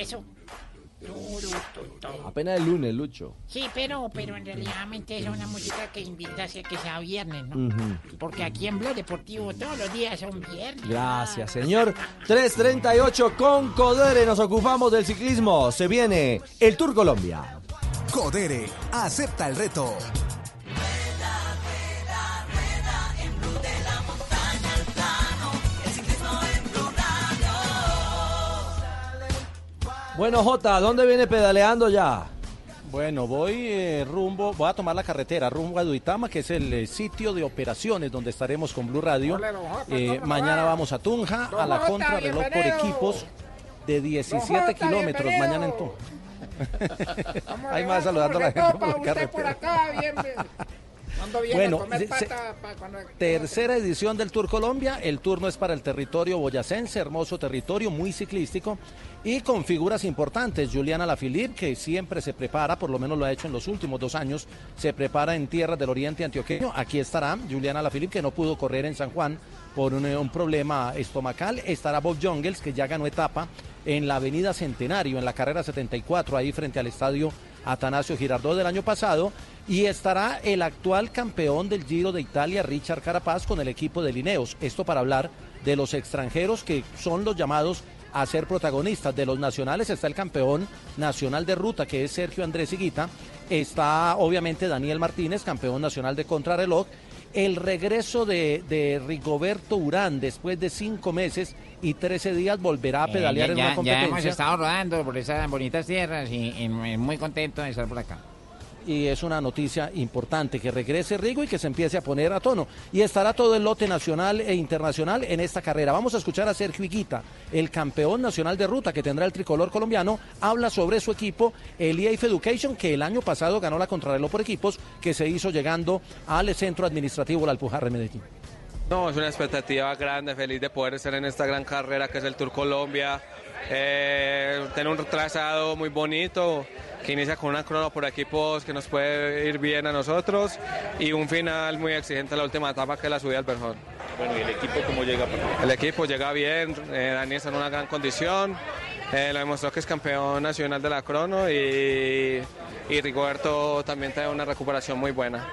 Eso. Apenas el lunes, Lucho. Sí, pero, pero en realidad es una música que invita a que sea viernes, ¿no? Ujú. Porque aquí en Blog Deportivo todos los días son viernes. Gracias, señor. 338 con Codere nos ocupamos del ciclismo. Se viene el Tour Colombia. Codere, acepta el reto. Bueno, Jota, ¿dónde viene pedaleando ya? Bueno, voy eh, rumbo, voy a tomar la carretera rumbo a Duitama, que es el eh, sitio de operaciones donde estaremos con Blue Radio. Eh, ¿cómo mañana va? vamos a Tunja, a la Jota, contrarreloj por equipos de 17 Jota, kilómetros. Mañana en Tunja. Ahí más saludando a la gente por la usted por carretera. bien, Bueno, comer pata, pa- cuando- Tercera edición del Tour Colombia. El turno es para el territorio boyacense, hermoso territorio, muy ciclístico y con figuras importantes. Juliana Lafilippe, que siempre se prepara, por lo menos lo ha hecho en los últimos dos años, se prepara en tierras del oriente antioqueño. Aquí estará Juliana Lafilippe, que no pudo correr en San Juan por un, eh, un problema estomacal. Estará Bob Jungels, que ya ganó etapa en la avenida Centenario, en la carrera 74, ahí frente al estadio Atanasio Girardot del año pasado. Y estará el actual campeón del Giro de Italia, Richard Carapaz, con el equipo de Lineos. Esto para hablar de los extranjeros que son los llamados a ser protagonistas. De los nacionales está el campeón nacional de ruta, que es Sergio Andrés Higuita. Está obviamente Daniel Martínez, campeón nacional de contrarreloj. El regreso de, de Rigoberto Urán después de cinco meses y 13 días volverá a Eh, pedalear ya, en ya- una ya competencia. hemos estado rodando por esas bonitas tierras y, y muy contento de estar por acá. y es una noticia importante que regrese Rigo y que se empiece a poner a tono. Y estará todo el lote nacional e internacional en esta carrera. Vamos a escuchar a Sergio Higuita, el campeón nacional de ruta que tendrá el tricolor colombiano, habla sobre su equipo, el EAF Education, que el año pasado ganó la contrarreloj por equipos, que se hizo llegando al centro administrativo La Alpujarra de Medellín. No, es una expectativa grande, feliz de poder estar en esta gran carrera que es el Tour Colombia. Eh, tener un trazado muy bonito que inicia con una crono por equipos que nos puede ir bien a nosotros y un final muy exigente en la última etapa que es la subida al Berjón. Bueno, ¿y el equipo cómo llega? El equipo llega bien, eh, Dani está en una gran condición, eh, lo demostró que es campeón nacional de la crono y, y Rigoberto también tiene una recuperación muy buena.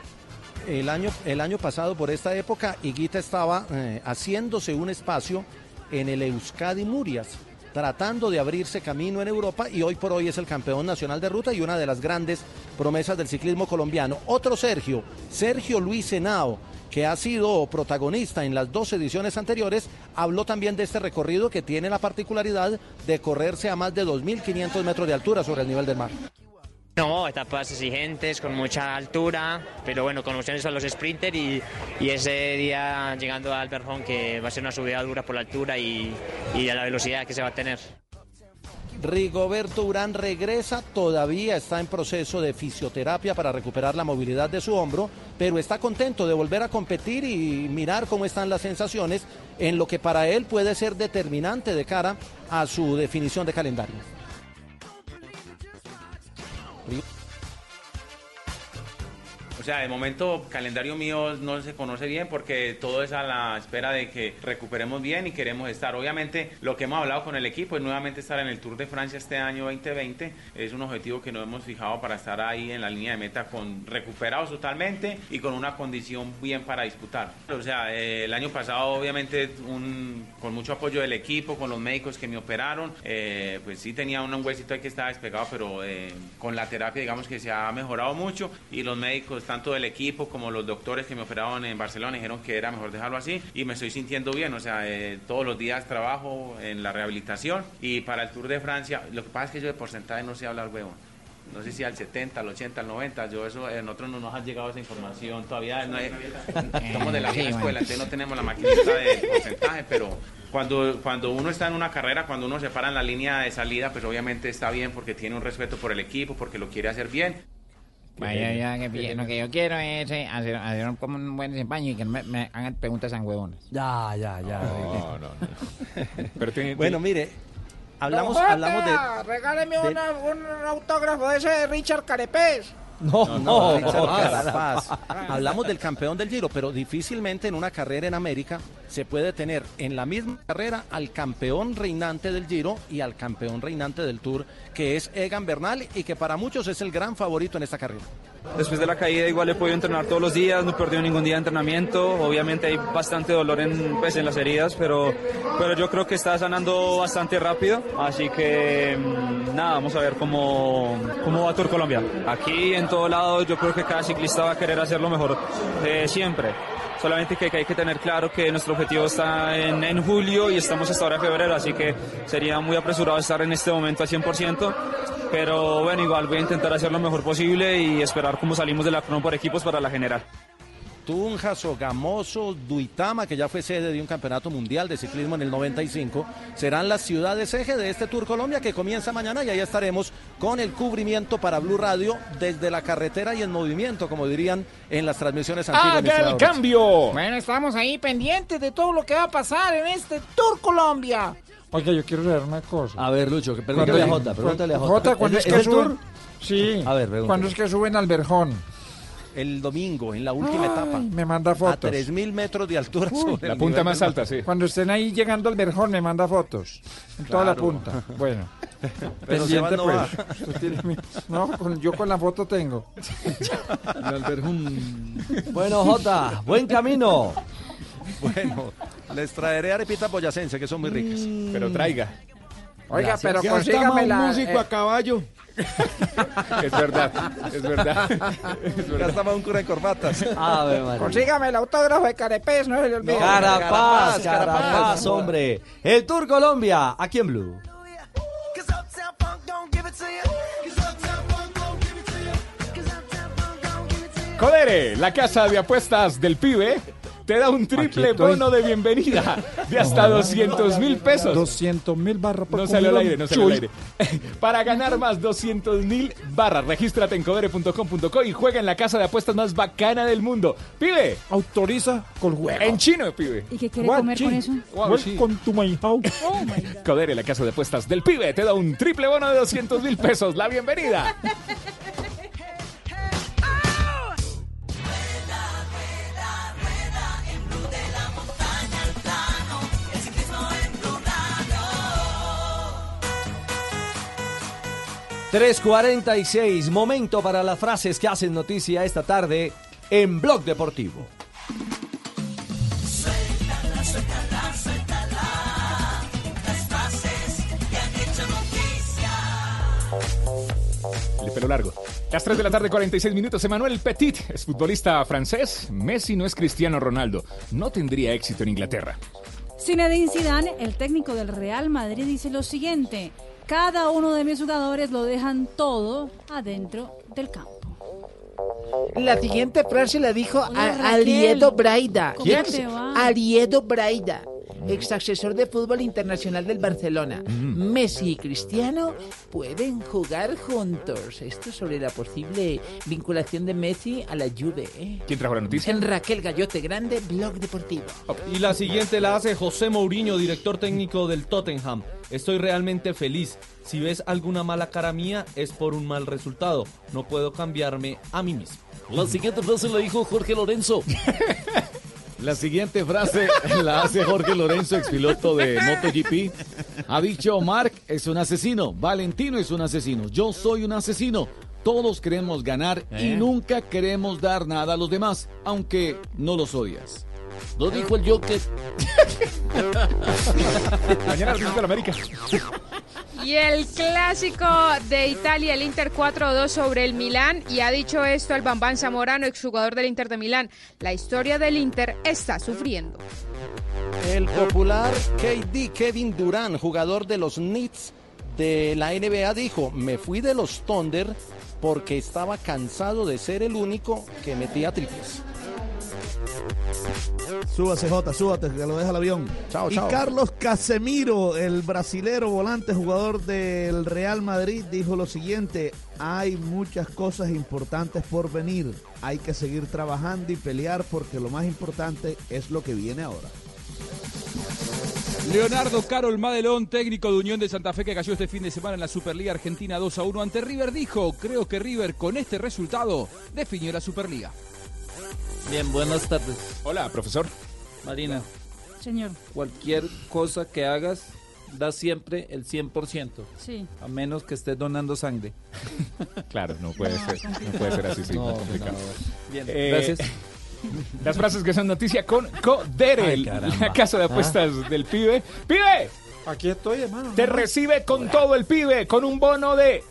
El año, el año pasado, por esta época, Higuita estaba eh, haciéndose un espacio en el Euskadi Murias, tratando de abrirse camino en Europa y hoy por hoy es el campeón nacional de ruta y una de las grandes promesas del ciclismo colombiano. Otro Sergio, Sergio Luis Henao, que ha sido protagonista en las dos ediciones anteriores, habló también de este recorrido que tiene la particularidad de correrse a más de 2.500 metros de altura sobre el nivel del mar. No, etapas exigentes, con mucha altura, pero bueno, con opciones a los sprinter y, ese día llegando al Berjón que va a ser una subida dura por la altura y, y a la velocidad que se va a tener. Rigoberto Urán regresa, todavía está en proceso de fisioterapia para recuperar la movilidad de su hombro, pero está contento de volver a competir y mirar cómo están las sensaciones en lo que para él puede ser determinante de cara a su definición de calendario. You? O sea, de momento calendario mío no se conoce bien porque todo es a la espera de que recuperemos bien y queremos estar. Obviamente lo que hemos hablado con el equipo es nuevamente estar en el Tour de Francia este año 2020. Es un objetivo que nos hemos fijado para estar ahí en la línea de meta con recuperados totalmente y con una condición bien para disputar. O sea, eh, el año pasado obviamente un- con mucho apoyo del equipo, con los médicos que me operaron, eh, pues sí tenía un huesito ahí que estaba despegado, pero eh, con la terapia digamos que se ha mejorado mucho y los médicos, tanto del equipo como los doctores que me operaron en Barcelona, dijeron que era mejor dejarlo así y me estoy sintiendo bien, o sea, eh, todos los días trabajo en la rehabilitación y para el Tour de Francia, lo que pasa es que yo de porcentaje no sé hablar, huevón. no sé si al 70, al 80, al 90. Yo eso, nosotros no nos ha llegado esa información todavía. No hay- somos de la Sí, vieja escuela, entonces no tenemos la maquinita de porcentaje, pero cuando, cuando uno está en una carrera, cuando uno se para en la línea de salida, pues obviamente está bien porque tiene un respeto por el equipo, porque lo quiere hacer bien. Vaya, ya, que. Lo que yo quiero es eh, hacer, hacer un, como un buen desempeño y que no me, me hagan preguntas tan huevonas. Ya, ya, ya. No, no, Pero tiene, Bueno, mire, hablamos, hablamos de... Regáleme de- una- un autógrafo de ese de Richard Carepés. No, No, no, Richard. Carapaz. Hablamos del campeón del Giro, pero difícilmente en una carrera en América se puede tener en la misma carrera al campeón reinante del Giro y al campeón reinante del Tour, que es Egan Bernal y que para muchos es el gran favorito en esta carrera. Después de la caída igual he podido entrenar todos los días, no he perdido ningún día de entrenamiento. Obviamente hay bastante dolor en, pues, en las heridas, pero, pero yo creo que está sanando bastante rápido. Así que mm, nada, vamos a ver cómo, cómo va Tour Colombia. Aquí en todo lado yo creo que cada ciclista va a querer hacerlo mejor eh, siempre. Solamente que, hay que tener claro que nuestro objetivo está en, en julio y estamos hasta ahora en febrero, así que sería muy apresurado estar en este momento al 100%. Pero bueno, igual voy a intentar hacer lo mejor posible y esperar cómo salimos de la por equipos para la general. Tunja, Sogamoso, Duitama, que ya fue sede de un campeonato mundial de ciclismo en el 95, serán las ciudades eje de este Tour Colombia que comienza mañana y ahí estaremos con el cubrimiento para Blue Radio desde la carretera y en movimiento, como dirían en las transmisiones antiguas. mi estimado Richard. Bueno, estamos ahí pendientes de todo lo que va a pasar en este Tour Colombia. Oiga, yo quiero saber una cosa. A ver, Lucho, que pregúntale a Jota, pregúntale a Jota. Jota, ¿cuándo ¿Es que suben? Tour? Sí. A ver, pregúntale. ¿Cuándo es que suben al Verjón? El domingo, en la última Ay, etapa. Me manda A fotos. 3.000 metros de altura sobre La punta más alta, sí. Cuando estén ahí llegando al Verjón, me manda fotos. En toda la punta. Bueno. Pero Pendiente, no pues. mi- No, con- yo con la foto tengo. Bueno, Jota, buen camino. Bueno, les traeré arepitas boyacense, que son muy ricas. Pero traiga. Oiga, Gracias. pero consígame la... músico eh, a caballo. Es verdad, es verdad. Ya estaba un cura en corbatas. Ave María. Consígame el autógrafo de Carepés, no se le olvide. Carapaz, Carapaz, Carapaz, hombre. El Tour Colombia, aquí en Blue. Codere, la casa de apuestas del pibe, te da un triple estoy. bono de bienvenida de hasta 200 mil pesos. 200 mil barras por No salió al aire, no salió al aire. Para ganar más 200 mil barras, regístrate en codere.com.co y juega en la casa de apuestas más bacana del mundo. Pibe, Autoriza con juego. en chino, pibe. ¿Y qué quiere comer chi? con eso? Welcome to my house. Oh my God. Codere, la casa de apuestas del pibe, te da un triple bono de 200 mil pesos. La bienvenida. 3.46, momento para las frases que hacen noticia esta tarde en Blog Deportivo. Suéltala, suéltala, suéltala. Las frases que han hecho noticia. El pelo largo. Las 3 de la tarde, 46 minutos. Emmanuel Petit es futbolista francés. Messi no es Cristiano Ronaldo. No tendría éxito en Inglaterra. Zinedine Zidane, el técnico del Real Madrid, dice lo siguiente: cada uno de mis jugadores lo dejan todo adentro del campo. La siguiente frase la dijo Hola, a- Raquel. Ariedo Braida. ¿Cómo ¿Quién? Braida, ex asesor de fútbol internacional del Barcelona. Messi y Cristiano pueden jugar juntos. Esto sobre la posible vinculación de Messi a la Juve. ¿eh? ¿Quién trajo la noticia? En Raquel Gallote Grande, Blog Deportivo. Y la siguiente la hace José Mourinho, director técnico del Tottenham. Estoy realmente feliz. Si ves alguna mala cara mía es por un mal resultado. No puedo cambiarme a mí mismo. La siguiente frase la dijo Jorge Lorenzo. La siguiente frase la hace Jorge Lorenzo, expiloto de MotoGP. Ha dicho Mark es un asesino, Valentino es un asesino, yo soy un asesino. Todos queremos ganar y ¿Eh? nunca queremos dar nada a los demás, aunque no los odias. Lo dijo el Joker. Mañana el de la América. Y el clásico de Italia, el Inter 4-2 sobre el Milán. Y ha dicho esto el Bambán Zamorano, exjugador del Inter de Milán. La historia del Inter está sufriendo. El popular KD Kevin Durant, jugador de los Knicks de la NBA dijo, me fui de los Thunder porque estaba cansado de ser el único que metía triples. Súbase, Jota, súbate, que lo deja el avión. Chao, y chao. Carlos Casemiro, el brasilero volante, jugador del Real Madrid, dijo lo siguiente: hay muchas cosas importantes por venir. Hay que seguir trabajando y pelear porque lo más importante es lo que viene ahora. Leonardo Carol Madelón, técnico de Unión de Santa Fe que cayó este fin de semana en la Superliga Argentina 2 a 1 ante River, dijo, creo que River con este resultado definió la Superliga. Bien, buenas tardes. Hola, profesor. Marina, Señor, cualquier cosa que hagas, da siempre el 100%. sí. A menos que estés donando sangre. Claro, no puede ser, no puede ser así, sí, No, muy complicado. no. Bien, Eh, gracias. Las frases que son noticia con Codere, la casa de apuestas del pibe. ¡Pibe! Aquí estoy, hermano. Te recibe con todo el pibe, con un bono de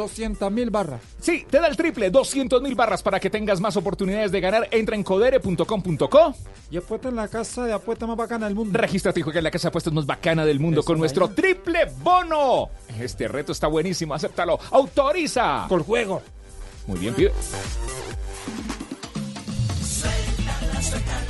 200 mil barras. Sí, te da el triple, 200 mil barras para que tengas más oportunidades de ganar. Entra en codere.com.co. Y apuesta en la casa de apuesta más bacana del mundo. Regístrate y juega en la casa de apuestas más bacana del mundo Eso, con nuestro triple bono. Este reto está buenísimo, acéptalo. Autoriza. Con juego. Muy bien, pibe. Suéltala, suéltala, suéltala.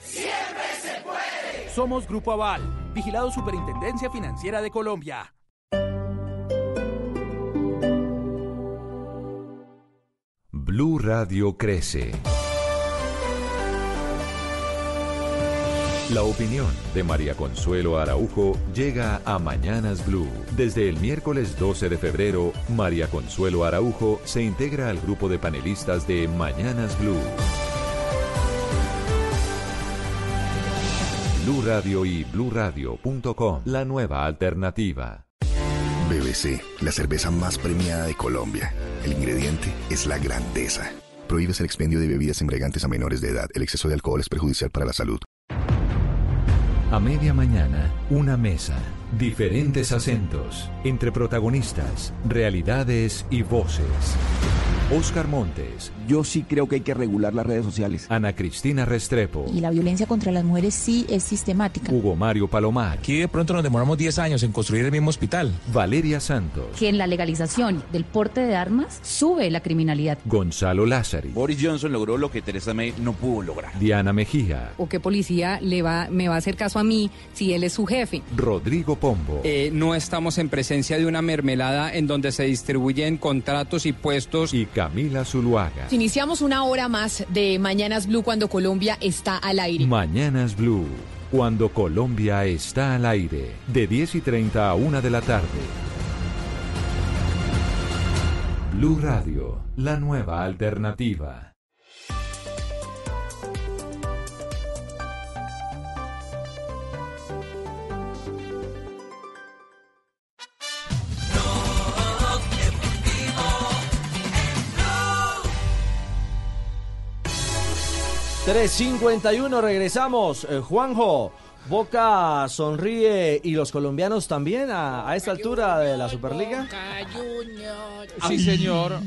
Siempre se puede. Somos Grupo Aval, vigilado Superintendencia Financiera de Colombia. Blue Radio crece. La opinión de María Consuelo Araujo llega a Mañanas Blue. Desde el miércoles 12 de febrero, María Consuelo Araujo se integra al grupo de panelistas de Mañanas Blue. Blue Radio y bluradio.com, la nueva alternativa. BBC, la cerveza más premiada de Colombia. El ingrediente es la grandeza. Prohíbes el expendio de bebidas embriagantes a menores de edad. El exceso de alcohol es perjudicial para la salud. A media mañana, una mesa, diferentes acentos, entre protagonistas, realidades y voces. Oscar Montes. Yo sí creo que hay que regular las redes sociales. Ana Cristina Restrepo. Y la violencia contra las mujeres sí es sistemática. Hugo Mario Palomar. Aquí de pronto nos demoramos 10 años en construir el mismo hospital. Valeria Santos. Que en la legalización del porte de armas sube la criminalidad. Gonzalo Lázari. Boris Johnson logró lo que Theresa May no pudo lograr. Diana Mejía. ¿O qué policía le va, me va a hacer caso a mí si él es su jefe? Rodrigo Pombo. Eh, no estamos en presencia de una mermelada en donde se distribuyen contratos y puestos. Y Camila Zuluaga. Iniciamos una hora más de Mañanas Blue cuando Colombia está al aire. Mañanas Blue. Cuando Colombia está al aire. De 10 y 30 a 1 de la tarde. Blue Radio. La nueva alternativa. 351, regresamos. Eh, Juanjo, Boca sonríe y los colombianos también a, a esta altura de la Superliga. Sí, señor.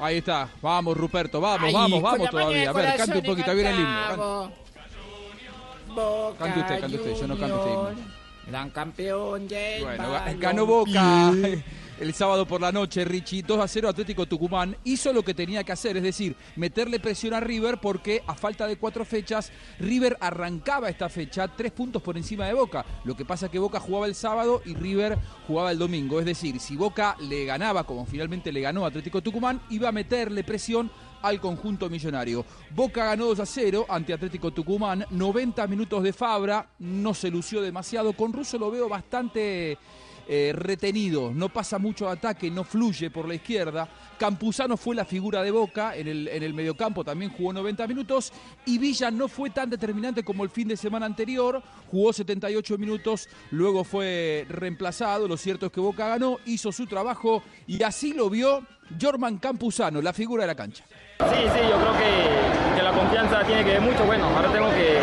Ahí está. Vamos, Ruperto. Vamos, Ay, vamos, vamos todavía. A ver, cante un poquito. Ahí viene el himno. Cante. Boca Cante usted, cante usted. Yo no canto este himno. Gran campeón del Bueno, ganó Boca el sábado por la noche, Richie. 2 a 0 Atlético Tucumán. Hizo lo que tenía que hacer, es decir, meterle presión a River porque a falta de cuatro fechas, River arrancaba esta fecha tres puntos por encima de Boca. Lo que pasa es que Boca jugaba el sábado y River jugaba el domingo. Es decir, si Boca le ganaba, como finalmente le ganó Atlético Tucumán, iba a meterle presión al conjunto millonario. Boca ganó 2 a 0 ante Atlético Tucumán, 90 minutos de Fabra, no se lució demasiado. Con Russo lo veo bastante eh, retenido, no pasa mucho ataque, no fluye por la izquierda. Campuzano fue la figura de Boca en el, en el mediocampo, también jugó 90 minutos. Y Villa no fue tan determinante como el fin de semana anterior, jugó 78 minutos, luego fue reemplazado. Lo cierto es que Boca ganó, hizo su trabajo y así lo vio Jorman Campuzano, la figura de la cancha. Sí, sí, yo creo que, que la confianza tiene que ver mucho. Bueno, ahora tengo que,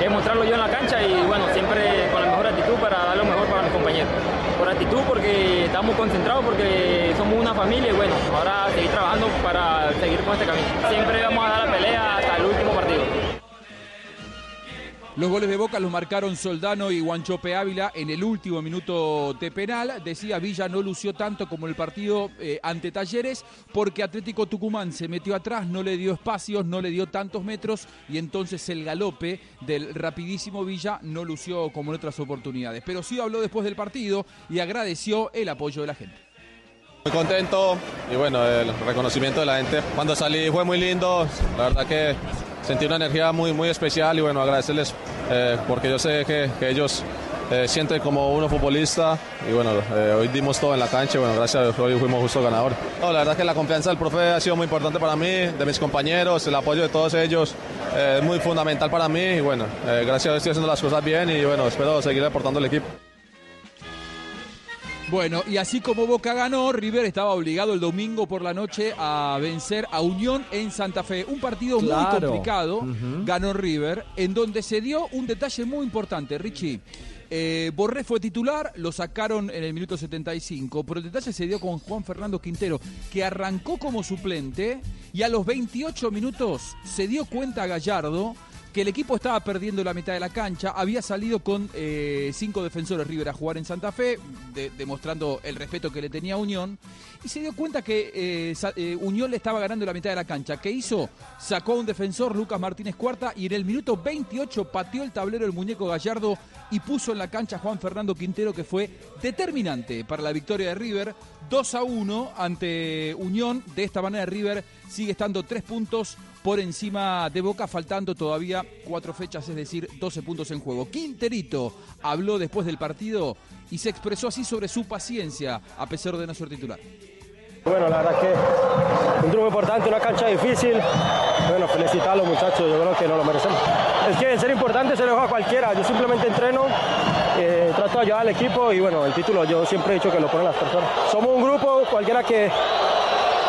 que mostrarlo yo en la cancha y bueno, siempre con la mejor actitud para dar lo mejor para mis compañeros. Por actitud porque estamos concentrados, porque somos una familia y bueno, ahora seguir trabajando para seguir con este camino. Siempre vamos a dar la pelea Los goles de Boca los marcaron Soldano y Guanchope Ávila en el último minuto de penal. Decía Villa no lució tanto como el partido eh, ante Talleres porque Atlético Tucumán se metió atrás, no le dio espacios, no le dio tantos metros y entonces el galope del rapidísimo Villa no lució como en otras oportunidades. Pero sí habló después del partido y agradeció el apoyo de la gente. Muy contento y bueno, el reconocimiento de la gente. Cuando salí fue muy lindo, la verdad que sentí una energía muy, muy especial y bueno, agradecerles eh, porque yo sé que, ellos eh, sienten como uno futbolista y bueno, eh, hoy dimos todo en la cancha y bueno, gracias a Dios hoy fuimos justo ganador. La verdad que la confianza del profe ha sido muy importante para mí, de mis compañeros, el apoyo de todos ellos es muy fundamental para mí y bueno, gracias a Dios estoy haciendo las cosas bien y bueno, espero seguir aportando al equipo. Bueno, y así como Boca ganó, River estaba obligado el domingo por la noche a vencer a Unión en Santa Fe. Un partido muy complicado, ganó River, en donde se dio un detalle muy importante, Richie. Eh, Borré fue titular, lo sacaron en el minuto 75, pero el detalle se dio con Juan Fernando Quintero, que arrancó como suplente y a los 28 minutos se dio cuenta Gallardo que el equipo estaba perdiendo la mitad de la cancha, había salido con eh, cinco defensores River a jugar en Santa Fe, de- demostrando el respeto que le tenía Unión, y se dio cuenta que eh, eh, Unión le estaba ganando la mitad de la cancha. ¿Qué hizo? Sacó a un defensor, Lucas Martínez Cuarta, y en el minuto 28 pateó el tablero el muñeco Gallardo y puso en la cancha a Juan Fernando Quintero, que fue determinante para la victoria de River. 2 a 1 ante Unión. De esta manera River sigue estando tres puntos por encima de Boca, faltando todavía cuatro fechas, es decir, 12 puntos en juego. Quinterito habló después del partido y se expresó así sobre su paciencia, a pesar de no ser titular. Bueno, la verdad que un triunfo importante, una cancha difícil. Bueno, felicitar a los muchachos, yo creo que no lo merecemos. Es que ser importante se lo deja a cualquiera. Yo simplemente entreno, eh, trato de ayudar al equipo y bueno, el título yo siempre he dicho que lo ponen las personas. Somos un grupo, cualquiera que,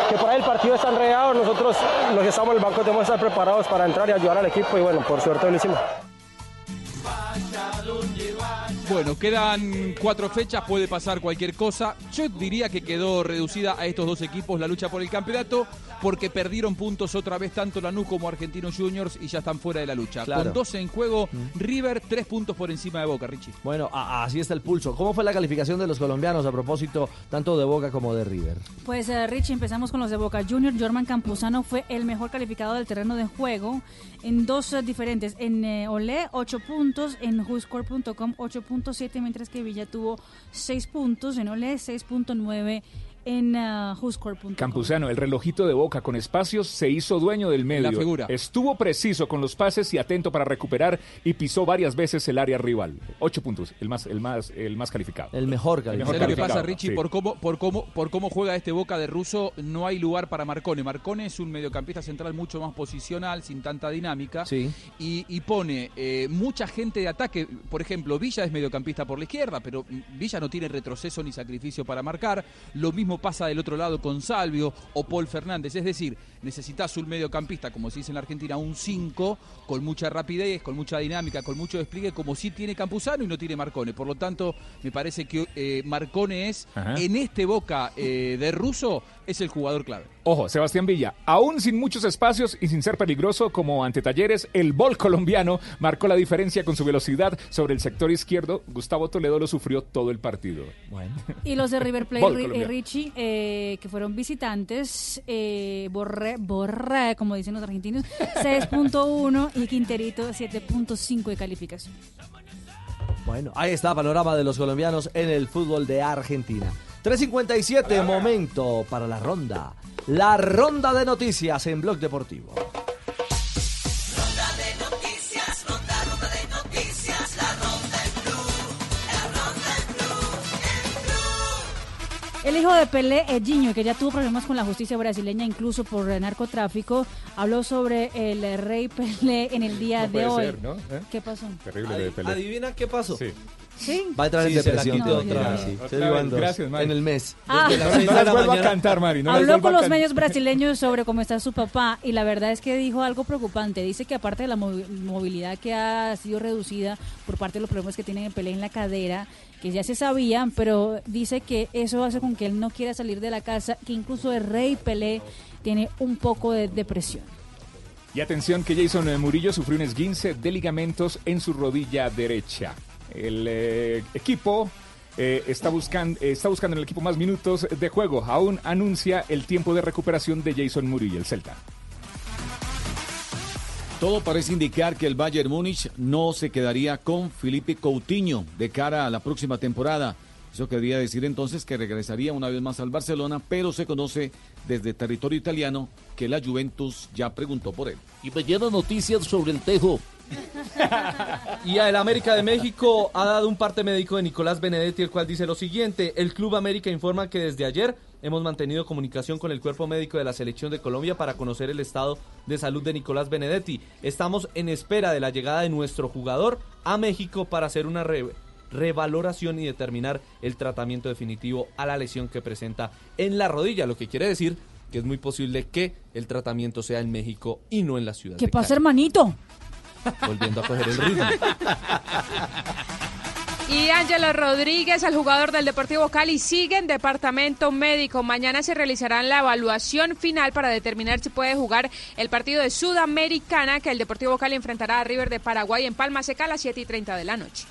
que por ahí el partido está enredado, nosotros los que estamos en el banco tenemos que estar preparados para entrar y ayudar al equipo y bueno, por suerte lo hicimos. Bueno, quedan cuatro fechas, puede pasar cualquier cosa. Yo diría que quedó reducida a estos dos equipos la lucha por el campeonato porque perdieron puntos otra vez tanto Lanús como Argentinos Juniors y ya están fuera de la lucha. Claro. Con 12 en juego, River tres puntos por encima de Boca, Richie. Bueno, así está el pulso. ¿Cómo fue la calificación de los colombianos a propósito tanto de Boca como de River? Pues eh, Richie, empezamos con los de Boca Junior. Jorman Campuzano fue el mejor calificado del terreno de juego en dos eh, diferentes. En eh, Olé, 8 puntos. En WhoScore.com, 8.7. Mientras que Villa tuvo 6 puntos. En Olé, 6.9. En uh, WhoScore.com. Campuzano, el relojito de boca con espacios, se hizo dueño del medio. La figura. Estuvo preciso con los pases y atento para recuperar y pisó varias veces el área rival. Ocho puntos, el más, el más, el más calificado. El mejor El mejor ¿Sabes lo que calificado, pasa, Richie? sí. Por, cómo, por, cómo, por cómo juega este Boca de Russo, no hay lugar para Marcone. Marcone es un mediocampista central mucho más posicional, sin tanta dinámica. Sí. Y, y pone eh, mucha gente de ataque. Por ejemplo, Villa es mediocampista por la izquierda, pero Villa no tiene retroceso ni sacrificio para marcar. Lo mismo pasa del otro lado con Salvio o Paul Fernández. Es decir, necesitas un mediocampista, como se dice en la Argentina, un 5, con mucha rapidez, con mucha dinámica, con mucho despliegue, como sí tiene Campuzano y no tiene Marcone. Por lo tanto, me parece que eh, Marcone es, Ajá. en este Boca eh, de Russo, es el jugador clave. Ojo, Sebastián Villa, aún sin muchos espacios y sin ser peligroso como ante Talleres, el bol colombiano marcó la diferencia con su velocidad sobre el sector izquierdo. Gustavo Toledo lo sufrió todo el partido. Bueno. Y los de River Plate, Ri- eh. Richie, eh, que fueron visitantes, eh, Borré, Borré, como dicen los argentinos, 6.1 y Quinterito 7.5 de calificación. Bueno, ahí está panorama de los colombianos en el fútbol de Argentina. 3.57, momento para la ronda. La ronda de noticias en Blog Deportivo. Ronda de noticias, ronda, ronda de noticias, la ronda en blue, la ronda en blue, en El hijo de Pelé, Edinho, que ya tuvo problemas con la justicia brasileña, incluso por narcotráfico, habló sobre el rey Pelé en el día No de puede hoy. ser, ¿no? ¿Eh? ¿Qué pasó? Terrible de Pelé. ¿Adivina qué pasó? Sí. ¿Sí? Va a entrar en Sí, se la depresión todo otra- vez. Gracias, Mari. En el mes. Ah. Desde las No, no las vuelvo a cantar, Mari. No Habló con los medios brasileños sobre cómo está su papá y la verdad es que dijo algo preocupante. Dice que aparte de la movi- movilidad que ha sido reducida por parte de los problemas que tiene en Pelé en la cadera, que ya se sabían, pero dice que eso hace con que él no quiera salir de la casa, que incluso el rey Pelé tiene un poco de depresión. Y atención que Jason eh, Murillo sufrió un esguince de ligamentos en su rodilla derecha. El eh, equipo eh, está, buscando, está buscando en el equipo más minutos de juego. Aún anuncia el tiempo de recuperación de Jason Murillo, el Celta. Todo parece indicar que el Bayern Múnich no se quedaría con Felipe Coutinho de cara a la próxima temporada. Eso quería decir entonces que regresaría una vez más al Barcelona, pero se conoce desde territorio italiano que la Juventus ya preguntó por él. Y mañana noticias sobre el Tejo. Y el América de México ha dado un parte médico de Nicolás Benedetti, el cual dice lo siguiente, el Club América informa que desde ayer hemos mantenido comunicación con el cuerpo médico de la selección de Colombia para conocer el estado de salud de Nicolás Benedetti. Estamos en espera de la llegada de nuestro jugador a México para hacer una re- revaloración y determinar el tratamiento definitivo a la lesión que presenta en la rodilla, lo que quiere decir que es muy posible que el tratamiento sea en México y no en la ciudad. ¿Qué de pasa, Cali. hermanito? Volviendo a coger el ritmo. Y Ángelo Rodríguez, el jugador del Deportivo Cali, sigue en departamento médico. Mañana se realizará la evaluación final para determinar si puede jugar el partido de Sudamericana que el Deportivo Cali enfrentará a River de Paraguay en Palma Seca a las 7 y 30 de la noche.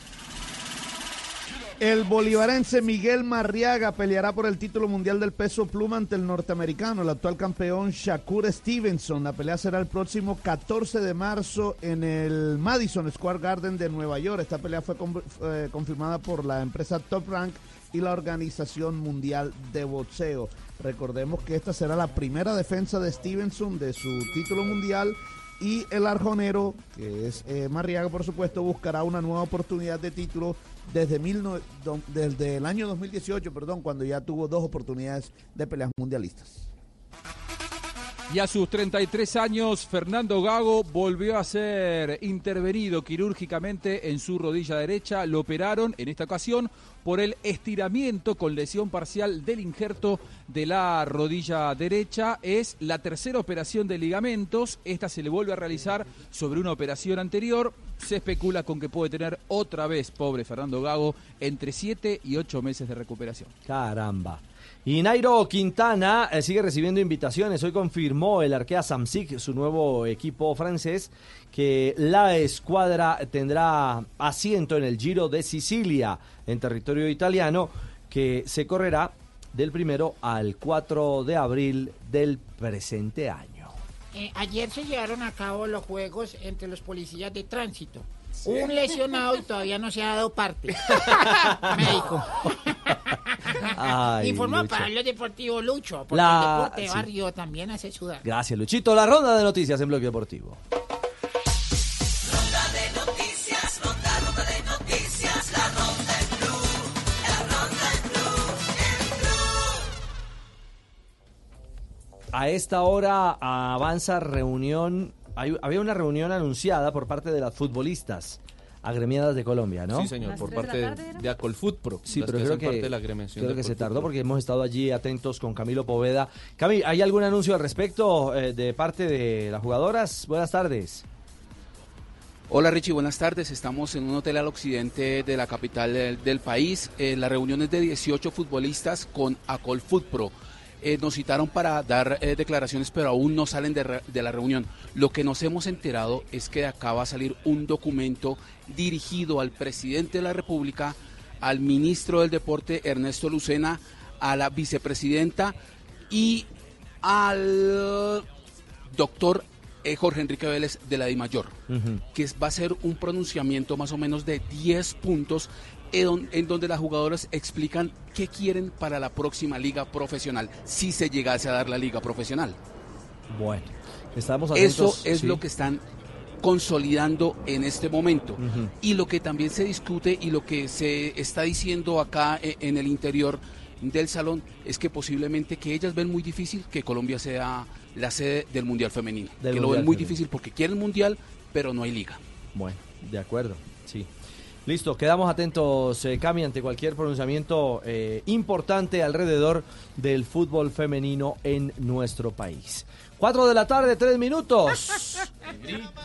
El bolivarense Miguel Marriaga peleará por el título mundial del peso pluma ante el norteamericano, el actual campeón Shakur Stevenson. La pelea será el próximo 14 de marzo en el Madison Square Garden de Nueva York. Esta pelea fue eh, confirmada por la empresa Top Rank y la Organización Mundial de Boxeo. Recordemos que esta será la primera defensa de Stevenson de su título mundial y el arjonero, que es eh, Marriaga por supuesto, buscará una nueva oportunidad de título desde, desde el año 2018, perdón, cuando ya tuvo dos oportunidades de peleas mundialistas. Y a sus 33 años, Fernando Gago volvió a ser intervenido quirúrgicamente en su rodilla derecha. Lo operaron en esta ocasión por el estiramiento con lesión parcial del injerto de la rodilla derecha. Es la tercera operación de ligamentos. Esta se le vuelve a realizar sobre una operación anterior. Se especula con que puede tener otra vez, pobre Fernando Gago, entre 7 y 8 meses de recuperación. Caramba. Y Nairo Quintana eh, sigue recibiendo invitaciones. Hoy confirmó el Arkea Samsic, su nuevo equipo francés, que la escuadra tendrá asiento en el Giro de Sicilia, en territorio italiano, que se correrá del primero al 4 de abril del presente año. Eh, ayer se llevaron a cabo los juegos entre los policías de tránsito. Un lesionado y todavía no se ha dado parte. Médico. Ay, Informa Lucho. para los deportivos Lucho, porque La- el deporte de sí. barrio también hace sudar. Gracias, Luchito. La ronda de noticias en Bloque Deportivo. Ronda de noticias, ronda, ronda de noticias, la ronda en blue, la ronda en blue, en blue. A esta hora avanza reunión. Hay- había una reunión anunciada por parte de las futbolistas agremiadas de Colombia, ¿no? Sí, señor, por parte de, de Acolfutpro. Sí, pero que creo que, parte de la agremiación creo de que se Acolfutpro. tardó porque hemos estado allí atentos con Camilo Poveda. Cami, ¿hay algún anuncio al respecto eh, de parte de las jugadoras? Buenas tardes. Hola Richie, buenas tardes. Estamos en un hotel al occidente de la capital del, del país. Eh, la reunión es de 18 futbolistas con Acol Food Pro. Eh, nos citaron para dar eh, declaraciones, pero aún no salen de, re- de la reunión. Lo que nos hemos enterado es que de acá va a salir un documento dirigido al presidente de la República, al ministro del Deporte Ernesto Lucena, a la vicepresidenta y al doctor eh, Jorge Enrique Vélez de la DIMAYOR que es- va a ser un pronunciamiento más o menos de 10 puntos en, don- en donde las jugadoras explican qué quieren para la próxima liga profesional, si se llegase a dar la liga profesional. Bueno, estamos atentos. Eso es sí. lo que están consolidando en este momento. Y lo que también se discute y lo que se está diciendo acá eh, en el interior del salón es que posiblemente que ellas ven muy difícil que Colombia sea la sede del Mundial Femenino. Del que lo ven muy Femenino. difícil porque quieren Mundial, pero no hay liga. Bueno, de acuerdo, sí. Listo, quedamos atentos, eh, Cami, ante cualquier pronunciamiento eh, importante alrededor del fútbol femenino en nuestro país. Cuatro de la tarde, tres minutos.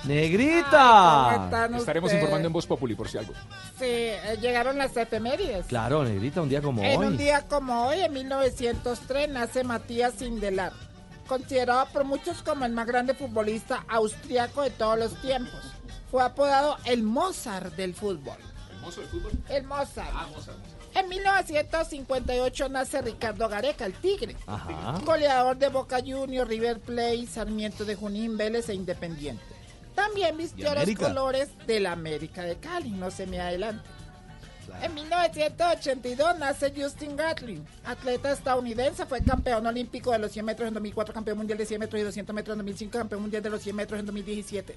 Negrita. ¿cómo están Estaremos ustedes? informando en Voz Populi por si algo. Sí, eh, llegaron las efemérides. Claro, Negrita, un día como en hoy. un día como hoy, en 1903, nace Matías Sindelar, considerado por muchos como el más grande futbolista austriaco de todos los tiempos. Fue apodado el Mozart del fútbol. ¿El mozo del fútbol? El Mozart. Ah, Mozart. En 1958 nace Ricardo Gareca, el Tigre. Ajá. Goleador de Boca Juniors, River Plate, Sarmiento de Junín, Vélez e Independiente. También vistió ¿De los colores de la América de Cali, no se me adelante. En 1982 nace Justin Gatlin, atleta estadounidense, fue campeón olímpico de los 100 metros en 2004, campeón mundial de 100 metros y 200 metros en 2005, campeón mundial de los 100 metros en 2017.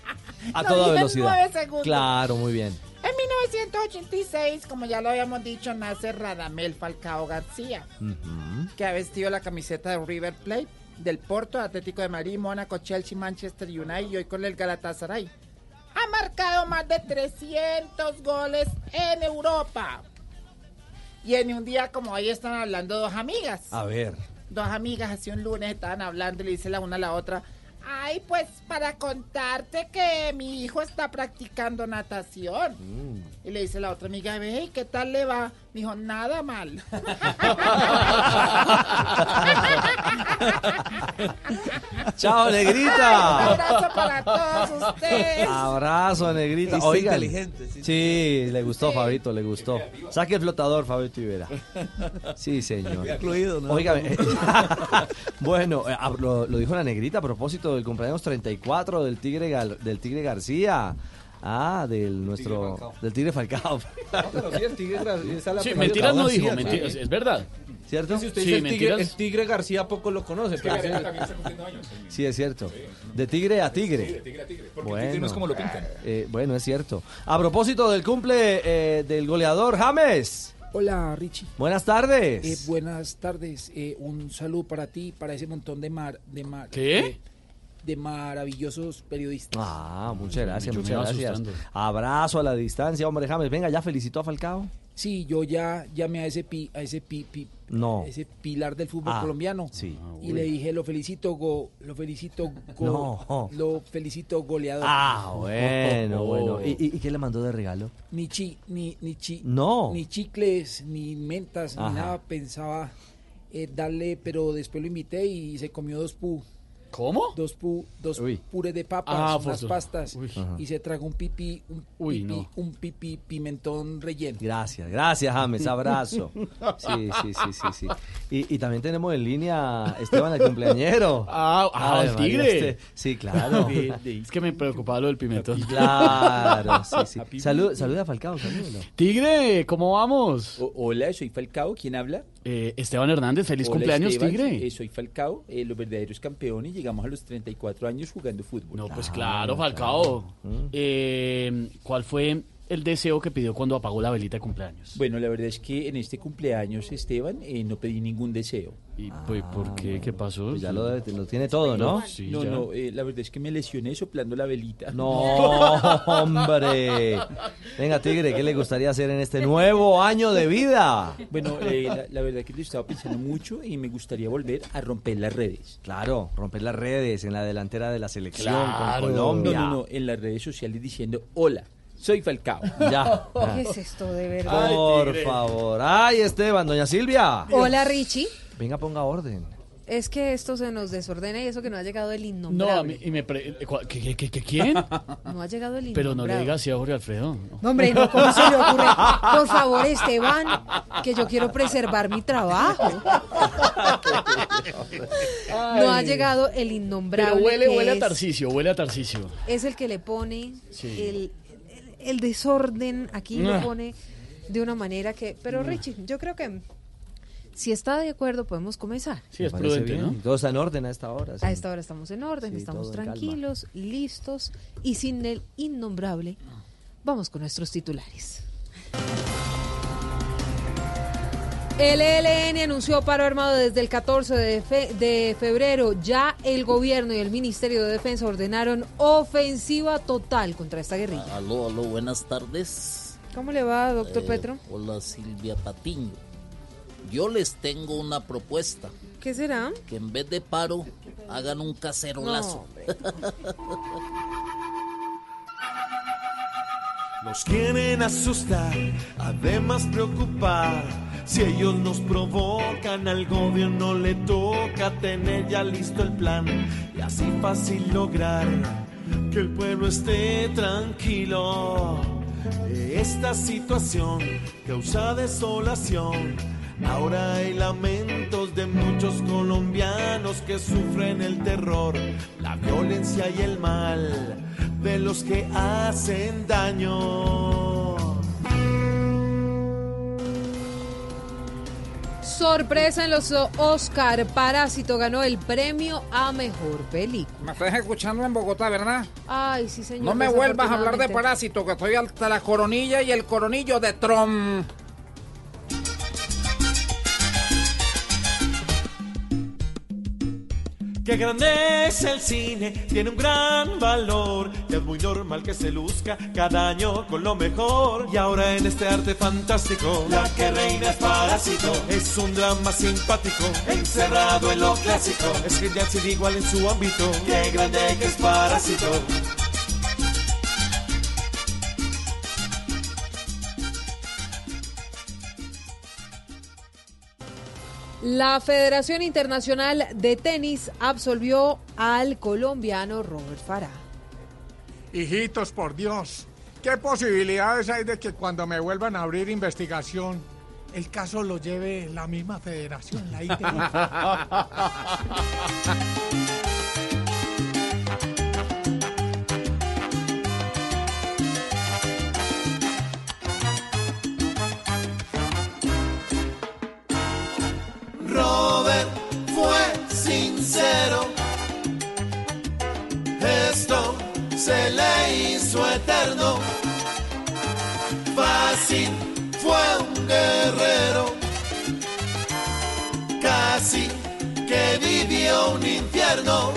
A toda velocidad. Claro, muy bien. En 1986, como ya lo habíamos dicho, nace Radamel Falcao García que ha vestido la camiseta de River Plate, del Porto, Atlético de Madrid, Mónaco, Chelsea, Manchester United y hoy con el Galatasaray. Ha marcado más de 300 goles en Europa. Y en un día como hoy están hablando dos amigas. A ver. Dos amigas así un lunes estaban hablando y le dice la una a la otra, ay, pues para contarte que mi hijo está practicando natación. Mm. Y le dice la otra amiga, ve, ¿y qué tal le va? Me dijo, nada mal. Chao, Negrita. abrazo para todos ustedes. Abrazo, Negrita. Y sí, Oigan. inteligente, Sí, le gustó, Fabito, le gustó. Saque el flotador, Fabito Ibera. Sí, señor. Incluido, ¿no? Óigame. bueno, eh, ah, lo, lo dijo la Negrita a propósito del cumpleaños 34 del Tigre, Gal- del Tigre García. Ah, del nuestro. del Tigre Falcao. Sí, mentiras no dijo, mentiras, es verdad. ¿Cierto? Si usted sí, dice el tigre, mentiras. el tigre García poco lo conoce. pero sí- Sí, es cierto. De tigre a tigre. de tigre a tigre. Porque el tigre no es como lo pintan. Eh, bueno, es cierto. A propósito del cumple eh, del goleador James. Hola Richie. Buenas tardes. Eh, buenas tardes. Eh, un saludo para ti, para ese montón de mar, de mar, ¿Qué? De, maravillosos periodistas. Ah, muchas gracias, muchas gracias. asustando. Abrazo a la distancia, hombre James. Venga, ¿ya felicitó a Falcao? Sí, yo ya llamé a ese pi, a ese pi, pi- No. ese pilar del fútbol Ah, colombiano. sí. Y le dije, lo felicito, go, lo felicito, go, No. lo felicito goleador. Ah, bueno, bueno. ¿Y, y, y qué le mandó de regalo? Ni chi, ni, ni chi, No. ni chicles, ni mentas, Ajá. ni nada. Pensaba eh, darle, pero después lo invité y se comió dos pu. ¿Cómo? Dos pu, dos Uy. purés de papas, Ah, unas foto. pastas Uy. Y se tragó un pipí, un Uy, pipí, no. un pipí pimentón relleno. Gracias, gracias, James. Abrazo. Sí, sí, sí, sí, sí. Y, y también tenemos en línea a Esteban, el cumpleañero. Ah, ah, el tigre. este- Sí, claro. Es que me preocupaba lo del pimentón. Claro, sí, sí. Salud, saluda a Falcao, salúdalo. Tigre, ¿cómo vamos? hola, soy Falcao. ¿Quién habla? Eh, Esteban Hernández, feliz Hola, cumpleaños, Esteban. Tigre. Eh, soy Falcao, eh, los verdaderos campeones. Llegamos a los 34 años jugando fútbol. No, pues claro, Falcao. Eh, ¿Cuál fue el deseo que pidió cuando apagó la velita de cumpleaños? Bueno, la verdad es que en este cumpleaños, Esteban, eh, no pedí ningún deseo. ¿Y pues, por qué? ¿Qué pasó? Pues ya lo, tiene todo, ¿no? Sí, no, ya. no, eh, la verdad es que me lesioné soplando la velita. No, hombre. Venga, Tigre, ¿qué le gustaría hacer en este nuevo año de vida? Bueno, eh, la, la verdad que lo estaba pensando mucho y me gustaría volver a romper las redes. Claro, romper las redes en la delantera de la selección Claro. con Colombia. No, no, no, en las redes sociales diciendo, hola, soy Falcao. Ya. ¿Qué es esto de verdad? Por favor. Ay, Esteban, doña Silvia. Hola Richie. Venga, ponga orden. Es que esto se nos desordena y eso que no ha llegado el No, a innombrable. mí, y me pre- eh, ¿qué, qué, qué, qué- quién? No, ha llegado el innombrable. Pero no le digas así a Jorge Alfredo. no. No, hombre, no, ¿cómo se le ocurre? Por favor, Esteban, que yo quiero preservar mi trabajo. No ha llegado el innombrable. Pero huele, que huele a es- Tarcicio, huele a Tarcicio. Es el que le pone Sí. el, el- desorden, aquí lo Ah. pone de una manera que... Pero Richie, yo creo que si está de acuerdo podemos comenzar. Me parece bien. Todo está en orden a esta hora. sí. A esta hora estamos en orden, Sí, estamos tranquilos, listos y sin el innombrable. Vamos con nuestros titulares. El ELN anunció paro armado desde el 14 de, fe- de febrero. Ya el gobierno y el Ministerio de Defensa ordenaron ofensiva total contra esta guerrilla. Aló, aló, buenas tardes. ¿Cómo le va, doctor Eh, Petro? Hola, Silvia Patiño. Yo les tengo una propuesta. ¿Qué será? Que en vez de paro, hagan un cacerolazo. Nos quieren asustar, además preocupar. Si ellos nos provocan, al gobierno le toca tener ya listo el plan y así fácil lograr que el pueblo esté tranquilo. Esta situación causa desolación. Ahora hay lamentos de muchos colombianos que sufren el terror, la violencia y el mal de los que hacen daño. Sorpresa en los Oscar. Parásito ganó el premio a mejor película. Me estás escuchando en Bogotá, ¿verdad? Ay, sí, señor. No me vuelvas a hablar de parásito, que estoy hasta la coronilla y el coronillo de Trump. Qué grande es el cine, tiene un gran valor. Y es muy normal que se luzca cada año con lo mejor. Y ahora en este arte fantástico, la que reina es parásito. Es un drama simpático, encerrado en lo clásico. Es genial sin igual en su ámbito. Qué grande que es parásito. La Federación Internacional de Tenis absolvió al colombiano Robert Farah. Hijitos, por Dios, ¿qué posibilidades hay de que cuando me vuelvan a abrir investigación, el caso lo lleve la misma federación, la ITF? Esto se le hizo eterno. Fácil fue un guerrero. Casi que vivió un infierno.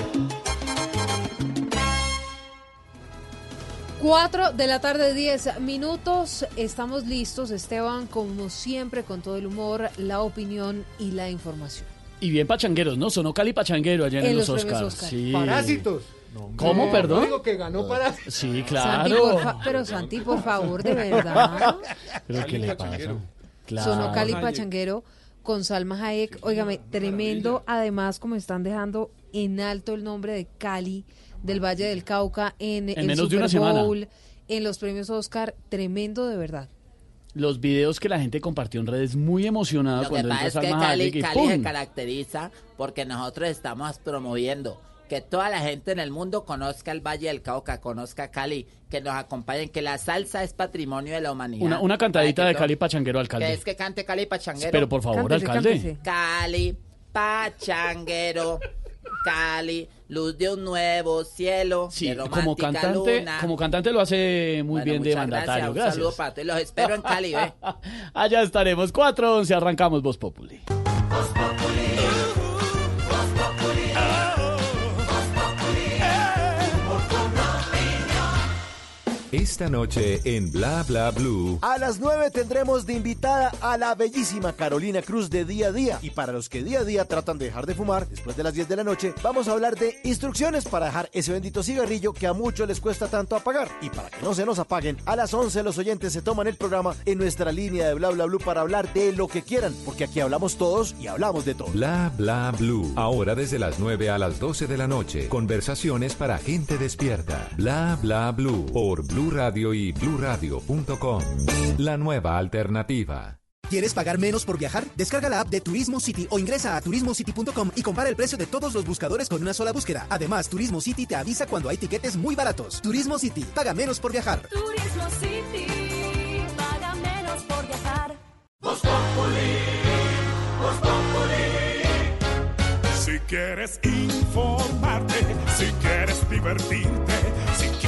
4 de la tarde, 10 minutos. Estamos listos, Esteban, como siempre, con todo el humor, la opinión y la información. Y bien pachangueros, ¿no? Sonó Cali pachanguero ayer en, En los, los Oscars. Oscar. Sí. Parásitos. ¿Cómo, No, perdón? digo que ganó Parásitos. Sí, claro. pero Santi, por favor, de verdad. ¿Pero qué le pasa? Claro. Sonó Cali Pachanguero con Salma Hayek. Óigame, tremendo. Además, como están dejando en alto el nombre de Cali del Valle del Cauca en, En el menos de Super una semana. Bowl, en los premios Oscar. Tremendo, de verdad. Los videos que la gente compartió en redes muy emocionada Lo que cuando pasa es que Salma Cali, Hayek y Cali se caracteriza porque nosotros estamos promoviendo que toda la gente en el mundo conozca el Valle del Cauca, conozca Cali, que nos acompañen, que la salsa es patrimonio de la humanidad. Una, una cantadita de Cali Pachanguero, Que alcalde. es que cante Cali Pachanguero. Pero por favor, Cántese, alcalde. cántese. Cali Pachanguero, Cali, luz de un nuevo cielo, Sí, de como cantante, luna. como cantante lo hace muy Bueno, bien de mandatario. Un Gracias. saludo para todos. Los espero en Cali, ¿ve? Allá estaremos. 4.11, arrancamos Voz Populi. Esta noche en Bla Bla Blue. A las 9 tendremos de invitada a la bellísima Carolina Cruz de Día a Día. Y para los que día a día tratan de dejar de fumar después de las 10 de la noche, vamos a hablar de instrucciones para dejar ese bendito cigarrillo que a muchos les cuesta tanto apagar. Y para que no se nos apaguen, a las 11 los oyentes se toman el programa en nuestra línea de Bla Bla Blue para hablar de lo que quieran, porque aquí hablamos todos y hablamos de todo. Bla Bla Blue. Ahora desde las 9 a las 12 de la noche. Conversaciones para gente despierta. Bla Bla Blue. Por Blue Radio y bluradio.com. La nueva alternativa. ¿Quieres pagar menos por viajar? Descarga la app de Turismo City o ingresa a turismocity.com y compara el precio de todos los buscadores con una sola búsqueda. Además, Turismo City te avisa cuando hay tiquetes muy baratos. Turismo City, paga menos por viajar. Turismo City, paga menos por viajar. Si quieres informarte, si quieres divertirte,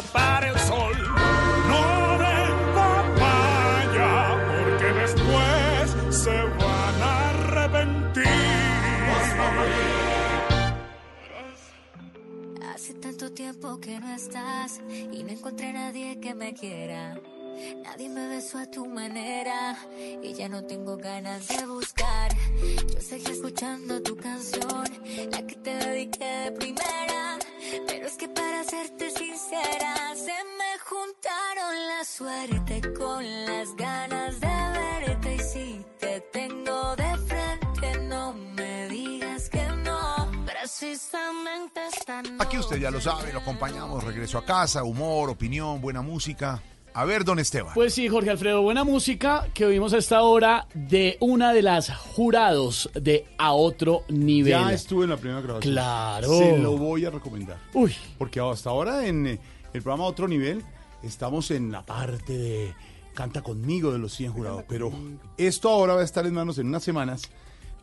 tapar el sol. No den papaya, porque después se van a arrepentir. Hace tanto tiempo que no estás y no encontré nadie que me quiera. Nadie me besó a tu manera y ya no tengo ganas de buscar. Yo seguí escuchando tu canción, la que te dediqué de primera. Pero es que para serte sincera, se me juntaron la suerte con las ganas de verte. Y si te tengo de frente, no me digas que no. Precisamente esta noche. Aquí usted ya lo sabe, lo acompañamos, regreso a casa, humor, opinión, buena música. A ver, don Esteban. Pues sí, Jorge Alfredo, buena música que oímos a esta hora de una de las jurados de A Otro Nivel. Ya estuve en la primera grabación. Claro. Se lo voy a recomendar. Uy. Porque hasta ahora en eh, el programa Otro Nivel estamos en la parte de Canta conmigo de los 100 jurados. Pero esto ahora va a estar en manos en unas semanas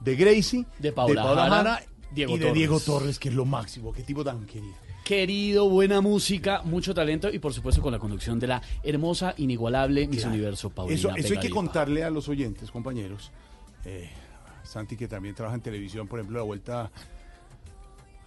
de Gracie, De Paola Jara, Jara Diego y de Torres. Diego Torres, que es lo máximo. Qué tipo tan querido. Querido, buena música, mucho talento y por supuesto con la conducción de la hermosa, inigualable Miss Claro. Universo Paulina Eso, eso hay que contarle a los oyentes, compañeros. Eh, Santi, que también trabaja en televisión, por ejemplo, la vuelta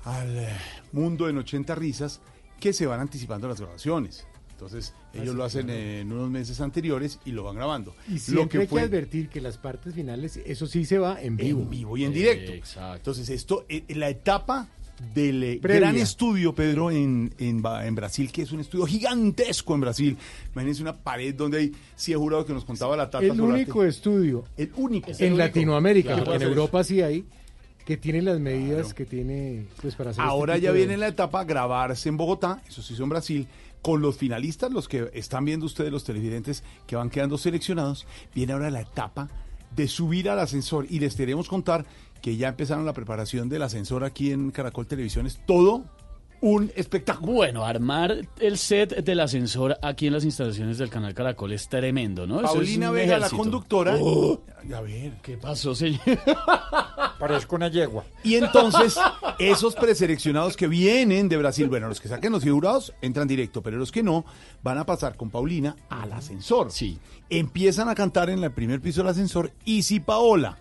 al eh, mundo en 80 risas, que se van anticipando las grabaciones. Entonces, ellos Ah, sí, lo hacen en unos meses anteriores y lo van grabando. Y lo siempre hay que advertir que las partes finales, eso sí se va en vivo. en vivo y en directo. Entonces, esto, eh, la etapa del eh, Previa. gran estudio, Pedro, en, en, Brasil, que es un estudio gigantesco en Brasil. Imagínense una pared donde hay 100 jurados que nos contaba la Tata El Solarte. único estudio El único. en Latinoamérica, Claro. en Europa sí hay, que tiene las medidas que tiene pues para hacer Ahora este ya tipo de- viene la etapa grabarse en Bogotá, eso se hizo en Brasil, con los finalistas, los que están viendo ustedes, los televidentes que van quedando seleccionados. Viene ahora la etapa de subir al ascensor y les queremos contar que ya empezaron la preparación del ascensor aquí en Caracol Televisión. Es todo un espectáculo. Bueno, armar el set del ascensor aquí en las instalaciones del canal Caracol es tremendo, ¿no? Es Paulina un Vega, la conductora. Oh, a ver. ¿Qué pasó, señor? Parezco una yegua. Y entonces, esos preseleccionados que vienen de Brasil, bueno, los que saquen los figurados entran directo, pero los que no van a pasar con Paulina al ascensor. Sí. Empiezan a cantar en el primer piso del ascensor y si Paola,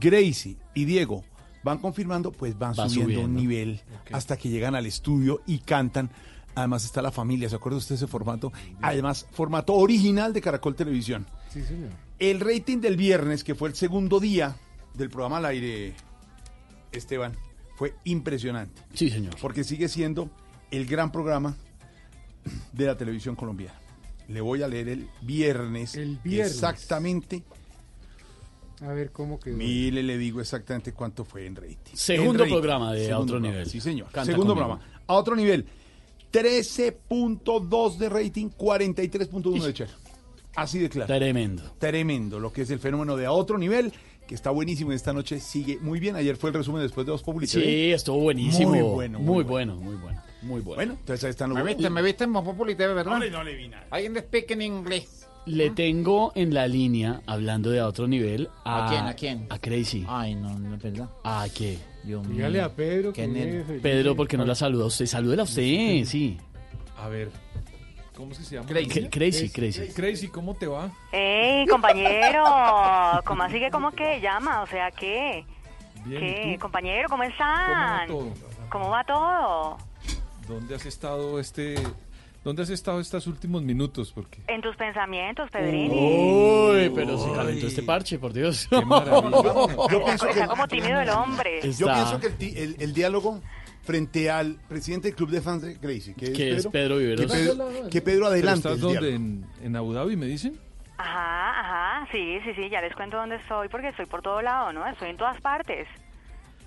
Gracie y Diego van confirmando, pues van Va subiendo, un nivel hasta que llegan al estudio y cantan. Además está la familia, ¿se acuerda usted de ese formato? Además, formato original de Caracol Televisión. Sí, señor. El rating del viernes, que fue el segundo día del programa al aire, Esteban, fue impresionante. Sí, señor. Porque sigue siendo el gran programa de la televisión colombiana. Le voy a leer el viernes. El viernes. Exactamente. A ver cómo quedó. Mire, le digo exactamente cuánto fue en rating. Segundo En rating. programa de A Otro programa, Nivel. Sí, señor. Canta Segundo conmigo. programa. A otro nivel. 13.2 de rating, 43.1 de share. Así de claro. Tremendo. Tremendo, lo que es el fenómeno de a otro nivel, que está buenísimo y esta noche sigue muy bien. Ayer fue el resumen después de dos publicaciones. Sí, estuvo buenísimo. Muy bueno. Muy bueno, muy bueno. Muy bueno. Bueno, entonces ahí están los Me viste, me viste en Populi TV, ¿verdad? Hombre, no le vi nada. Alguien de speak en inglés. Le tengo en la línea, hablando de a otro nivel, a... ¿A quién, a quién? A Crazy. Ay, no, no es verdad. ¿A qué? Dios mío. Dígale a Pedro Qué. Pedro, ¿por qué no la saluda usted? Salúdela usted, sí. A ver, ¿cómo es que se llama? Crazy. Crazy, Crazy. Crazy, ¿cómo te va? ¡Ey, compañero! ¿Cómo así que cómo que llama? O sea, ¿qué? Bien, ¿Qué? ¿y tú? Compañero, ¿cómo ¿Cómo va están? todo? ¿Cómo va todo? ¿Dónde has estado este ¿Dónde has estado estos últimos minutos? Porque En tus pensamientos, Pedrini. Uy, pero se calentó este parche, por Dios. Qué maravilla. Yo pienso que Está como tímido el hombre. Yo Está. pienso que el, ti- el- el diálogo frente al presidente del club de fans de Gracie, que es, Que es Pedro Viveros. Que Pedro, que Pedro ¿Pero adelante. ¿Estás el dónde? diálogo. ¿En, en Abu Dhabi me dicen? Ajá, ajá, sí, sí, sí, ya les cuento dónde estoy porque estoy por todo lado, ¿no? Estoy en todas partes.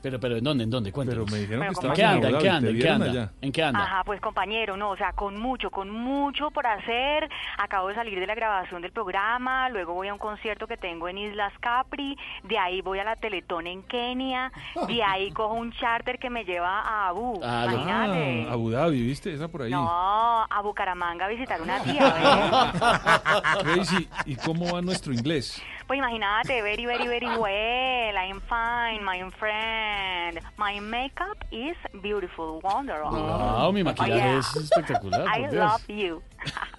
Pero, pero, ¿en dónde? ¿En dónde? Cuéntanos. Pero me dijeron Bueno, que ¿En qué en anda? ¿En qué anda? ¿te ¿En qué anda? allá? ¿En qué anda? Ajá, pues compañero, no, o sea, con mucho, con mucho por hacer. Acabo de salir de la grabación del programa, luego voy a un concierto que tengo en Islas Capri, de ahí voy a la Teletón en Kenia, de ahí cojo un charter que me lleva a Abu. Ah, Imagínate. Abu Dhabi, ¿viste? Esa por ahí. No, a Bucaramanga a visitar una tía. Crazy. ¿Y cómo va nuestro inglés? Pues imagínate, very, very, very well. I'm fine, my friend. My makeup is beautiful, wonderful. Wow, mi maquillaje Oh, yeah. es espectacular. I Dios. love you.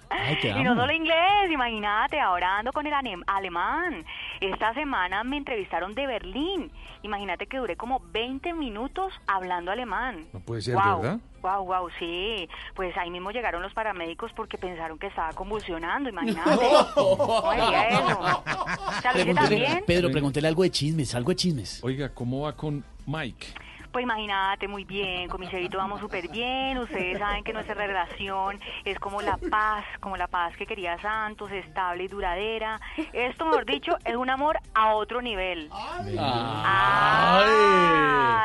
Ay, Y no solo inglés, imagínate, ahora ando con el alemán. Esta semana me entrevistaron de Berlín. Imagínate que duré como 20 minutos hablando alemán. No puede ser, Wow, ¿verdad? Wow, wow, sí. Pues ahí mismo llegaron los paramédicos porque pensaron que estaba convulsionando, imagínate. ¿Cómo sería eso? O sea, lo hice Pregúntele- también. Pedro, pregúntele algo de chismes, algo de chismes. Oiga, ¿cómo va con Mike? Pues imagínate, muy bien, con mi cerito vamos súper bien, ustedes saben que nuestra relación es como la paz, como la paz que quería Santos, estable y duradera. Esto, mejor dicho, es un amor a otro nivel. Ah,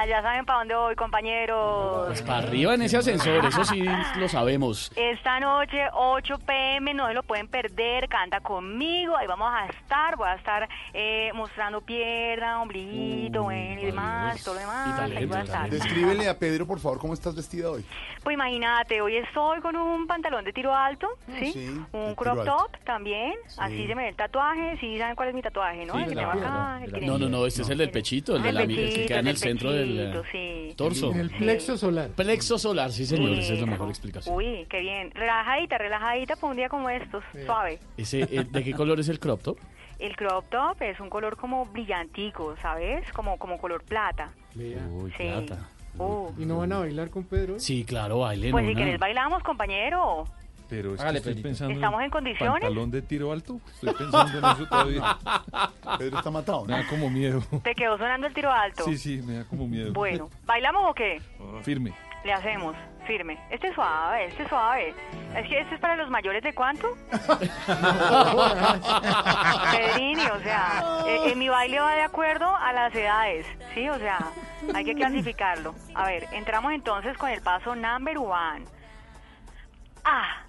ya saben para dónde voy, compañeros. Pues para arriba en ese ascensor, eso sí lo sabemos. Esta noche, 8 pm, no se lo pueden perder, canta conmigo, ahí vamos a estar, voy a estar eh, mostrando pierna, ombliguito, bueno, y demás, todo lo demás, ahí Descríbele a Pedro, por favor, cómo estás vestida hoy. Pues imagínate, hoy estoy con un pantalón de tiro alto, ¿sí? sí, un de crop top también, así se me ve el tatuaje, sí saben cuál es mi tatuaje, ¿no? Sí, el que tengo acá, claro. el que No, no, no, este es el del pechito, el, de El la, el que queda en el el centro del pechito, torso. El plexo solar. Plexo solar, sí señor, Sí. esa es la mejor explicación. Uy, qué bien, relajadita, relajadita para un día como estos, suave. Ese, eh, ¿De qué color es el crop top? El crop top es un color como brillantico, ¿sabes? Como, como color plata. Uy, Sí. plata. Uh. ¿Y no van a bailar con Pedro? Sí, claro, bailen Pues si una. querés bailamos, compañero. Pero es que Hágale, estoy Pedrito. pensando ¿Estamos en condiciones? pantalón de tiro alto. Estoy pensando en eso todavía. Pedro está matado, Me da como miedo. ¿Te quedó sonando el tiro alto? Sí, sí, me da como miedo. Bueno, ¿bailamos o qué? Firme. Le hacemos, firme. Este es suave, este es suave. Es que este es para los mayores de cuánto? Pedrini, o sea, eh, en mi baile va de acuerdo a las edades, ¿sí? O sea, hay que clasificarlo. A ver, entramos entonces con el paso number one. Ah,